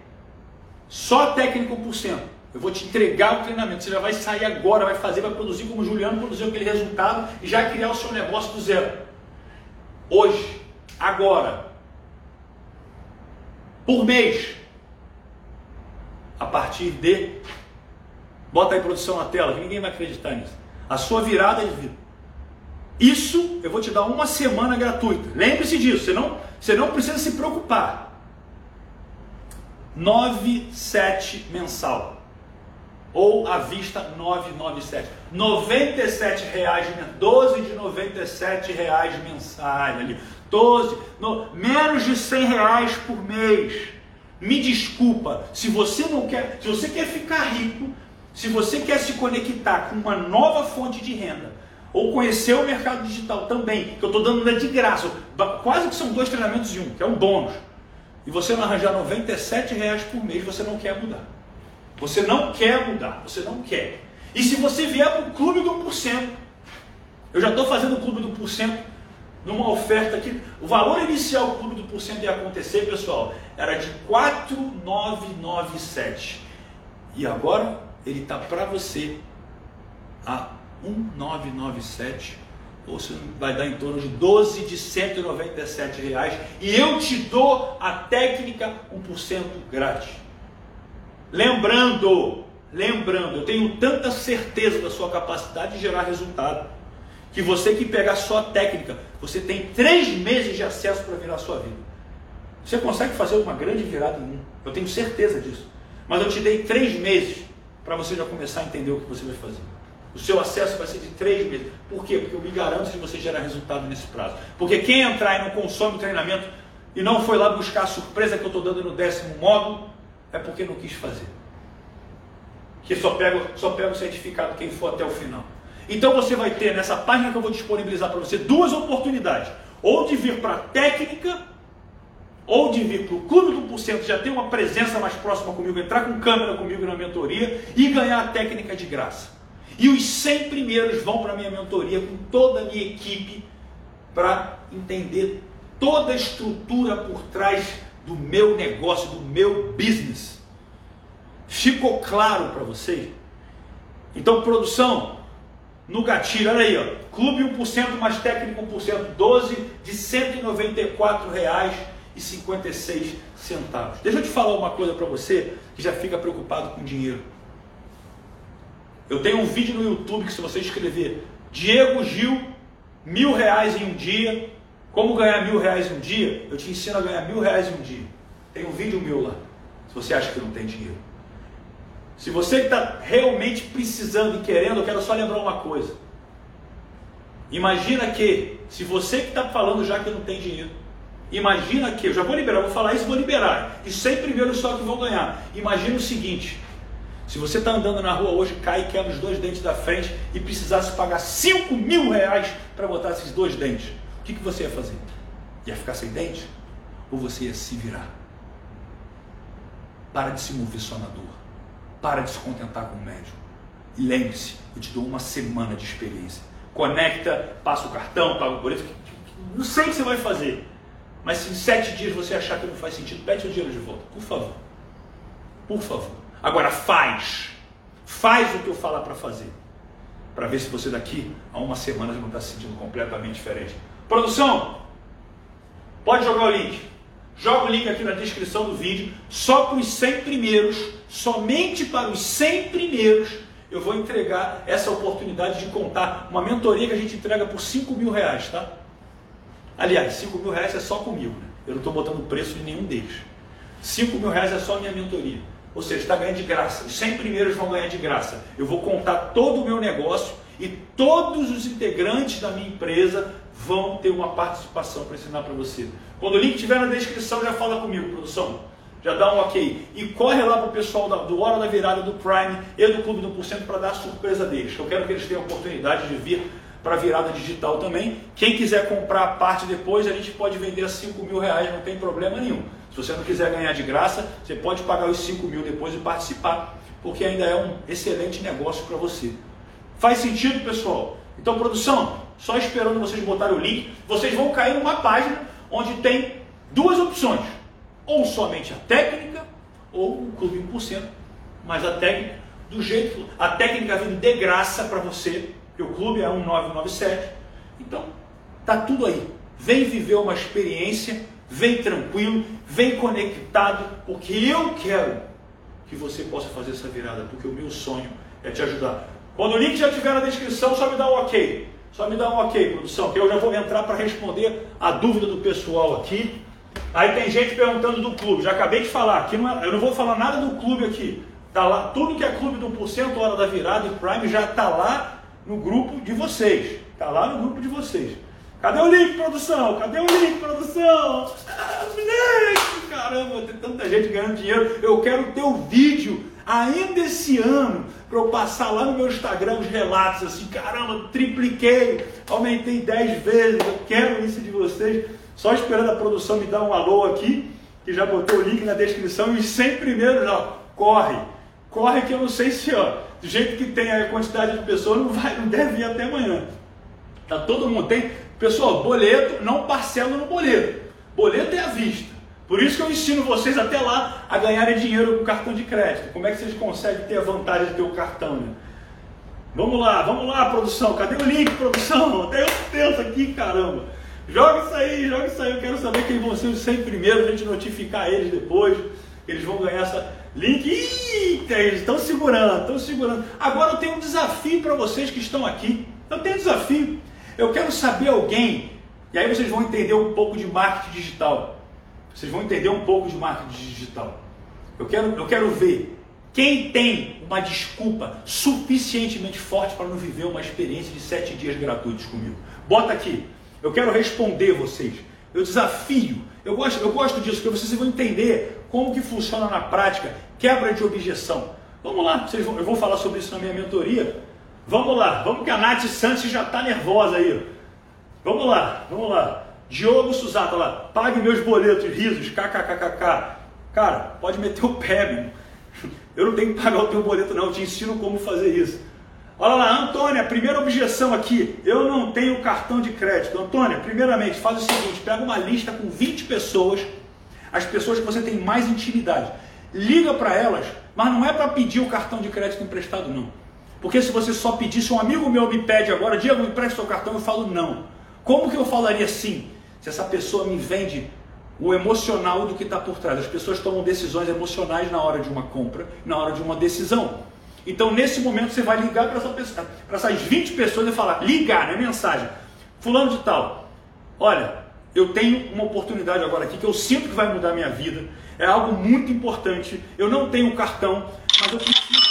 só técnico por cento. Eu vou te entregar o treinamento. Você já vai sair agora, vai fazer, vai produzir como o Juliano produziu aquele resultado e já criar o seu negócio do zero. Hoje, agora, por mês, a partir de. Bota aí produção na tela, que ninguém vai acreditar nisso. A sua virada de vida. Isso eu vou te dar uma semana gratuita. Lembre-se disso, você não, você não precisa se preocupar. 97 mensal. Ou à vista 997. 97 reais, 12 de 97 reais mensais ali. 12, no, menos de 100 reais por mês. Me desculpa, se você não quer, se você quer ficar rico, se você quer se conectar com uma nova fonte de renda, ou conhecer o mercado digital também, que eu estou dando de graça, quase que são dois treinamentos em um, que é um bônus e você não arranjar 97 reais por mês, você não quer mudar. Você não quer mudar, você não quer. E se você vier para o clube do 1%, eu já estou fazendo o clube do 1% numa oferta aqui. O valor inicial do clube do 1% ia acontecer, pessoal, era de 4,997. E agora ele está para você a 1,997 ou se vai dar em torno de 12 de 197 reais e eu te dou a técnica 1% grátis. Lembrando, lembrando, eu tenho tanta certeza da sua capacidade de gerar resultado que você que pegar só a técnica, você tem três meses de acesso para virar a sua vida. Você consegue fazer uma grande virada em um, eu tenho certeza disso. Mas eu te dei três meses para você já começar a entender o que você vai fazer. O seu acesso vai ser de três meses. Por quê? Porque eu me garanto de você gerar resultado nesse prazo. Porque quem entrar e não consome o treinamento e não foi lá buscar a surpresa que eu estou dando no décimo módulo, é porque não quis fazer. Que só pega, só pega o certificado quem for até o final. Então você vai ter nessa página que eu vou disponibilizar para você duas oportunidades. Ou de vir para a técnica, ou de vir para o Clube do Porcento, já ter uma presença mais próxima comigo, entrar com câmera comigo na mentoria e ganhar a técnica de graça. E os 100 primeiros vão para minha mentoria com toda a minha equipe para entender toda a estrutura por trás do meu negócio, do meu business. Ficou claro para vocês? Então, produção, no gatilho, olha aí, ó, Clube 1% mais técnico 1%, 12 de R$ 194,56 centavos. Deixa eu te falar uma coisa para você que já fica preocupado com dinheiro. Eu tenho um vídeo no YouTube que se você escrever Diego Gil, mil reais em um dia, como ganhar mil reais em um dia, eu te ensino a ganhar mil reais em um dia. Tem um vídeo meu lá, se você acha que não tem dinheiro. Se você está realmente precisando e querendo, eu quero só lembrar uma coisa. Imagina que, se você que está falando já que não tem dinheiro, imagina que, eu já vou liberar, vou falar isso, vou liberar. E 100 primeiros só que vão ganhar. Imagina o seguinte: se você está andando na rua hoje, cai e quebra os dois dentes da frente e precisasse pagar 5 mil reais para botar esses dois dentes, o que, que você ia fazer? Ia ficar sem dente? Ou você ia se virar? Para de se mover só na dor. Para de se contentar com o médico. E lembre-se, eu te dou uma semana de experiência. Conecta, passa o cartão, paga o boleto. Não sei o que você vai fazer. Mas se em sete dias você achar que não faz sentido, pede seu dinheiro de volta. Por favor. Por favor. Agora faz. Faz o que eu falar para fazer. Para ver se você daqui a uma semana já não está se sentindo completamente diferente. Produção, pode jogar o link. Joga o link aqui na descrição do vídeo. Só para os 100 primeiros, somente para os 100 primeiros, eu vou entregar essa oportunidade de contar uma mentoria que a gente entrega por 5 mil reais, tá? Aliás, 5 mil reais é só comigo, né? Eu não estou botando preço em nenhum deles. 5 mil reais é só a minha mentoria. Ou seja, está ganhando de graça. Os 100 primeiros vão ganhar de graça. Eu vou contar todo o meu negócio e todos os integrantes da minha empresa vão ter uma participação para ensinar para você. Quando o link estiver na descrição, já fala comigo, produção. Já dá um ok. E corre lá para o pessoal do Hora da Virada, do Prime e do Clube do Porcento para dar a surpresa deles. Eu quero que eles tenham a oportunidade de vir para a virada digital também. Quem quiser comprar a parte depois, a gente pode vender a 5 mil reais, não tem problema nenhum. Se você não quiser ganhar de graça, você pode pagar os 5 mil depois e participar, porque ainda é um excelente negócio para você. Faz sentido, pessoal? Então, produção, só esperando vocês botarem o link, vocês vão cair numa página onde tem duas opções: ou somente a técnica, ou o Clube 1%. Mas a técnica, do jeito a técnica vindo de graça para você, que o clube é 1997. Então, tá tudo aí. Vem viver uma experiência vem tranquilo, vem conectado, porque eu quero que você possa fazer essa virada, porque o meu sonho é te ajudar. Quando o link já estiver na descrição, só me dá um ok. Só me dá um ok, produção, que eu já vou entrar para responder a dúvida do pessoal aqui. Aí tem gente perguntando do clube, já acabei de falar, aqui não é, eu não vou falar nada do clube aqui. Tá lá, tudo que é clube do porcento, hora da virada e Prime já está lá no grupo de vocês. Está lá no grupo de vocês. Cadê o link, produção? Cadê o link, produção? Ah, caramba, tem tanta gente ganhando dinheiro. Eu quero ter o vídeo ainda esse ano para eu passar lá no meu Instagram os relatos assim, caramba, tripliquei, aumentei 10 vezes, eu quero isso de vocês. Só esperando a produção me dar um alô aqui, que já botou o link na descrição, e os 100 primeiros, ó, corre, corre que eu não sei se, ó, do jeito que tem a quantidade de pessoas, não, vai, não deve ir até amanhã. Tá todo mundo, tem, Pessoal, boleto, não parcela no boleto. Boleto é à vista. Por isso que eu ensino vocês até lá a ganharem dinheiro com cartão de crédito. Como é que vocês conseguem ter a vantagem de ter o cartão? Né? Vamos lá, vamos lá, produção. Cadê o link, produção? Até eu penso aqui, caramba. Joga isso aí, joga isso aí. Eu quero saber quem vão ser os 100 primeiros, a gente notificar eles depois. Eles vão ganhar essa link. Eita, eles estão segurando, estão segurando. Agora eu tenho um desafio para vocês que estão aqui. Eu tenho um desafio. Eu quero saber alguém, e aí vocês vão entender um pouco de marketing digital. Vocês vão entender um pouco de marketing digital. Eu quero, eu quero ver Quem tem uma desculpa suficientemente forte para não viver uma experiência de sete dias gratuitos comigo? Bota aqui. Eu quero responder vocês. Eu desafio. Eu gosto, eu gosto disso, porque vocês vão entender como que funciona na prática quebra de objeção. Vamos lá, vocês vão, eu vou falar sobre isso na minha mentoria. Vamos lá, vamos que a Nath Santos já está nervosa aí. Vamos lá, vamos lá. Diogo Suzato lá, pague meus boletos, risos, kkkk. Cara, pode meter o pé, meu. Eu não tenho que pagar o teu boleto, não. Eu te ensino como fazer isso. Olha lá, Antônia, primeira objeção aqui. Eu não tenho cartão de crédito. Antônia, primeiramente, faz o seguinte: pega uma lista com 20 pessoas, as pessoas que você tem mais intimidade. Liga para elas, mas não é para pedir o cartão de crédito emprestado, não. Porque se você só pedir, se um amigo meu me pede agora, Diego, me empresta o cartão, eu falo não. Como que eu falaria sim? Se essa pessoa me vende o emocional do que está por trás. As pessoas tomam decisões emocionais na hora de uma compra, na hora de uma decisão. Então, nesse momento, você vai ligar para essa essas 20 pessoas e falar, ligar, não é mensagem. Fulano de tal, olha, eu tenho uma oportunidade agora aqui que eu sinto que vai mudar a minha vida. É algo muito importante. Eu não tenho cartão, mas eu preciso.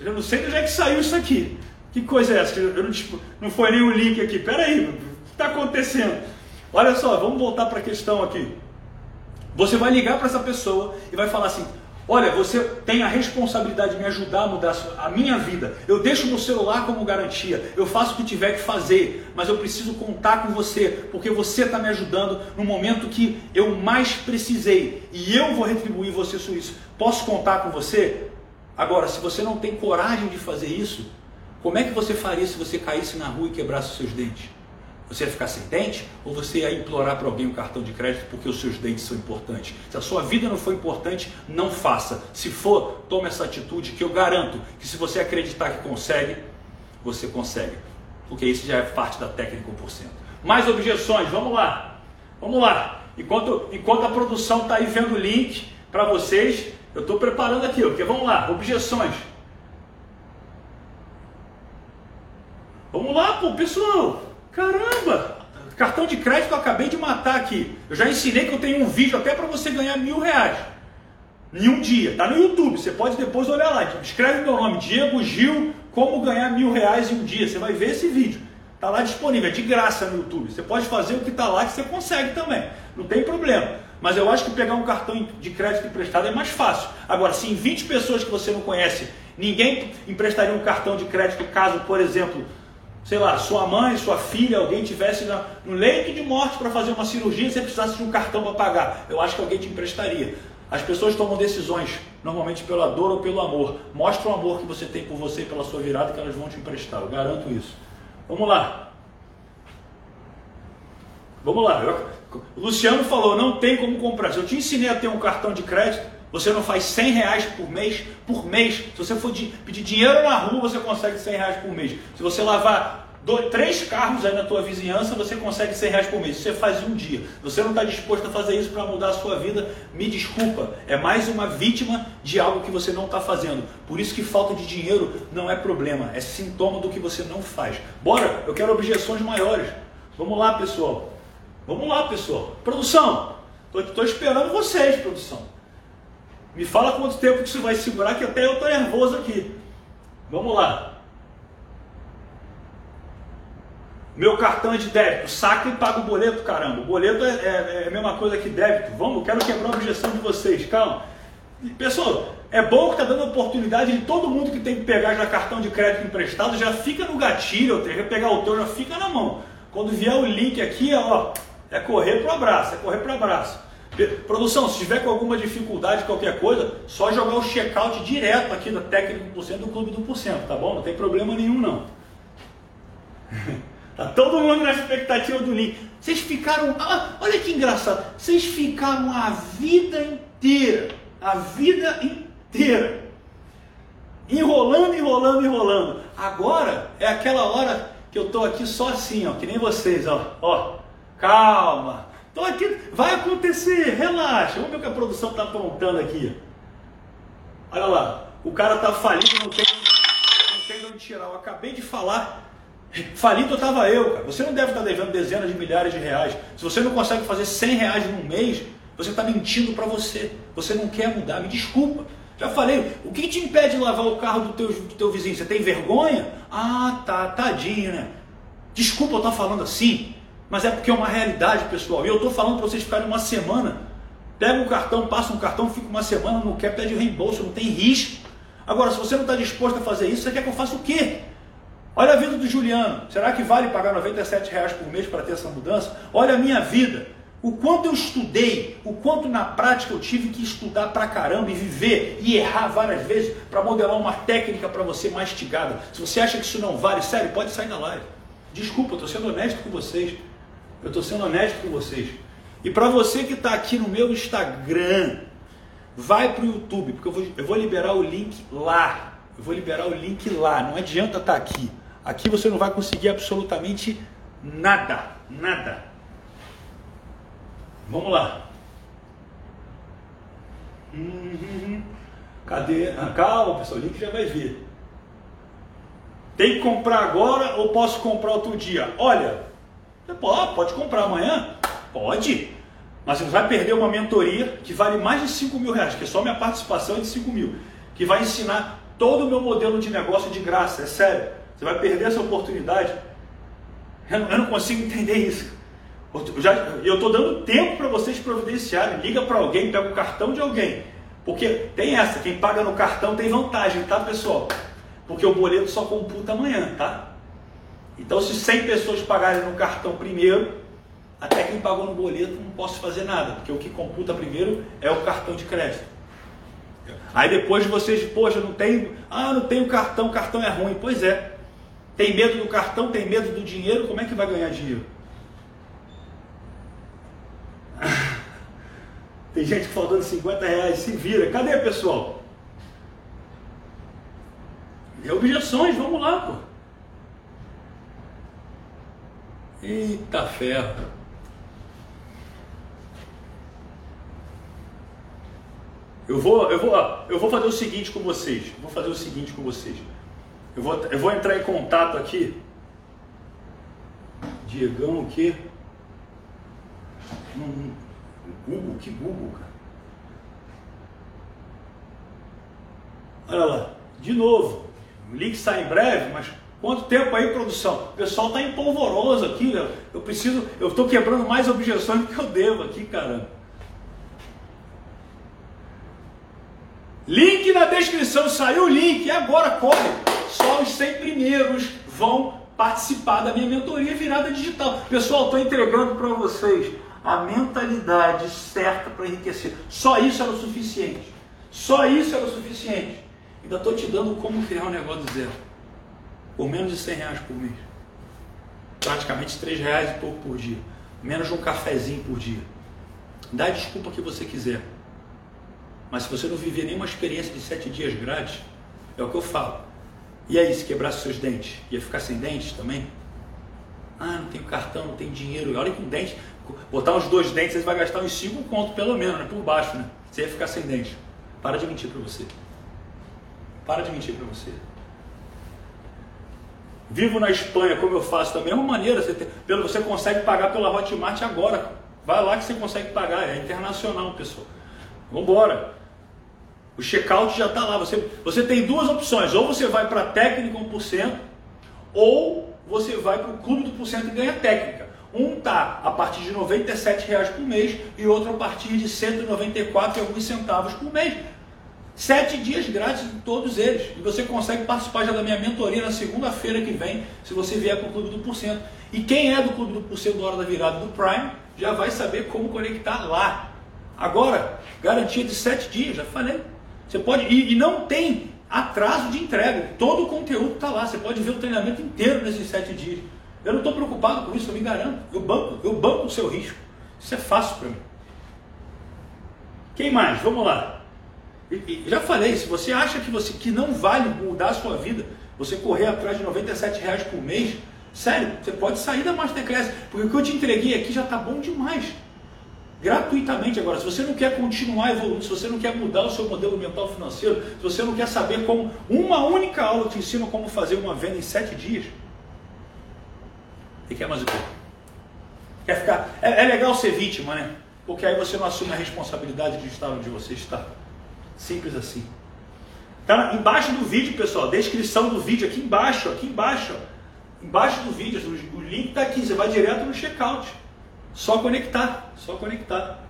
Eu não, sei, de onde é que saiu isso aqui. Que coisa é essa? Eu não, tipo, não foi nem o link aqui. Pera aí, o que está acontecendo? Olha só, vamos voltar para a questão aqui. Você vai ligar para essa pessoa e vai falar assim: Olha, você tem a responsabilidade de me ajudar a mudar a minha vida. Eu deixo meu celular como garantia. Eu faço o que tiver que fazer, mas eu preciso contar com você, porque você está me ajudando no momento que eu mais precisei. E eu vou retribuir você sobre isso. Posso contar com você? Agora, se você não tem coragem de fazer isso, como é que você faria se você caísse na rua e quebrasse os seus dentes? Você ia ficar sem dente ou você ia implorar para alguém um cartão de crédito porque os seus dentes são importantes? Se a sua vida não for importante, não faça. Se for, tome essa atitude que eu garanto que se você acreditar que consegue, você consegue. Porque isso já é parte da técnica 1%. Mais objeções, vamos lá. Vamos lá. Enquanto, enquanto a produção está aí vendo o link para vocês, eu estou preparando aqui, porque vamos lá, objeções. Vamos lá, pô, pessoal. Caramba! Cartão de crédito eu acabei de matar aqui. Eu já ensinei que eu tenho um vídeo até para você ganhar mil reais. Em um dia. Tá no YouTube. Você pode depois olhar lá. Escreve meu nome, Diego Gil, como ganhar mil reais em um dia. Você vai ver esse vídeo. Tá lá disponível, é de graça no YouTube. Você pode fazer o que tá lá que você consegue também. Não tem problema. Mas eu acho que pegar um cartão de crédito emprestado é mais fácil. Agora, se em 20 pessoas que você não conhece, ninguém emprestaria um cartão de crédito caso, por exemplo, sei lá, sua mãe, sua filha, alguém tivesse no leito de morte para fazer uma cirurgia e você precisasse de um cartão para pagar, eu acho que alguém te emprestaria. As pessoas tomam decisões, normalmente pela dor ou pelo amor. Mostra o amor que você tem por você e pela sua virada que elas vão te emprestar, eu garanto isso. Vamos lá. Vamos lá. O Luciano falou, não tem como comprar. Se eu te ensinei a ter um cartão de crédito, você não faz 100 reais por mês, por mês. Se você for de, pedir dinheiro na rua, você consegue 100 reais por mês. Se você lavar dois, três carros aí na tua vizinhança, você consegue 100 reais por mês. Você faz um dia. Você não está disposto a fazer isso para mudar a sua vida, me desculpa. É mais uma vítima de algo que você não está fazendo. Por isso que falta de dinheiro não é problema, é sintoma do que você não faz. Bora, eu quero objeções maiores. Vamos lá, pessoal. Vamos lá, pessoal. Produção, estou esperando vocês, produção. Me fala quanto tempo que isso vai segurar, que até eu estou nervoso aqui. Vamos lá. Meu cartão é de débito, saca e paga o boleto, caramba. O boleto é, é, é a mesma coisa que débito. Vamos, quero quebrar a objeção de vocês, calma. Pessoal, é bom que está dando oportunidade de todo mundo que tem que pegar já cartão de crédito emprestado, já fica no gatilho, ou seja, pegar o teu, já fica na mão. Quando vier o link aqui, ó, é correr para o abraço, é correr para o abraço. Produção, se tiver com alguma dificuldade, qualquer coisa, só jogar o checkout direto aqui da técnica 1% do clube do 1%, tá bom? Não tem problema nenhum não. tá todo mundo na expectativa do link. Vocês ficaram, ah, olha que engraçado, vocês ficaram a vida inteira, a vida inteira, enrolando, enrolando, enrolando. Agora é aquela hora que eu tô aqui só assim, ó, que nem vocês, ó, ó, calma então aqui vai acontecer, relaxa. Vamos ver o que a produção está apontando aqui. Olha lá, o cara está falido, não tem, não tem onde tirar. Eu acabei de falar. Falido estava eu, cara. Você não deve estar tá devendo dezenas de milhares de reais. Se você não consegue fazer 100 reais num mês, você está mentindo para você. Você não quer mudar, me desculpa. Já falei, o que te impede de lavar o carro do teu, do teu vizinho? Você tem vergonha? Ah, tá, tadinho, né? Desculpa eu estar falando assim, mas é porque é uma realidade, pessoal. E eu estou falando para vocês ficarem uma semana. Pega um cartão, passa um cartão, fica uma semana, não quer, pede reembolso, não tem risco. Agora, se você não está disposto a fazer isso, você quer que eu faça o quê? Olha a vida do Juliano. Será que vale pagar 97 reais por mês para ter essa mudança? Olha a minha vida. O quanto eu estudei, o quanto na prática eu tive que estudar pra caramba e viver e errar várias vezes para modelar uma técnica para você mastigada. Se você acha que isso não vale, sério, pode sair da live. Desculpa, estou sendo honesto com vocês. Eu estou sendo honesto com vocês. E para você que está aqui no meu Instagram, vai para o YouTube, porque eu vou, eu vou liberar o link lá. Eu vou liberar o link lá. Não adianta estar tá aqui. Aqui você não vai conseguir absolutamente nada. Nada. Vamos lá. Uhum. Cadê? Ah, calma, pessoal, o link já vai vir. Tem que comprar agora ou posso comprar outro dia? Olha, pode, pode comprar amanhã? Pode. Mas você vai perder uma mentoria que vale mais de 5 mil reais, que é só minha participação de 5 mil, que vai ensinar todo o meu modelo de negócio de graça, é sério. Você vai perder essa oportunidade. Eu não, eu não consigo entender isso. Eu estou dando tempo para vocês providenciarem. Liga para alguém, pega o cartão de alguém. Porque tem essa, quem paga no cartão tem vantagem, tá pessoal? Porque o boleto só computa amanhã, tá? Então se 100 pessoas pagarem no cartão primeiro, até quem pagou no boleto não posso fazer nada, porque o que computa primeiro é o cartão de crédito. Aí depois vocês, poxa, não tenho, ah, não tenho cartão, cartão é ruim. Pois é. Tem medo do cartão, tem medo do dinheiro, como é que vai ganhar dinheiro? Tem gente faltando 50 reais, se vira. Cadê, pessoal? E objeções, vamos lá, pô. Eita ferro. Eu vou, eu vou, eu vou fazer o seguinte com vocês. Vou fazer o seguinte com vocês. Eu vou, eu vou entrar em contato aqui. Diegão o quê? Google, que Google, cara? Olha lá, de novo. O link sai em breve, mas quanto tempo aí, produção? O pessoal está empolvoroso aqui, eu, eu preciso, eu estou quebrando mais objeções do que eu devo aqui, caramba. Link na descrição, saiu o link, e agora corre. Só os 100 primeiros vão participar da minha mentoria virada digital. Pessoal, estou entregando para vocês a mentalidade certa para enriquecer. Só isso era o suficiente. Só isso era o suficiente. Ainda estou te dando como criar um negócio do zero. Por menos de 100 reais por mês. Praticamente 3 reais e pouco por dia. Menos de um cafezinho por dia. Dá a desculpa que você quiser. Mas se você não viver nenhuma experiência de 7 dias grátis, é o que eu falo. E aí, se quebrasse seus dentes, ia ficar sem dentes também? Ah, não tenho cartão, não tenho dinheiro. Olha que um dente, botar uns dois dentes, você vai gastar uns 5 contos pelo menos, né? Por baixo, né? Você ia ficar sem dente. Para de mentir para você. Para de mentir para você. Vivo na Espanha, como eu faço da mesma maneira, você, tem, pelo, você consegue pagar pela Hotmart agora. Vai lá que você consegue pagar, é internacional, pessoal. Vamos embora. O checkout já está lá. Você, você tem duas opções. Ou você vai para a técnica 1%, ou você vai para o clube do porcento e ganha técnica. Um tá a partir de 97 reais por mês e outro a partir de 194 e alguns centavos por mês. Sete dias grátis em todos eles. E você consegue participar já da minha mentoria na segunda-feira que vem, se você vier para o Clube do Porcento. E quem é do Clube do Porcento da Hora da Virada do Prime, já vai saber como conectar lá. Agora, garantia de sete dias, já falei. Você pode, e, e não tem atraso de entrega. Todo o conteúdo está lá. Você pode ver o treinamento inteiro nesses sete dias. Eu não estou preocupado com isso, eu me garanto. Eu banco, eu banco o seu risco. Isso é fácil para mim. Quem mais? Vamos lá. Já falei, se você acha que, você, que não vale mudar a sua vida, você correr atrás de 97 reais por mês, sério, você pode sair da Masterclass, porque o que eu te entreguei aqui já está bom demais. Gratuitamente agora, se você não quer continuar evoluindo, se você não quer mudar o seu modelo mental financeiro, se você não quer saber como uma única aula te ensina como fazer uma venda em sete dias, e quer mais o quê? Quer ficar. É, é, legal ser vítima, né? Porque aí você não assume a responsabilidade de estar onde você está. Simples assim. Tá embaixo do vídeo, pessoal, descrição do vídeo aqui embaixo, aqui embaixo, ó. embaixo do vídeo, o link está aqui, você vai direto no checkout. Só conectar, só conectar.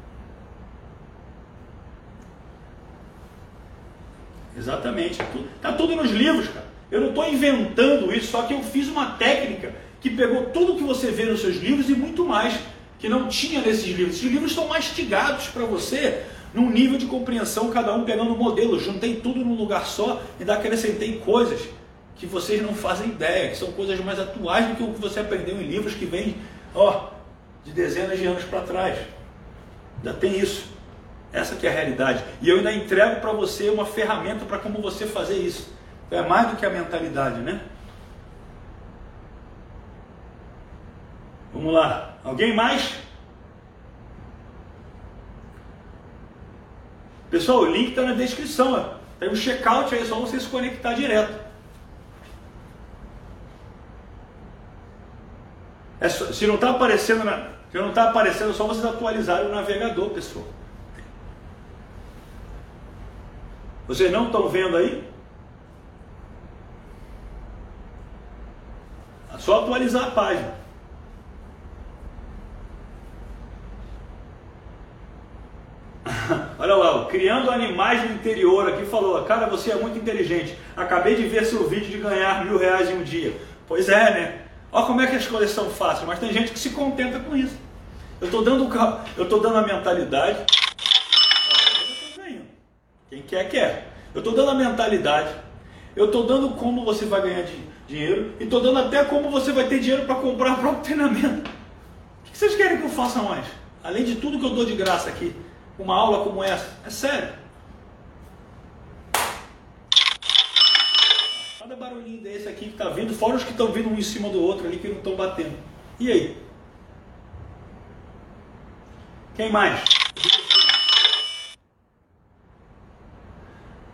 Exatamente, está tudo nos livros, cara. Eu não estou inventando isso, só que eu fiz uma técnica que pegou tudo que você vê nos seus livros e muito mais que não tinha nesses livros. Esses livros estão mastigados para você num nível de compreensão, cada um pegando um modelo. Juntei tudo num lugar só e acrescentei coisas que vocês não fazem ideia, que são coisas mais atuais do que o que você aprendeu em livros que vêm, ó, de dezenas de anos para trás. Ainda tem isso. Essa que é a realidade. E eu ainda entrego para você uma ferramenta para como você fazer isso. Então é mais do que a mentalidade, né? Vamos lá. Alguém mais? Pessoal, o link está na descrição. Tem um checkout aí, é só você se conectar direto. É só, se não está aparecendo, na, se não está aparecendo, é só vocês atualizarem o navegador, pessoal. Vocês não estão vendo aí? É só atualizar a página. Olha lá, criando animais no interior aqui falou, cara, você é muito inteligente. Acabei de ver seu vídeo de ganhar mil reais em um dia. Pois é, né? Olha como é que as coisas são fáceis, mas tem gente que se contenta com isso. Eu estou dando, eu tô dando a mentalidade. Quem quer, quer. Eu estou dando a mentalidade. Eu estou dando como você vai ganhar dinheiro. E estou dando até como você vai ter dinheiro para comprar o próprio treinamento. O que vocês querem que eu faça mais? Além de tudo que eu dou de graça aqui uma aula como essa. É sério. Cada barulhinho desse aqui que está vindo, fora os que estão vindo um em cima do outro ali que não estão batendo. E aí? Quem mais?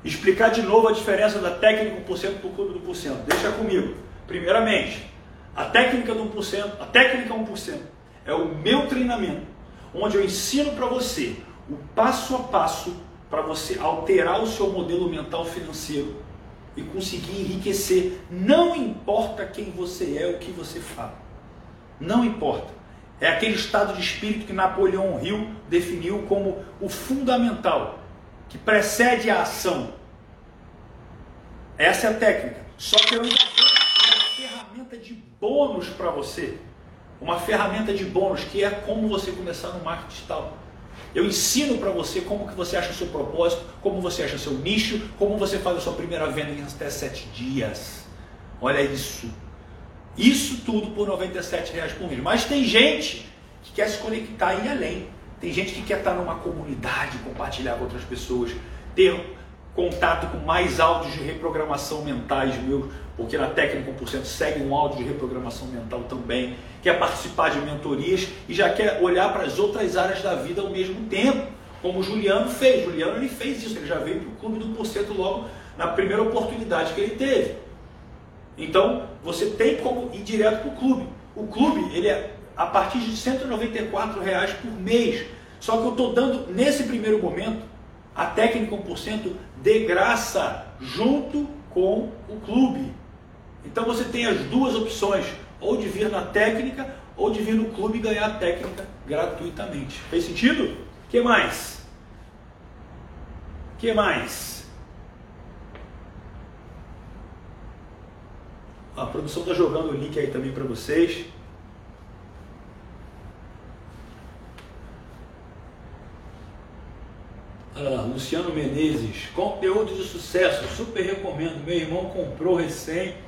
Explicar de novo a diferença da técnica 1% para o clube do 1%. Deixa comigo. Primeiramente, a técnica do 1%, a técnica 1% é o meu treinamento, onde eu ensino para você o passo a passo para você alterar o seu modelo mental financeiro e conseguir enriquecer. Não importa quem você é, o que você fala. Não importa. É aquele estado de espírito que Napoleão Hill definiu como o fundamental, que precede a ação. Essa é a técnica. Só que eu ainda tenho uma ferramenta de bônus para você. Uma ferramenta de bônus que é como você começar no marketing digital. Eu ensino para você como que você acha o seu propósito, como você acha o seu nicho, como você faz a sua primeira venda em até sete dias. Olha isso. Isso tudo por R$ reais por mês. Mas tem gente que quer se conectar e ir além. Tem gente que quer estar numa comunidade, compartilhar com outras pessoas, ter contato com mais áudios de reprogramação mentais meus, porque na técnica 1% segue um áudio de reprogramação mental também, quer participar de mentorias e já quer olhar para as outras áreas da vida ao mesmo tempo, como o Juliano fez. Juliano ele fez isso, ele já veio para o clube do porcento logo na primeira oportunidade que ele teve. Então, você tem como ir direto para o clube. O clube, ele é a partir de R$ reais por mês. Só que eu estou dando, nesse primeiro momento, a técnica 1% de graça junto com o clube. Então você tem as duas opções, ou de vir na técnica ou de vir no clube e ganhar a técnica gratuitamente. Fez sentido? que mais? que mais? A produção está jogando o link aí também para vocês. Ah, Luciano Menezes, conteúdo de sucesso, super recomendo. Meu irmão comprou recém.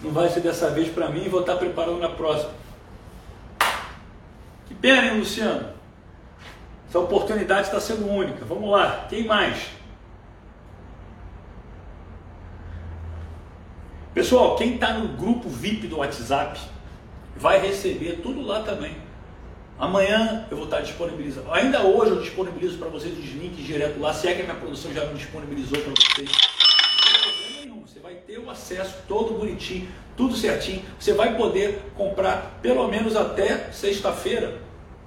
Não vai ser dessa vez para mim, vou estar preparando na próxima. Que pena, hein, Luciano? Essa oportunidade está sendo única. Vamos lá, quem mais? Pessoal, quem está no grupo VIP do WhatsApp vai receber tudo lá também. Amanhã eu vou estar disponibilizando. Ainda hoje eu disponibilizo para vocês os links direto lá, se é que a minha produção já me disponibilizou para vocês. Não tem problema nenhum. Você vai ter acesso todo bonitinho, tudo certinho. Você vai poder comprar pelo menos até sexta-feira,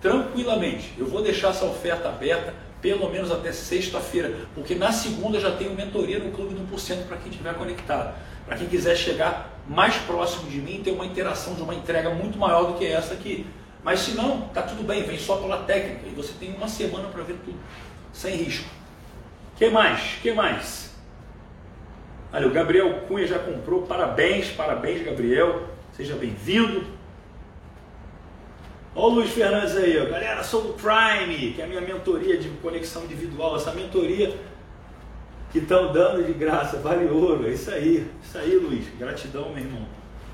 tranquilamente. Eu vou deixar essa oferta aberta pelo menos até sexta-feira, porque na segunda já tenho mentoria no Clube do 1% para quem estiver conectado. Para quem quiser chegar mais próximo de mim, ter uma interação de uma entrega muito maior do que essa aqui. Mas se não, tá tudo bem, vem só pela técnica e você tem uma semana para ver tudo, sem risco. Que mais? Que mais? Olha, o Gabriel Cunha já comprou. Parabéns, parabéns, Gabriel. Seja bem-vindo. Olha o Luiz Fernandes aí, ó. galera, sou do Prime, que é a minha mentoria de conexão individual. Essa mentoria que estão dando de graça, vale ouro. É isso aí, isso aí, Luiz. Gratidão, meu irmão.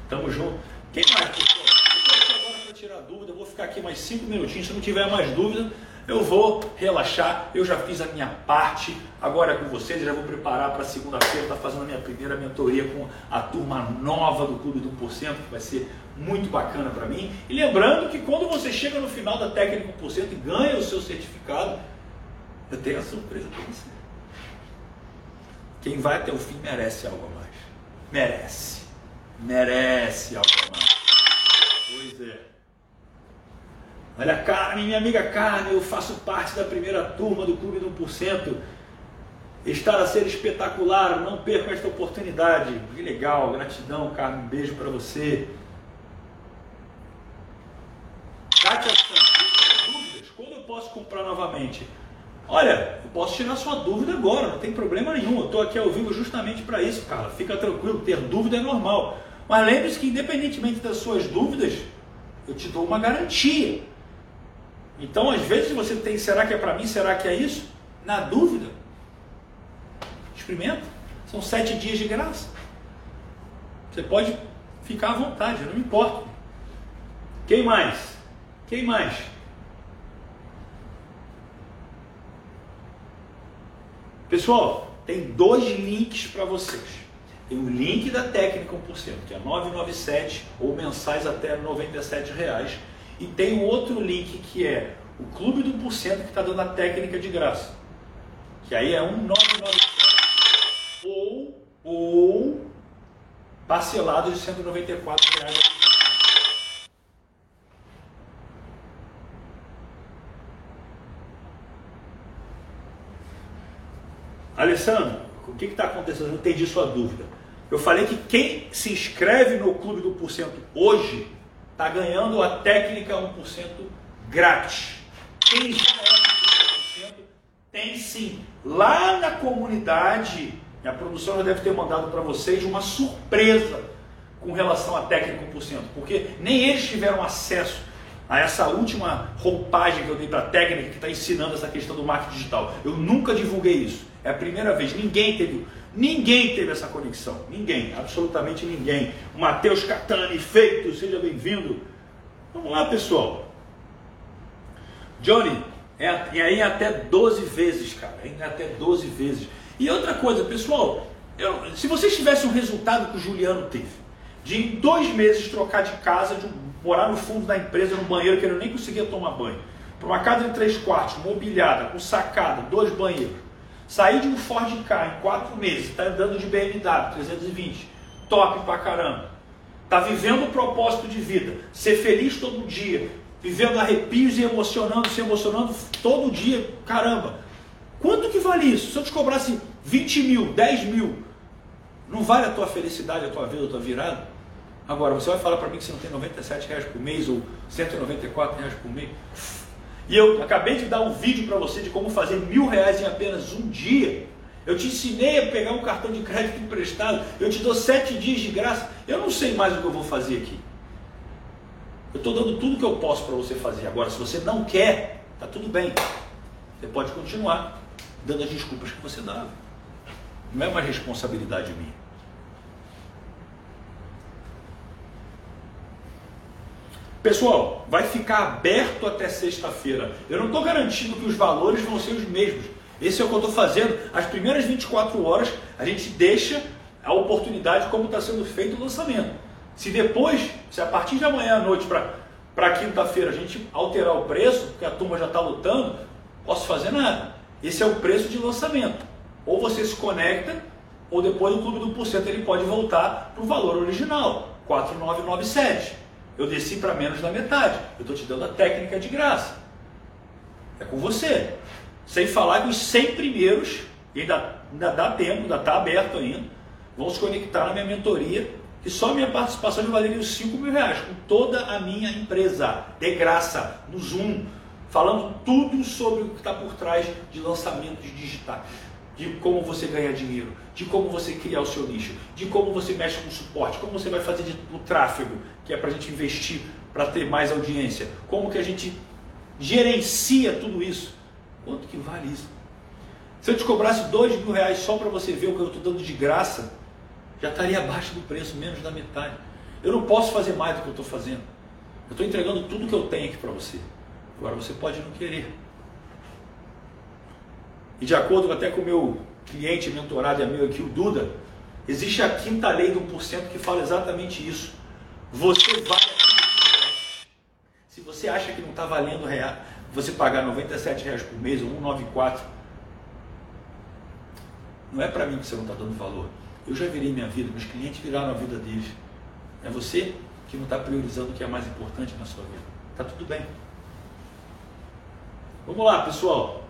Tamo junto. Quem mais? Eu agora para tirar dúvida, eu vou ficar aqui mais cinco minutinhos. Se não tiver mais dúvida, eu vou relaxar. Eu já fiz a minha parte. Agora é com vocês, eu já vou preparar para segunda-feira. Estar tá fazendo a minha primeira mentoria com a turma nova do Clube do Porcento, que vai ser muito bacana para mim. E lembrando que quando você chega no final da técnica 1% e ganha o seu certificado, eu tenho a surpresa para você. Quem vai até o fim merece algo a mais. Merece. Merece algo a mais. Pois é. Olha, Carmen, minha amiga Carmen, eu faço parte da primeira turma do Clube do 1%. Estar a ser espetacular, não perca esta oportunidade. Que legal, gratidão, Carmen, um beijo para você. Kátia Santos, dúvidas? Quando eu posso comprar novamente? Olha, eu posso tirar sua dúvida agora, não tem problema nenhum. Eu estou aqui ao vivo justamente para isso, cara. Fica tranquilo, ter dúvida é normal. Mas lembre-se que, independentemente das suas dúvidas, eu te dou uma garantia. Então, às vezes você tem, será que é para mim? Será que é isso? Na dúvida, experimenta. São sete dias de graça. Você pode ficar à vontade, não me importa. Quem mais? Quem mais? Pessoal, tem dois links para vocês. Tem o link da técnica 1%, que é 997 ou mensais até 97 reais. E tem outro link que é o Clube do 1% que está dando a técnica de graça. Que aí é 1997 ou, ou parcelado de 194 reais. Alessandro, o que está acontecendo? Eu entendi sua dúvida. Eu falei que quem se inscreve no Clube do Porcento hoje está ganhando a técnica 1% grátis. Quem já é do 1% tem sim. Lá na comunidade, a produção já deve ter mandado para vocês uma surpresa com relação à técnica 1%, porque nem eles tiveram acesso a essa última roupagem que eu dei para a técnica que está ensinando essa questão do marketing digital. Eu nunca divulguei isso. É a primeira vez. Ninguém teve, ninguém teve essa conexão. Ninguém, absolutamente ninguém. Matheus Catani, feito, seja bem-vindo. Vamos lá, pessoal. Johnny, é, é em até 12 vezes, cara. É até 12 vezes. E outra coisa, pessoal, eu, se vocês tivessem um resultado que o Juliano teve, de em dois meses trocar de casa, de morar no fundo da empresa, no banheiro, que ele nem conseguia tomar banho, para uma casa de três quartos, mobiliada, com sacada, dois banheiros, Sair de um Ford K em quatro meses, está andando de BMW 320, top pra caramba. Está vivendo o propósito de vida, ser feliz todo dia, vivendo arrepios e emocionando, se emocionando todo dia, caramba. Quanto que vale isso? Se eu te cobrasse 20 mil, 10 mil, não vale a tua felicidade, a tua vida, a tua virada? Agora, você vai falar para mim que você não tem 97 reais por mês ou 194 reais por mês? E eu acabei de dar um vídeo para você de como fazer mil reais em apenas um dia. Eu te ensinei a pegar um cartão de crédito emprestado. Eu te dou sete dias de graça. Eu não sei mais o que eu vou fazer aqui. Eu estou dando tudo que eu posso para você fazer. Agora, se você não quer, tá tudo bem. Você pode continuar dando as desculpas que você dava. Não é uma responsabilidade minha. Pessoal, vai ficar aberto até sexta-feira. Eu não estou garantindo que os valores vão ser os mesmos. Esse é o que eu estou fazendo. As primeiras 24 horas a gente deixa a oportunidade como está sendo feito o lançamento. Se depois, se a partir de amanhã à noite para quinta-feira a gente alterar o preço, porque a turma já está lutando, posso fazer nada. Esse é o preço de lançamento. Ou você se conecta, ou depois o Clube do Porcento ele pode voltar para o valor original, 4,997. Eu desci para menos da metade. Eu estou te dando a técnica de graça. É com você. Sem falar que os 100 primeiros, e ainda, ainda dá tempo, ainda está aberto ainda, vão se conectar na minha mentoria, que só minha participação já valeria os 5 mil reais, com toda a minha empresa, de graça, no Zoom, falando tudo sobre o que está por trás de lançamentos digitais, de como você ganha dinheiro, de como você criar o seu nicho, de como você mexe com o suporte, como você vai fazer de, o tráfego, que é para a gente investir para ter mais audiência, como que a gente gerencia tudo isso. Quanto que vale isso? Se eu te cobrasse dois mil reais só para você ver o que eu estou dando de graça, já estaria abaixo do preço, menos da metade. Eu não posso fazer mais do que eu estou fazendo. Eu estou entregando tudo que eu tenho aqui para você. Agora você pode não querer. E de acordo até com o meu cliente, mentorado e amigo aqui, o Duda, existe a quinta lei do 1% que fala exatamente isso. Você vai Se você acha que não está valendo real, você pagar 97 reais por mês ou 194, não é para mim que você não está dando valor. Eu já virei minha vida, meus clientes viraram a vida deles. É você que não está priorizando o que é mais importante na sua vida. Está tudo bem. Vamos lá, pessoal.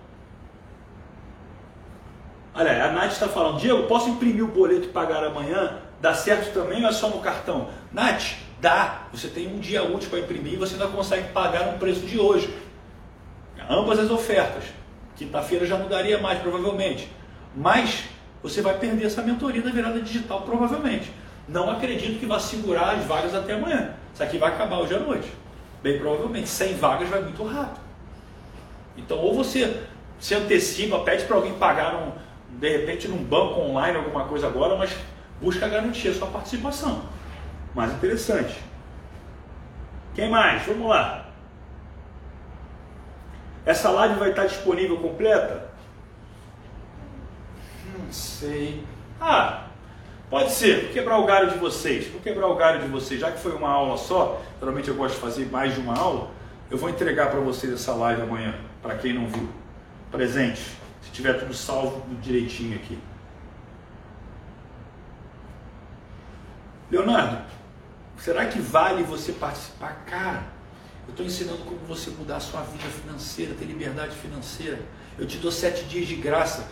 Olha, a Nath está falando, Diego, posso imprimir o boleto e pagar amanhã? Dá certo também ou é só no cartão? Nath, dá. Você tem um dia útil para imprimir e você ainda consegue pagar no preço de hoje. Ambas as ofertas. Quinta-feira já mudaria mais, provavelmente. Mas você vai perder essa mentoria da virada digital, provavelmente. Não acredito que vá segurar as vagas até amanhã. Isso aqui vai acabar hoje à noite. Bem provavelmente. 100 vagas vai muito rápido. Então, ou você se antecipa, pede para alguém pagar, um, de repente, num banco online, alguma coisa agora, mas busca garantir a sua participação. Mais interessante. Quem mais? Vamos lá. Essa live vai estar disponível completa? Não sei. Ah, pode ser. Vou quebrar o galho de vocês. Vou quebrar o galho de vocês. Já que foi uma aula só, geralmente eu gosto de fazer mais de uma aula, eu vou entregar para vocês essa live amanhã para quem não viu. Presente, se tiver tudo salvo direitinho aqui. Leonardo, será que vale você participar? Cara, eu estou ensinando como você mudar a sua vida financeira, ter liberdade financeira. Eu te dou sete dias de graça.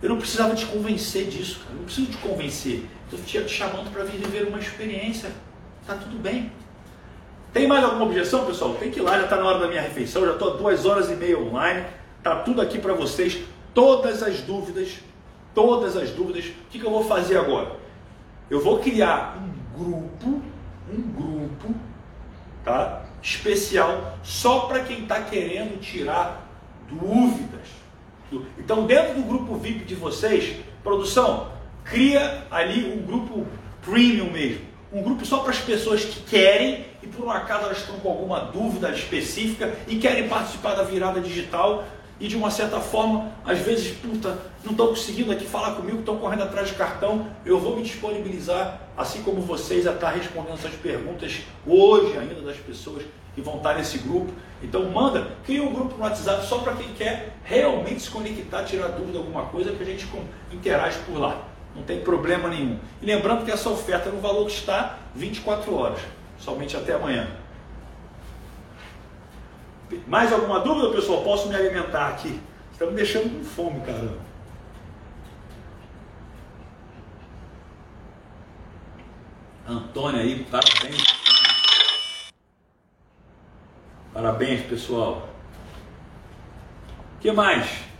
Eu não precisava te convencer disso, cara. Eu não preciso te convencer. Estou te chamando para vir viver uma experiência. Tá tudo bem. Tem mais alguma objeção, pessoal? Tem que ir lá, já está na hora da minha refeição, já estou duas horas e meia online, está tudo aqui para vocês, todas as dúvidas, todas as dúvidas. O que, que eu vou fazer agora? Eu vou criar um grupo, um grupo, tá? Especial só para quem está querendo tirar dúvidas. Então, dentro do grupo VIP de vocês, produção, cria ali um grupo premium mesmo um grupo só para as pessoas que querem e por um acaso elas estão com alguma dúvida específica e querem participar da virada digital e de uma certa forma, às vezes, puta, não estão conseguindo aqui falar comigo, estão correndo atrás de cartão, eu vou me disponibilizar, assim como vocês, a estar respondendo essas perguntas hoje ainda das pessoas que vão estar nesse grupo. Então manda, cria um grupo no WhatsApp só para quem quer realmente se conectar, tirar dúvida, alguma coisa, que a gente interage por lá. Não tem problema nenhum. E lembrando que essa oferta no valor que está 24 horas, somente até amanhã. Mais alguma dúvida, pessoal? Posso me alimentar aqui? Estão me deixando com fome, caramba. Antônia aí, parabéns. Parabéns, pessoal. Que mais?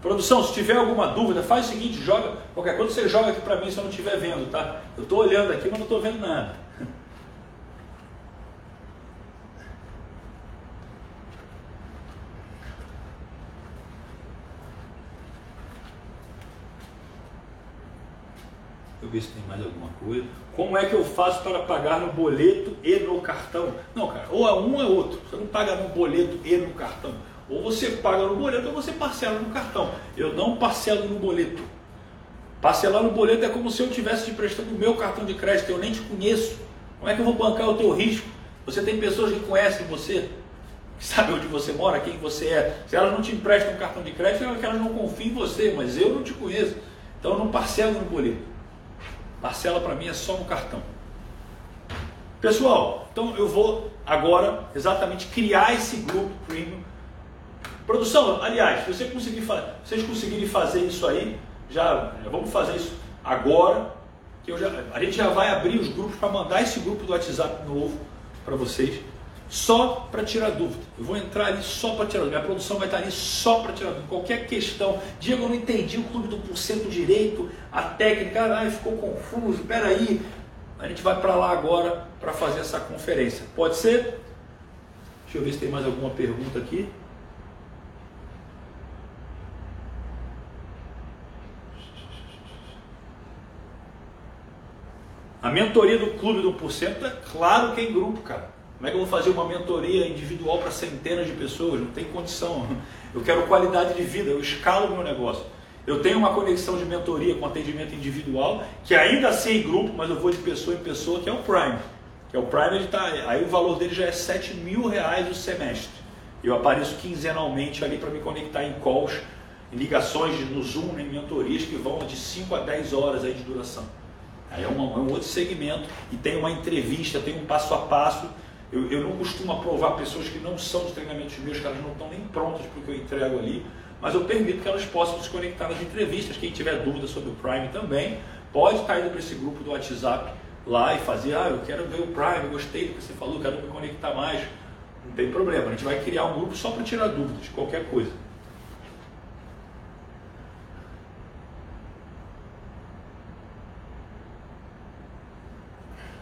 Produção, se tiver alguma dúvida, faz o seguinte, joga, qualquer coisa você joga aqui para mim se eu não estiver vendo, tá? Eu estou olhando aqui, mas não estou vendo nada. Eu ver se tem mais alguma coisa. Como é que eu faço para pagar no boleto e no cartão? Não, cara, ou é um ou é outro. Você não paga no boleto e no cartão. Ou você paga no boleto ou você parcela no cartão. Eu não parcelo no boleto. Parcelar no boleto é como se eu tivesse te prestando o meu cartão de crédito, eu nem te conheço. Como é que eu vou bancar o teu risco? Você tem pessoas que conhecem você, que sabem onde você mora, quem você é. Se elas não te emprestam um cartão de crédito, é que elas não confiam em você, mas eu não te conheço. Então eu não parcelo no boleto. Parcela para mim é só no cartão. Pessoal, então eu vou agora exatamente criar esse grupo premium Produção, aliás, se você conseguir, vocês conseguirem fazer isso aí, já, já vamos fazer isso agora, que eu já, a gente já vai abrir os grupos para mandar esse grupo do WhatsApp novo para vocês, só para tirar dúvida. Eu vou entrar ali só para tirar dúvida. Minha produção vai estar ali só para tirar dúvida. Qualquer questão, Diego, eu não entendi o clube do porcento direito, a técnica, ai, ficou confuso, peraí. A gente vai para lá agora para fazer essa conferência. Pode ser? Deixa eu ver se tem mais alguma pergunta aqui. A mentoria do Clube do Porcento é claro que é em grupo, cara. Como é que eu vou fazer uma mentoria individual para centenas de pessoas? Não tem condição. Eu quero qualidade de vida, eu escalo meu negócio. Eu tenho uma conexão de mentoria com atendimento individual, que ainda assim é em grupo, mas eu vou de pessoa em pessoa, que é o Prime. Que é o Prime, ele tá, aí o valor dele já é 7 mil reais o semestre. Eu apareço quinzenalmente ali para me conectar em calls, em ligações no Zoom, em mentorias que vão de 5 a 10 horas aí de duração. Aí é, é um outro segmento e tem uma entrevista, tem um passo a passo. Eu, eu não costumo aprovar pessoas que não são de treinamentos meus, que elas não estão nem prontas para o que eu entrego ali, mas eu permito que elas possam se conectar nas entrevistas. Quem tiver dúvida sobre o Prime também, pode estar indo para esse grupo do WhatsApp lá e fazer, ah, eu quero ver o Prime, gostei do que você falou, quero me conectar mais. Não tem problema, a gente vai criar um grupo só para tirar dúvidas qualquer coisa.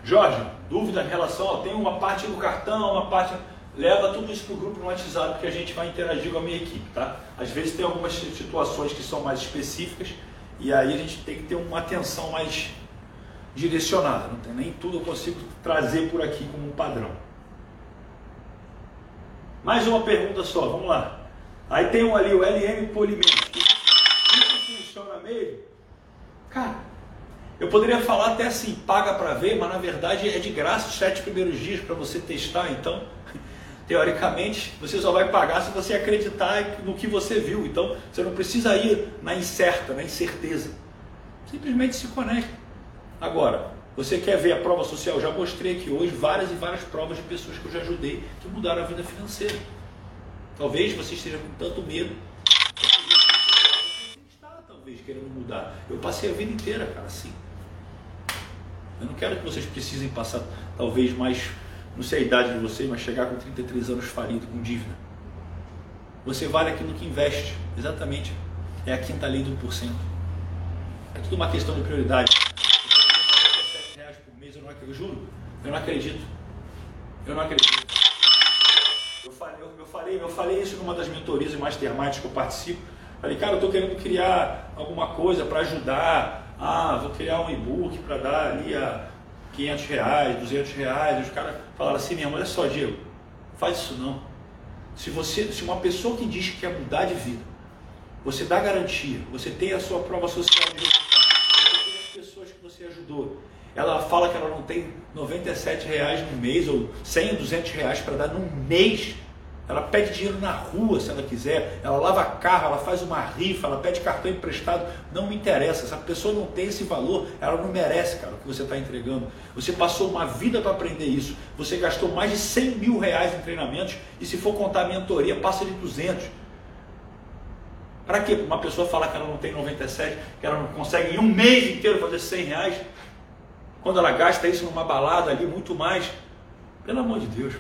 Jorge, dúvida em relação, ó, tem uma parte do cartão, uma parte. Leva tudo isso para o grupo no WhatsApp que a gente vai interagir com a minha equipe, tá? Às vezes tem algumas situações que são mais específicas e aí a gente tem que ter uma atenção mais direcionada. Não tem nem tudo eu consigo trazer por aqui como padrão. Mais uma pergunta só, vamos lá. Aí tem um ali, o LM Polimento. Isso funciona mesmo? Cara, eu poderia falar até assim, paga para ver, mas na verdade é de graça os sete primeiros dias para você testar. Então, teoricamente, você só vai pagar se você acreditar no que você viu. Então, você não precisa ir na incerta, na incerteza. Simplesmente se conecta. Agora, você quer ver a prova social? Eu já mostrei aqui hoje várias e várias provas de pessoas que eu já ajudei que mudaram a vida financeira. Talvez você esteja com tanto medo querendo mudar. Eu passei a vida inteira, cara, assim. Eu não quero que vocês precisem passar, talvez mais, não sei a idade de vocês, mas chegar com 33 anos falido, com dívida. Você vale aquilo que investe, exatamente. É a quinta lei do 1%. É tudo uma questão de prioridade. Eu não acredito. Eu juro, eu não acredito. Eu não acredito. Eu falei, eu falei, eu falei isso numa das mentorias e masterminds que eu participo. Falei, cara, eu estou querendo criar alguma coisa para ajudar ah, vou criar um e-book para dar ali a 500 reais, 200 reais. Os caras falaram assim mesmo, olha só, Diego, faz isso não. Se, você, se uma pessoa que diz que quer mudar de vida, você dá garantia, você tem a sua prova social de as pessoas que você ajudou, ela fala que ela não tem 97 reais no mês ou 100, 200 reais para dar num mês ela pede dinheiro na rua se ela quiser, ela lava carro, ela faz uma rifa, ela pede cartão emprestado. Não me interessa. Se a pessoa não tem esse valor, ela não merece, cara, o que você está entregando. Você passou uma vida para aprender isso. Você gastou mais de 100 mil reais em treinamentos e se for contar a mentoria, passa de 200. Para que uma pessoa falar que ela não tem 97, que ela não consegue em um mês inteiro fazer 100 reais, quando ela gasta isso numa balada ali muito mais? Pelo amor de Deus,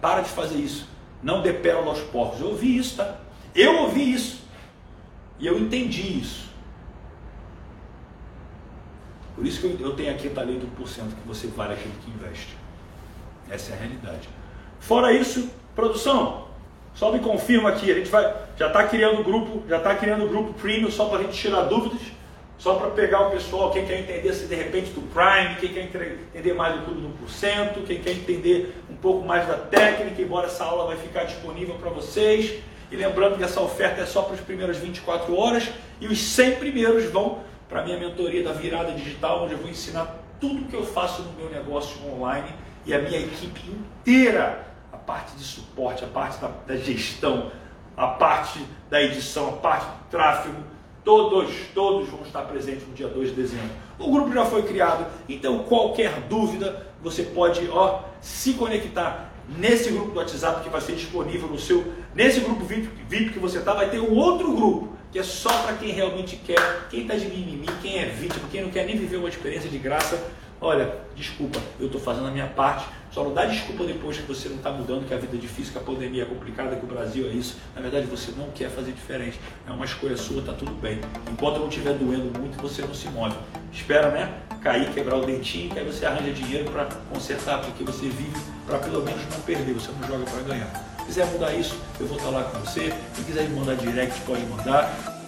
para de fazer isso não dê pérola aos porcos. Eu ouvi isso, tá? Eu ouvi isso. E eu entendi isso. Por isso que eu tenho aqui a lei do porcento, que você vale aquilo que investe. Essa é a realidade. Fora isso, produção, só me confirma aqui, a gente vai, já está criando grupo, já está criando grupo premium só para a gente tirar dúvidas. Só para pegar o pessoal, quem quer entender se de repente do Prime, quem quer entender mais do clube do 1%, quem quer entender um pouco mais da técnica, embora essa aula vai ficar disponível para vocês. E lembrando que essa oferta é só para as primeiras 24 horas e os 100 primeiros vão para a minha mentoria da virada digital, onde eu vou ensinar tudo que eu faço no meu negócio online e a minha equipe inteira, a parte de suporte, a parte da, da gestão, a parte da edição, a parte do tráfego, Todos, todos vão estar presentes no dia 2 de dezembro. O grupo já foi criado, então qualquer dúvida você pode ó, se conectar. nesse grupo do WhatsApp que vai ser disponível no seu, nesse grupo VIP, VIP que você está, vai ter um outro grupo que é só para quem realmente quer, quem está de mimimi, quem é vítima, quem não quer nem viver uma experiência de graça. Olha, desculpa, eu estou fazendo a minha parte. Só não dá desculpa depois que você não está mudando, que a vida é difícil, que a pandemia é complicada, que o Brasil é isso. Na verdade, você não quer fazer diferente. É uma escolha sua, está tudo bem. Enquanto não estiver doendo muito, você não se move. Espera, né? Cair, quebrar o dentinho, que aí você arranja dinheiro para consertar, porque você vive para pelo menos não perder, você não joga para ganhar quiser mudar isso, eu vou estar lá com você. Se quiser me mandar direct, pode mandar.